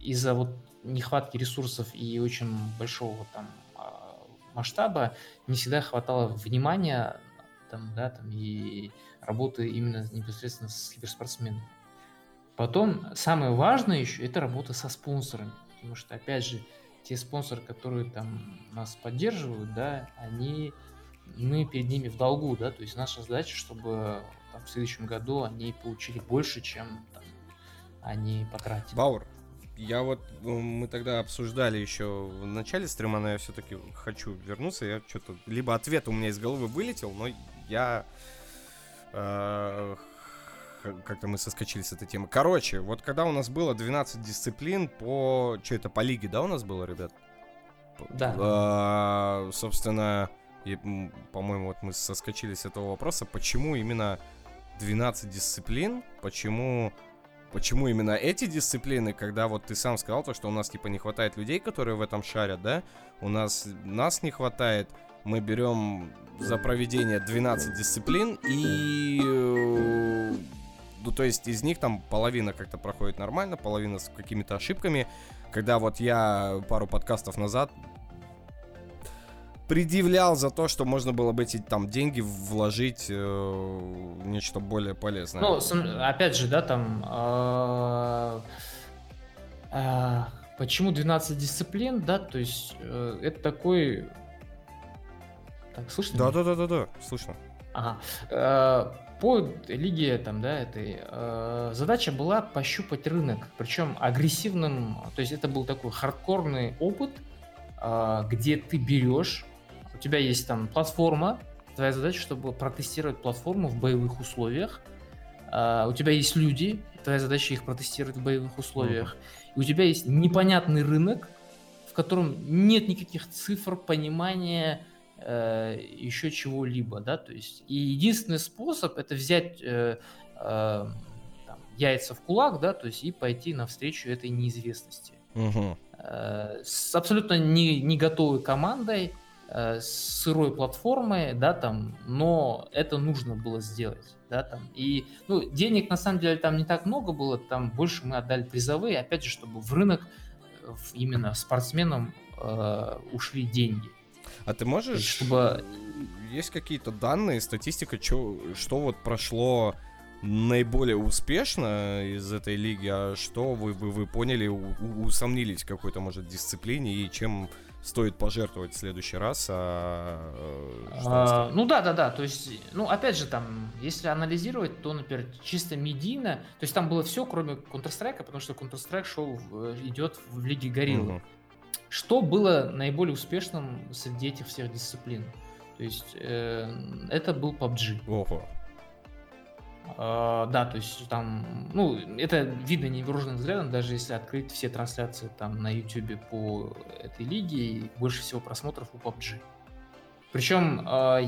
Speaker 4: из-за вот нехватки ресурсов и очень большого там а, масштаба не всегда хватало внимания там, да, там и работы именно непосредственно с киберспортсменами. Потом самое важное еще это работа со спонсорами, потому что опять же те спонсоры, которые там нас поддерживают, да, они мы перед ними в долгу, да, то есть наша задача, чтобы там, в следующем году они получили больше, чем там, они потратили.
Speaker 1: Бауэр, я вот, ну, мы тогда обсуждали еще в начале стрима, но я все-таки хочу вернуться. Я что-то, либо ответ у меня из головы вылетел, но я э, как-то мы соскочили с этой темы. Короче, вот когда у нас было 12 дисциплин по... Что это, по лиге, да, у нас было, ребят?
Speaker 4: Да.
Speaker 1: А, собственно, и, по-моему, вот мы соскочили с этого вопроса. Почему именно 12 дисциплин? Почему... Почему именно эти дисциплины, когда вот ты сам сказал то, что у нас типа не хватает людей, которые в этом шарят, да? У нас нас не хватает, мы берем за проведение 12 дисциплин и... Ну, то есть из них там половина как-то проходит нормально, половина с какими-то ошибками. Когда вот я пару подкастов назад предъявлял за то, что можно было бы эти там деньги вложить э, в нечто более полезное.
Speaker 4: Ну, опять же, да, там... э, э, Почему 12 дисциплин, да, то есть э, это такой... Так, слышно? меня?
Speaker 1: Да-да-да-да-да, слышно.
Speaker 4: Ага. Э, По лиге там, да, этой э, задача была пощупать рынок, причем агрессивным, то есть это был такой хардкорный опыт, где ты берешь, тебя есть там платформа, твоя задача, чтобы протестировать платформу в боевых условиях, Э, у тебя есть люди, твоя задача их протестировать в боевых условиях, и у тебя есть непонятный рынок, в котором нет никаких цифр, понимания, э, еще чего-либо, да, то есть. И единственный способ это взять э, э, там, яйца в кулак, да, то есть и пойти навстречу этой неизвестности.
Speaker 1: Мгм.
Speaker 4: Э, с абсолютно не, не готовой командой, сырой платформой, да, там, но это нужно было сделать, да, там, и, ну, денег на самом деле там не так много было, там больше мы отдали призовые, опять же, чтобы в рынок э, именно спортсменам э, ушли деньги.
Speaker 1: А ты можешь,
Speaker 4: Чтобы-
Speaker 1: есть какие-то данные, статистика, чё- что вот прошло наиболее успешно из этой лиги, а что вы, вы, вы поняли, у- усомнились в какой-то, может, дисциплине и чем стоит пожертвовать в следующий раз, а, э,
Speaker 4: А, ну да, да, да. То есть, ну опять же, там, если анализировать, то, например, чисто медийно, то есть там было все, кроме Counter-Strike, потому что Counter-Strike шоу в- идет в Лиге Гориллы.
Speaker 1: Мгм.
Speaker 4: Что было наиболее успешным среди этих всех дисциплин? То есть э, это был PUBG.
Speaker 1: Ого.
Speaker 4: А, да, то есть там, ну, это видно невооруженным взглядом, даже если открыть все трансляции там на YouTube по этой лиге, и больше всего просмотров у PUBG. Причем а,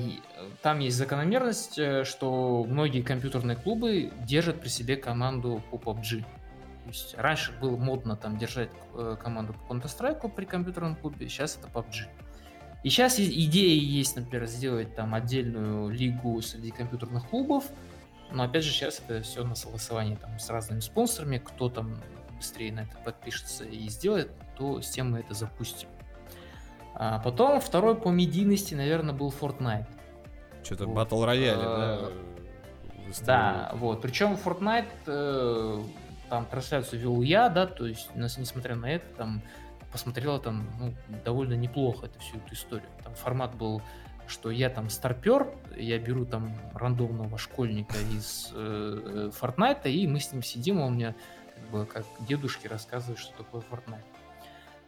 Speaker 4: там есть закономерность, э, что многие компьютерные клубы держат при себе команду по PUBG. То есть раньше было модно там держать э, команду по Counter-Strike при компьютерном клубе, сейчас это PUBG. И сейчас идея есть, например, сделать там отдельную лигу среди компьютерных клубов, но опять же сейчас это все на согласовании там с разными спонсорами, кто там быстрее на это подпишется и сделает, то с тем мы это запустим. А потом второй по медийности, наверное, был Fortnite.
Speaker 1: Что-то
Speaker 4: Вот.
Speaker 1: Battle Royale,
Speaker 4: А,
Speaker 1: да? выстреливает.
Speaker 4: Да, вот. Причем Fortnite э, там трансляцию вел я, да, то есть, нас- несмотря на это, там посмотрела там ну, довольно неплохо эту всю эту историю. Там формат был, что я там старпер, я беру там рандомного школьника из э, э, Fortnite, и мы с ним сидим, он мне как бы как дедушке рассказывает, что такое Fortnite.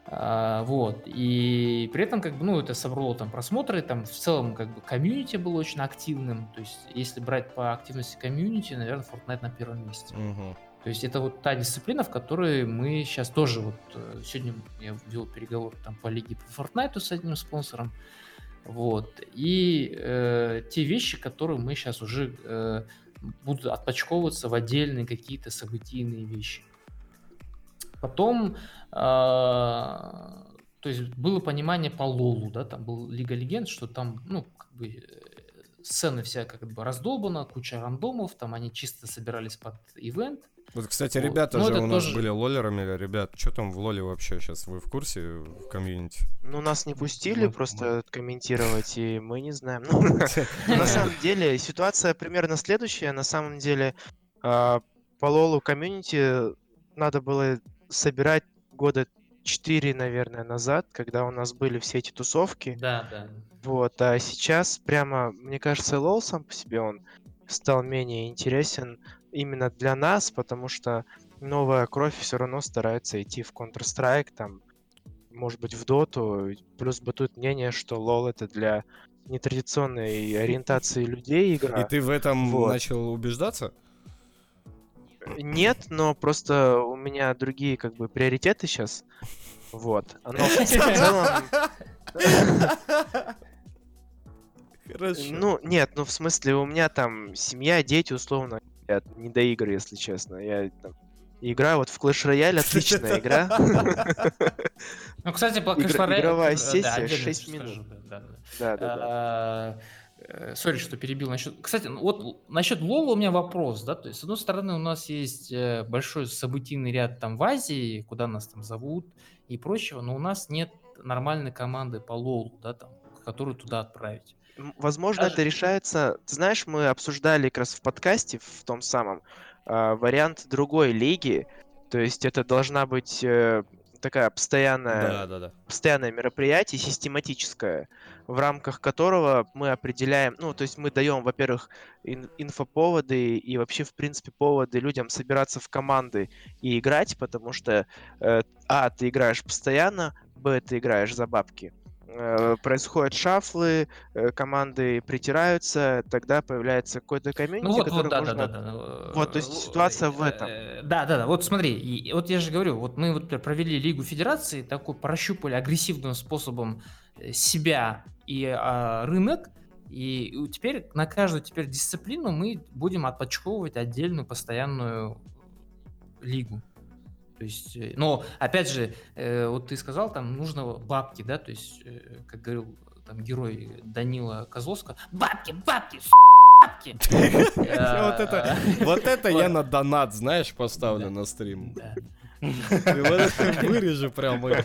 Speaker 4: А, вот. И при этом, как бы, ну, это собрало там просмотры, там в целом, как бы, комьюнити было очень активным. То есть, если брать по активности комьюнити, наверное, Fortnite на первом месте. Угу. То есть, это вот та дисциплина, в которой мы сейчас тоже вот... Э, сегодня я вел переговор там по лиге по Fortnite с одним спонсором. Вот. И э, те вещи, которые мы сейчас уже э, будут отпочковываться в отдельные какие-то событийные вещи. Потом, а, то есть было понимание по Лолу, да, там был Лига Легенд, что там, ну, как бы э, сцена вся как бы раздолбана, куча рандомов, там они чисто собирались под ивент.
Speaker 1: Вот, кстати, вот. ребята ну, же у нас тоже... были лолерами. Ребят, что там в лоле вообще сейчас? Вы в курсе в комьюнити?
Speaker 3: Ну, нас не пустили просто комментировать, и мы не знаем. Ну, на самом деле, ситуация примерно следующая. На самом деле, а, по лолу комьюнити надо было собирать года 4, наверное, назад, когда у нас были все эти тусовки.
Speaker 4: Да, да.
Speaker 3: Вот, а сейчас прямо, мне кажется, лол сам по себе он стал менее интересен именно для нас, потому что новая кровь все равно старается идти в Counter-Strike, там, может быть, в доту. Плюс бытует мнение, что лол это для нетрадиционной ориентации людей игра.
Speaker 1: И ты в этом вот. начал убеждаться?
Speaker 3: Нет, но просто у меня другие как бы приоритеты сейчас. Вот. Но в целом... Хорошо. Ну, нет, ну в смысле, у меня там семья, дети, условно, я не до игр, если честно. Я там, играю вот в Clash Royale, отличная игра.
Speaker 4: Ну, кстати, по
Speaker 3: Clash Royale... Игровая сессия 6 минут.
Speaker 4: Да, да, да. А, Э, сори, что перебил насчет... Кстати, ну вот насчет Лола у меня вопрос, да, то есть, с одной стороны, у нас есть э, большой событийный ряд там в Азии, куда нас там зовут и прочего, но у нас нет нормальной команды по Лолу, да, там, которую туда отправить.
Speaker 3: Возможно, Даже... это решается... Ты знаешь, мы обсуждали как раз в подкасте, в том самом, э, вариант другой лиги, то есть это должна быть э, такая постоянная, да, да, да. постоянное мероприятие, систематическое, в рамках которого мы определяем, ну, то есть мы даем, во-первых, ин- инфоповоды и вообще, в принципе, поводы людям собираться в команды и играть, потому что, э, а, ты играешь постоянно, б, ты играешь за бабки, происходят шафлы, э, команды притираются, тогда появляется какой-то комьюнити, ну, вот, который вот, да, можно... Да, да, да. Вот, то есть ситуация в этом.
Speaker 4: Да, да, да. Вот смотри, и, вот я же говорю, вот мы вот провели Лигу Федерации, такой прощупали агрессивным способом э, себя и а, рынок, и теперь на каждую теперь дисциплину мы будем отпочковывать отдельную постоянную лигу. То есть, э, но опять же, э, вот ты сказал, там нужно бабки, да, то есть, э, как говорил там герой Данила Козловского, бабки, бабки, бабки.
Speaker 1: Вот это, вот это я на донат, знаешь, поставлю на стрим. Вырежу прямо.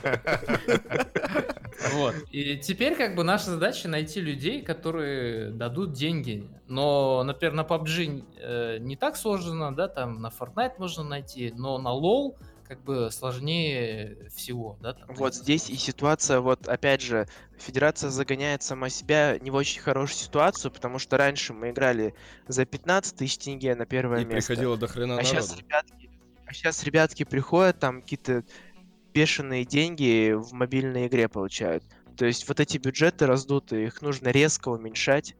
Speaker 4: Вот. И теперь как бы наша задача найти людей, которые дадут деньги. Но, например, на PUBG не так сложно, да, там на Fortnite можно найти, но на LoL как бы сложнее всего, да? Там,
Speaker 3: вот здесь и ситуация, вот опять же, Федерация загоняет сама себя не в очень хорошую ситуацию, потому что раньше мы играли за 15 тысяч тенге на первое
Speaker 1: и
Speaker 3: место.
Speaker 1: приходило до хрена а народу.
Speaker 3: Сейчас ребятки, а сейчас ребятки приходят, там какие-то бешеные деньги в мобильной игре получают. То есть вот эти бюджеты раздуты, их нужно резко уменьшать.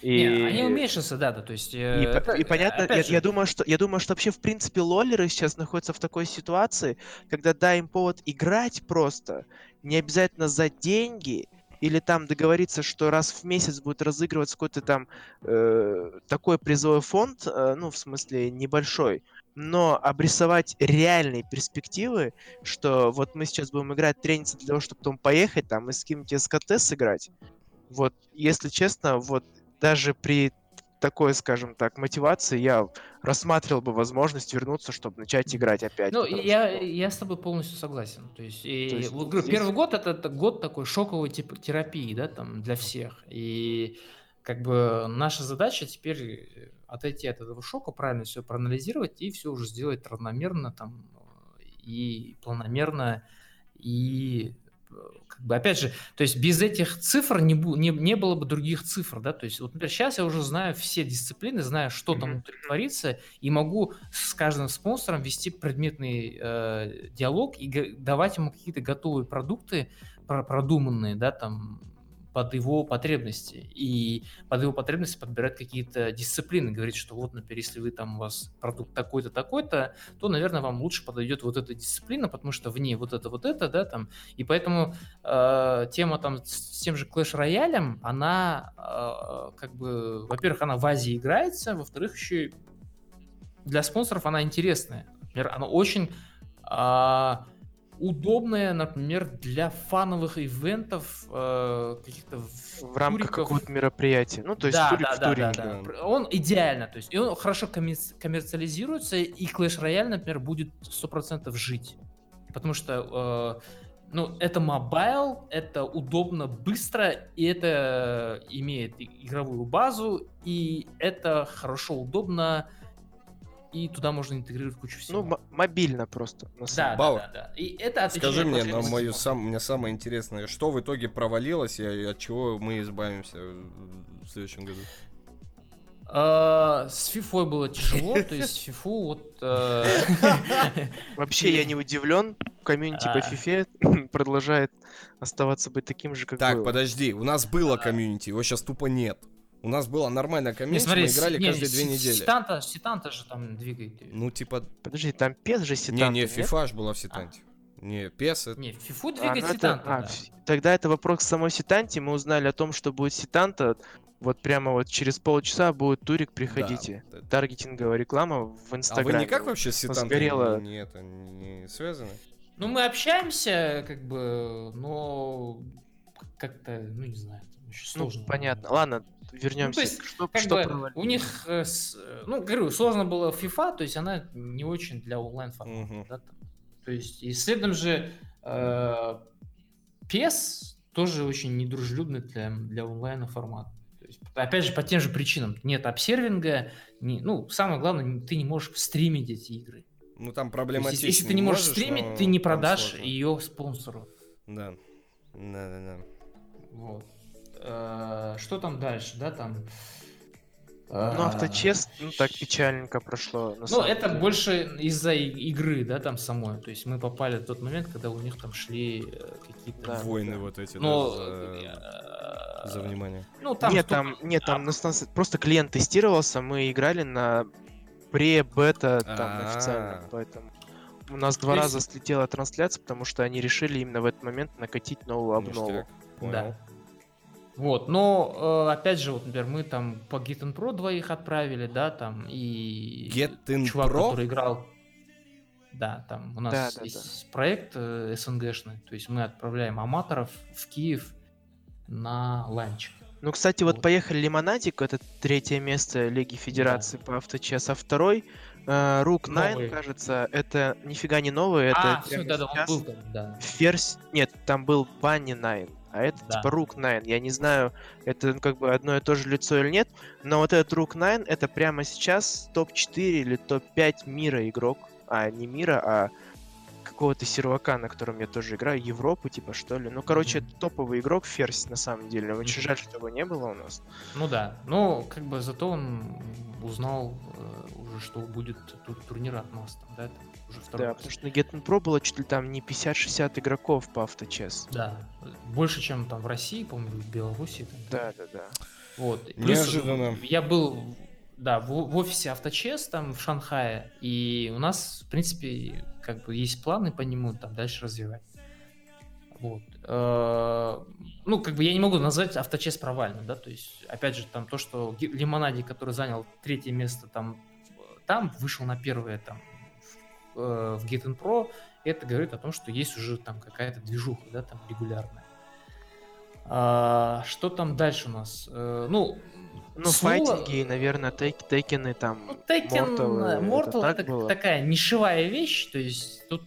Speaker 4: И... Не, они уменьшатся, да, да, то есть... Э,
Speaker 3: и, это, и понятно, я, же... я, думаю, что, я думаю, что вообще, в принципе, лолеры сейчас находятся в такой ситуации, когда дай им повод играть просто, не обязательно за деньги, или там договориться, что раз в месяц будет разыгрываться какой-то там э, такой призовой фонд, э, ну, в смысле, небольшой, но обрисовать реальные перспективы, что вот мы сейчас будем играть трениться для того, чтобы потом поехать там и с кем-нибудь СКТ сыграть. Вот, если честно, вот даже при такой, скажем так, мотивации я рассматривал бы возможность вернуться, чтобы начать играть опять.
Speaker 4: Ну, я, что... я с тобой полностью согласен. То есть, и, То есть вот, здесь... первый год это, это год такой шоковой тип терапии, да, там для всех. И как бы наша задача теперь отойти от этого шока, правильно все проанализировать и все уже сделать равномерно там и планомерно и как бы опять же, то есть без этих цифр не, не, не было бы других цифр, да, то есть, вот, например, сейчас я уже знаю все дисциплины, знаю, что mm-hmm. там внутри творится, и могу с каждым спонсором вести предметный э, диалог и давать ему какие-то готовые продукты, продуманные, да, там, под его потребности. И под его потребности подбирать какие-то дисциплины. Говорит, что вот, например, если вы там у вас продукт такой-то, такой-то, то, наверное, вам лучше подойдет вот эта дисциплина, потому что в ней вот это, вот это, да, там. И поэтому э, тема там с тем же Clash Royale, она э, как бы, во-первых, она в Азии играется, во-вторых, еще и для спонсоров она интересная. Например, она очень э, удобная, например, для фановых ивентов
Speaker 3: э, каких-то в, рамках какого-то мероприятия. Ну, то есть да, турик да, в
Speaker 4: турике. Да, да. Он идеально, то есть и он хорошо коммерци- коммерциализируется, и Clash Royale, например, будет 100% жить. Потому что э, ну, это mobile, это удобно, быстро, и это имеет игровую базу, и это хорошо, удобно, и туда можно интегрировать кучу всего.
Speaker 3: Ну, мобильно просто.
Speaker 1: На да, да, да, да. И это Скажи мне, на мою сам, мне самое интересное, что в итоге провалилось и от чего мы избавимся в следующем году?
Speaker 4: А, с фифой было тяжело, то есть фифу вот... Э,
Speaker 3: Вообще я не удивлен, комьюнити по а. фифе продолжает оставаться быть таким же, как
Speaker 1: Так, подожди, у нас было комьюнити, его сейчас тупо нет. У нас была нормальная комьюнити, мы играли не, каждые две недели.
Speaker 4: Ситанта, Ситанта же там двигает.
Speaker 1: Ну, типа...
Speaker 3: Подожди, там PES же Ситанта,
Speaker 1: Не, не, FIFA ж была в Ситанте. А. Не, PES это...
Speaker 4: Не, FIFA двигает а, Ситанта,
Speaker 3: а, да. Тогда это вопрос к самой Ситанте. Мы узнали о том, что будет Ситанта. Вот прямо вот через полчаса будет турик, приходите. Да, Таргетинговая реклама в Инстаграме. А
Speaker 1: вы никак вообще с Ситантой Сгорело... не, это, не связаны?
Speaker 4: Ну, мы общаемся, как бы, но как-то, ну, не знаю,
Speaker 3: еще ну, сложно. Ну, понятно. Ладно, вернемся. Ну, то
Speaker 4: есть, что, как что бы, у них, э, с, ну, говорю, сложно было FIFA, то есть она не очень для онлайн формата. Угу. Да, там. То есть, и следом же э, PES тоже очень недружелюбный для, для онлайн. То есть, опять же, по тем же причинам. Нет обсервинга, не, ну, самое главное, ты не можешь стримить эти игры.
Speaker 1: Ну, там проблематично.
Speaker 4: Если, если ты не можешь можешь, стримить, ты не продашь ее спонсору.
Speaker 1: Да. Да, да, да.
Speaker 4: Вот. Э, что там дальше, да, там...
Speaker 3: Ну, авточест, ну, так печальненько прошло.
Speaker 4: ну, это деле. больше из-за игры, да, там самой. То есть мы попали в тот момент, когда у них там шли э, какие-то...
Speaker 1: Да, войны да. вот эти, Но... да, за... за внимание.
Speaker 3: Ну, там нет, там, нет, там нас, нас просто клиент тестировался, мы играли на пре-бета там официально, поэтому... У нас два раза слетела трансляция, потому что они решили именно в этот момент накатить новую обнову.
Speaker 4: Да. Вот, но э, опять же, вот, например, мы там по Get in Pro двоих отправили, да, там, и
Speaker 1: Get in
Speaker 4: чувак,
Speaker 1: Pro?
Speaker 4: который играл, да, там у нас да, да, есть да. проект э, СНГшный, то есть мы отправляем аматоров в Киев на ланч.
Speaker 3: Ну, кстати, вот, вот поехали Лимонадик, это третье место Лиги Федерации да. по Auto Chess, а второй э, Rook Nine, кажется, это нифига не новый, это а, все, да, да, он был там, да. Ферзь, нет, там был Bunny Nine а это да. типа Rook 9. Я не знаю, это как бы одно и то же лицо или нет, но вот этот Rook 9 это прямо сейчас топ-4 или топ-5 мира игрок, а не мира, а какого-то сервака, на котором я тоже играю, Европы, типа, что ли. Ну, короче, mm-hmm. топовый игрок Ферзь, на самом деле. Очень mm-hmm. жаль, что его не было у нас.
Speaker 4: Ну да. Ну, как бы зато он узнал э, уже, что будет тур- турнир от нас там, да? Там
Speaker 3: уже второй Да, раз. потому что на Get Pro было чуть ли там не 50-60 игроков по авточес.
Speaker 4: Да, больше, чем там в России, по-моему, в Беларуси.
Speaker 3: Да, да, да.
Speaker 4: Вот.
Speaker 1: Неожиданно.
Speaker 4: Плюс, я был да, в, в офисе авточес там в Шанхае, и у нас, в принципе, как бы есть планы по нему там дальше развивать. Вот. Э, ну, как бы я не могу назвать авточес провальным, да, то есть, опять же, там то, что Лимонади, который занял третье место там, там вышел на первое там Э, в Get Pro, это говорит о том, что есть уже там какая-то движуха, да, там регулярная. А, что там дальше у нас? А, ну,
Speaker 3: ну, Сло... файтинги, наверное, тейк, тейкены там. Ну,
Speaker 4: тейкен, Mortal, это, это такая нишевая вещь, то есть тут,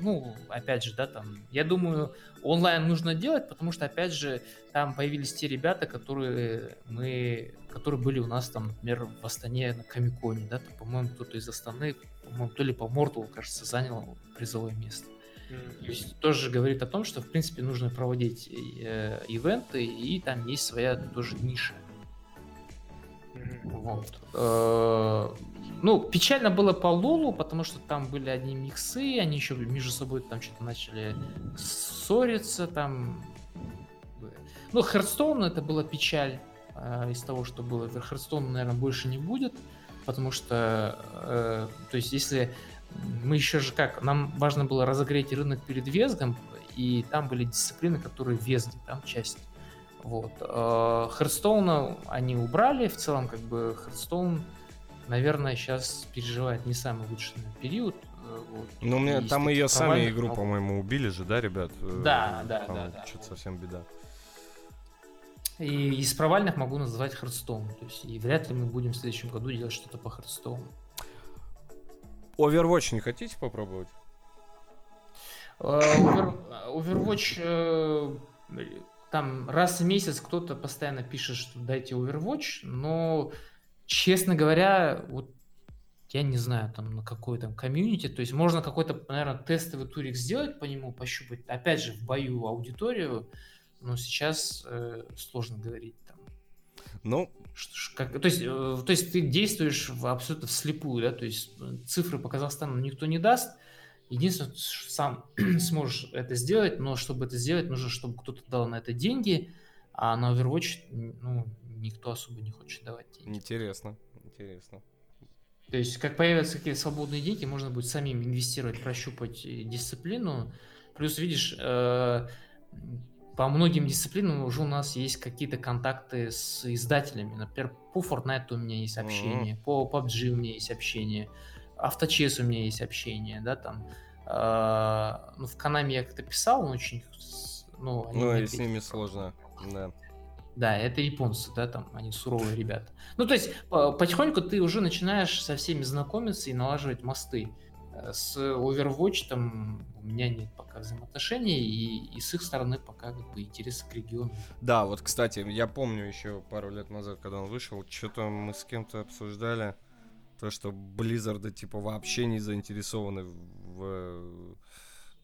Speaker 4: ну, опять же, да, там, я думаю, онлайн нужно делать, потому что, опять же, там появились те ребята, которые мы, которые были у нас там, например, в Астане на Комиконе, да, там, по-моему, кто-то из Астаны, по-моему, то ли по Морталу, кажется, занял призовое место. То есть тоже говорит о том, что в принципе нужно проводить э, ивенты, и там есть своя тоже ниша. Вот. Э, ну, печально было по Лолу, потому что там были одни миксы, они еще между собой там что-то начали ссориться, там... Ну, Hearthstone это была печаль э, из того, что было. Hearthstone, наверное, больше не будет, потому что, э, то есть, если мы еще же как, нам важно было разогреть рынок перед WESG ом, и там были дисциплины, которые WESG, там часть. Вот. Hearthstone а они убрали, в целом, как бы, Hearthstone, наверное, сейчас переживает не самый лучший период. Э,
Speaker 1: вот. Ну, мне там ее сами игру, но... по-моему, убили же, да, ребят?
Speaker 4: Э, да, да,
Speaker 1: там
Speaker 4: да, да.
Speaker 1: Что-то совсем беда.
Speaker 4: И из провальных могу назвать Hearthstone. То есть, и вряд ли мы будем в следующем году делать что-то по Hearthstone у.
Speaker 1: Overwatch не хотите попробовать?
Speaker 4: Э, Overwatch там раз в месяц кто-то постоянно пишет, что дайте Overwatch, но, честно говоря, вот я не знаю, там, на какой там комьюнити, то есть можно какой-то, наверное, тестовый турик сделать по нему, пощупать, опять же, в бою аудиторию, но сейчас э, сложно говорить там.
Speaker 1: Ну,
Speaker 4: как, то, есть, э, то есть ты действуешь в, абсолютно вслепую, да, то есть э, цифры по Казахстану никто не даст, Единственное, сам сможешь это сделать, но чтобы это сделать, нужно, чтобы кто-то дал на это деньги, а на Overwatch ну, никто особо не хочет давать деньги.
Speaker 1: Интересно, интересно.
Speaker 4: То есть, как появятся какие-то свободные деньги, можно будет самим инвестировать, прощупать э, дисциплину. Плюс, видишь, э, по многим дисциплинам уже у нас есть какие-то контакты с издателями. Например, по Fortnite у меня есть общение, mm-hmm. по PUBG у меня есть общение авточес у меня есть общение, да, там, э, ну, в Канаме я как-то писал, он очень,
Speaker 1: ну, они ну и с ними сложно, да.
Speaker 4: Да, это японцы, да, там, они суровые ребята. Ну, то есть, потихоньку ты уже начинаешь со всеми знакомиться и налаживать мосты. Э, с Overwatch там у меня нет пока взаимоотношений, и, и с их стороны пока как бы интереса к региону.
Speaker 1: Да, вот, кстати, я помню еще пару лет назад, когда он вышел, что-то мы с кем-то обсуждали, то, что Blizzard типа вообще не заинтересованы в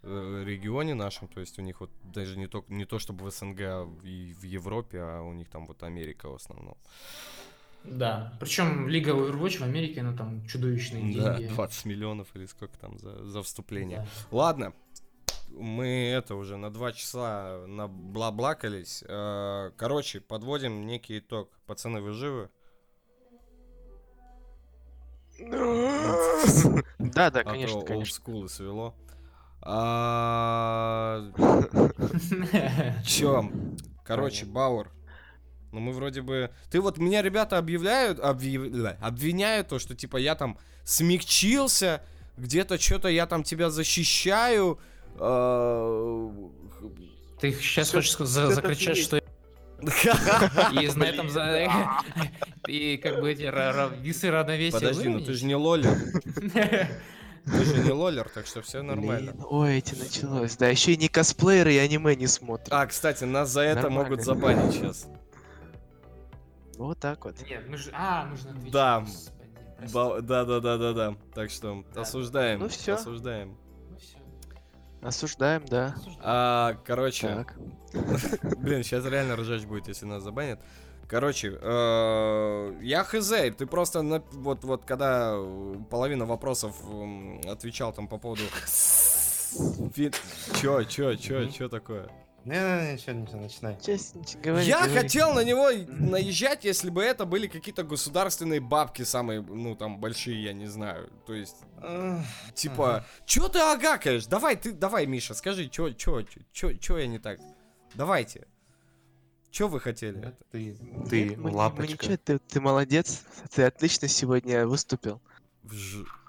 Speaker 1: э, регионе нашем, то есть у них вот даже не то, не то чтобы в СНГ, а в, в Европе, а у них там вот Америка в основном.
Speaker 4: Да, причем Лига Overwatch в Америке, ну там чудовищные деньги. Да,
Speaker 1: 20 миллионов или сколько там за, за вступление. Да. Ладно, мы это уже на два часа наблаблакались. Э, короче, подводим некий итог. Пацаны, вы живы?
Speaker 3: Да, да, конечно,
Speaker 1: конечно. олдскулы свело. А, Чё? Короче, Бауэр. Ну мы вроде бы... Ты вот меня ребята объявляют, обвиняют то, что типа я там смягчился, где-то что-то я там тебя защищаю. А,
Speaker 4: Ты сейчас хочешь закричать, что и на этом и как бы эти весы равновесия
Speaker 1: Подожди, ну ты же не лолер. Ты же не лолер, так что все нормально.
Speaker 3: Блин, ой, эти началось. Да, еще и не косплееры и аниме не смотрят.
Speaker 1: А, кстати, нас за это нормально. могут забанить сейчас.
Speaker 3: Вот так вот.
Speaker 4: Нет, мы же... А, нужно
Speaker 1: отвечать. Да. Да, да, да, да, да. Так что да. осуждаем. Ну все. Осуждаем.
Speaker 3: Осуждаем, да.
Speaker 1: А, короче. Блин, сейчас реально ржач будет, если нас забанят. Короче, э, я хз, ты просто на, вот, вот когда половина вопросов отвечал там по поводу... Чё, чё, чё, чё такое?
Speaker 2: Не, ничего, ничего, начинай.
Speaker 3: Честно, говори,
Speaker 1: Я говори. хотел на него наезжать, если бы это были какие-то государственные бабки самые, ну, там, большие, я не знаю. То есть, типа, чё ты агакаешь? Давай, ты, давай, Миша, скажи, чё, чё, чё, чё я не так? Давайте. Чё вы хотели?
Speaker 2: Ты, ты, мы, лапочка. Мы ничего,
Speaker 3: ты, ты молодец. Ты отлично сегодня выступил.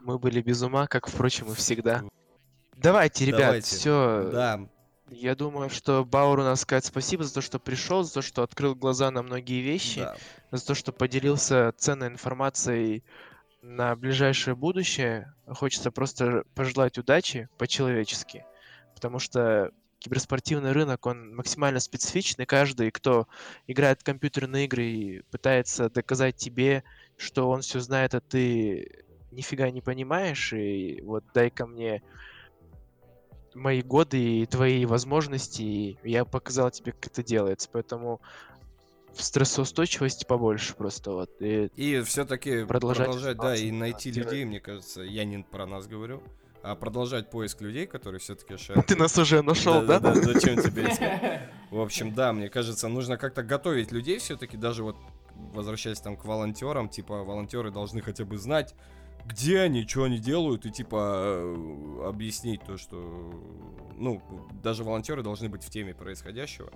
Speaker 3: Мы были без ума, как, впрочем, и всегда. Давайте, ребят, все.
Speaker 1: Да,
Speaker 3: я думаю, что Бауру надо сказать спасибо за то, что пришел, за то, что открыл глаза на многие вещи, да. за то, что поделился ценной информацией на ближайшее будущее. Хочется просто пожелать удачи по-человечески, потому что киберспортивный рынок, он максимально специфичный. Каждый, кто играет в компьютерные игры и пытается доказать тебе, что он все знает, а ты нифига не понимаешь, и вот дай-ка мне мои годы и твои возможности, и я показал тебе, как это делается, поэтому в стрессоустойчивости побольше просто вот.
Speaker 1: И, и все-таки продолжать, продолжать да, и найти да, людей, мне кажется, я не про нас говорю, а продолжать поиск людей, которые все-таки шарят.
Speaker 3: Ты нас уже нашел, да? Да, да,
Speaker 1: зачем тебе искать? В общем, да, мне кажется, нужно как-то готовить людей все-таки, даже вот возвращаясь там к волонтерам, типа, волонтеры должны хотя бы знать, где они, что они делают, и типа э, объяснить то, что, ну, даже волонтеры должны быть в теме происходящего.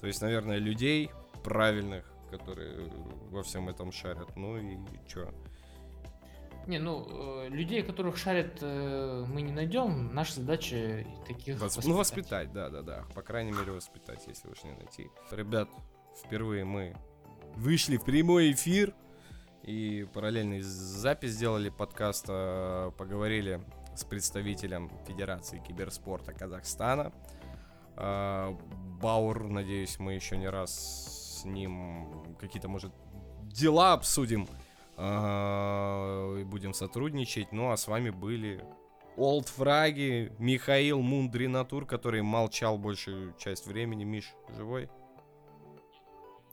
Speaker 1: То есть, наверное, людей правильных, которые во всем этом шарят. Ну и чё?
Speaker 4: Не, ну, э, людей, которых шарят, э, мы не найдем. Наша задача таких
Speaker 1: Восп... воспитать. Ну, воспитать, да-да-да. По крайней мере, воспитать, если уж не найти. Ребят, впервые мы вышли в прямой эфир и параллельно запись сделали подкаста, поговорили с представителем Федерации киберспорта Казахстана. А, Баур, надеюсь, мы еще не раз с ним какие-то, может, дела обсудим а, и будем сотрудничать. Ну а с вами были Олд Фраги, Михаил Мундринатур, который молчал большую часть времени. Миш, живой?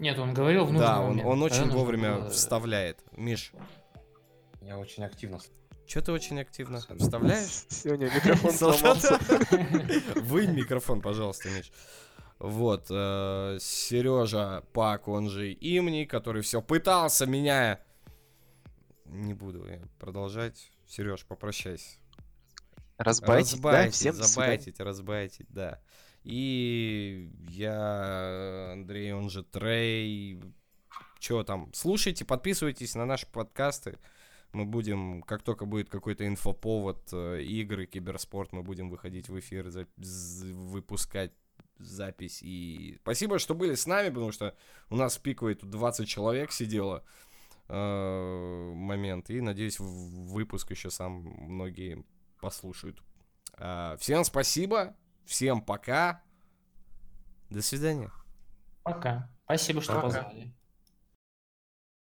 Speaker 4: Нет, он говорил в
Speaker 1: Да, он, он очень Когда вовремя было... вставляет. Миш.
Speaker 2: Я очень активно.
Speaker 1: Че ты очень активно вставляешь?
Speaker 3: Сегодня микрофон сломался.
Speaker 1: Вынь микрофон, пожалуйста, Миш. Вот, э, Сережа Пак, он же Имни, который все пытался меня не буду продолжать. Сереж, попрощайся.
Speaker 3: Разбайтить, разбайтить да, всем
Speaker 1: забайтить, разбайтить, да. И я, Андрей, он же Трей. Че там? Слушайте, подписывайтесь на наши подкасты. Мы будем, как только будет какой-то инфоповод, э, игры, киберспорт, мы будем выходить в эфир, за, выпускать запись. И спасибо, что были с нами, потому что у нас в пиковой тут 20 человек сидело э, момент. И надеюсь, выпуск еще сам многие послушают. Э, всем спасибо, всем пока. До свидания.
Speaker 4: Пока. Спасибо, что пока. позвали.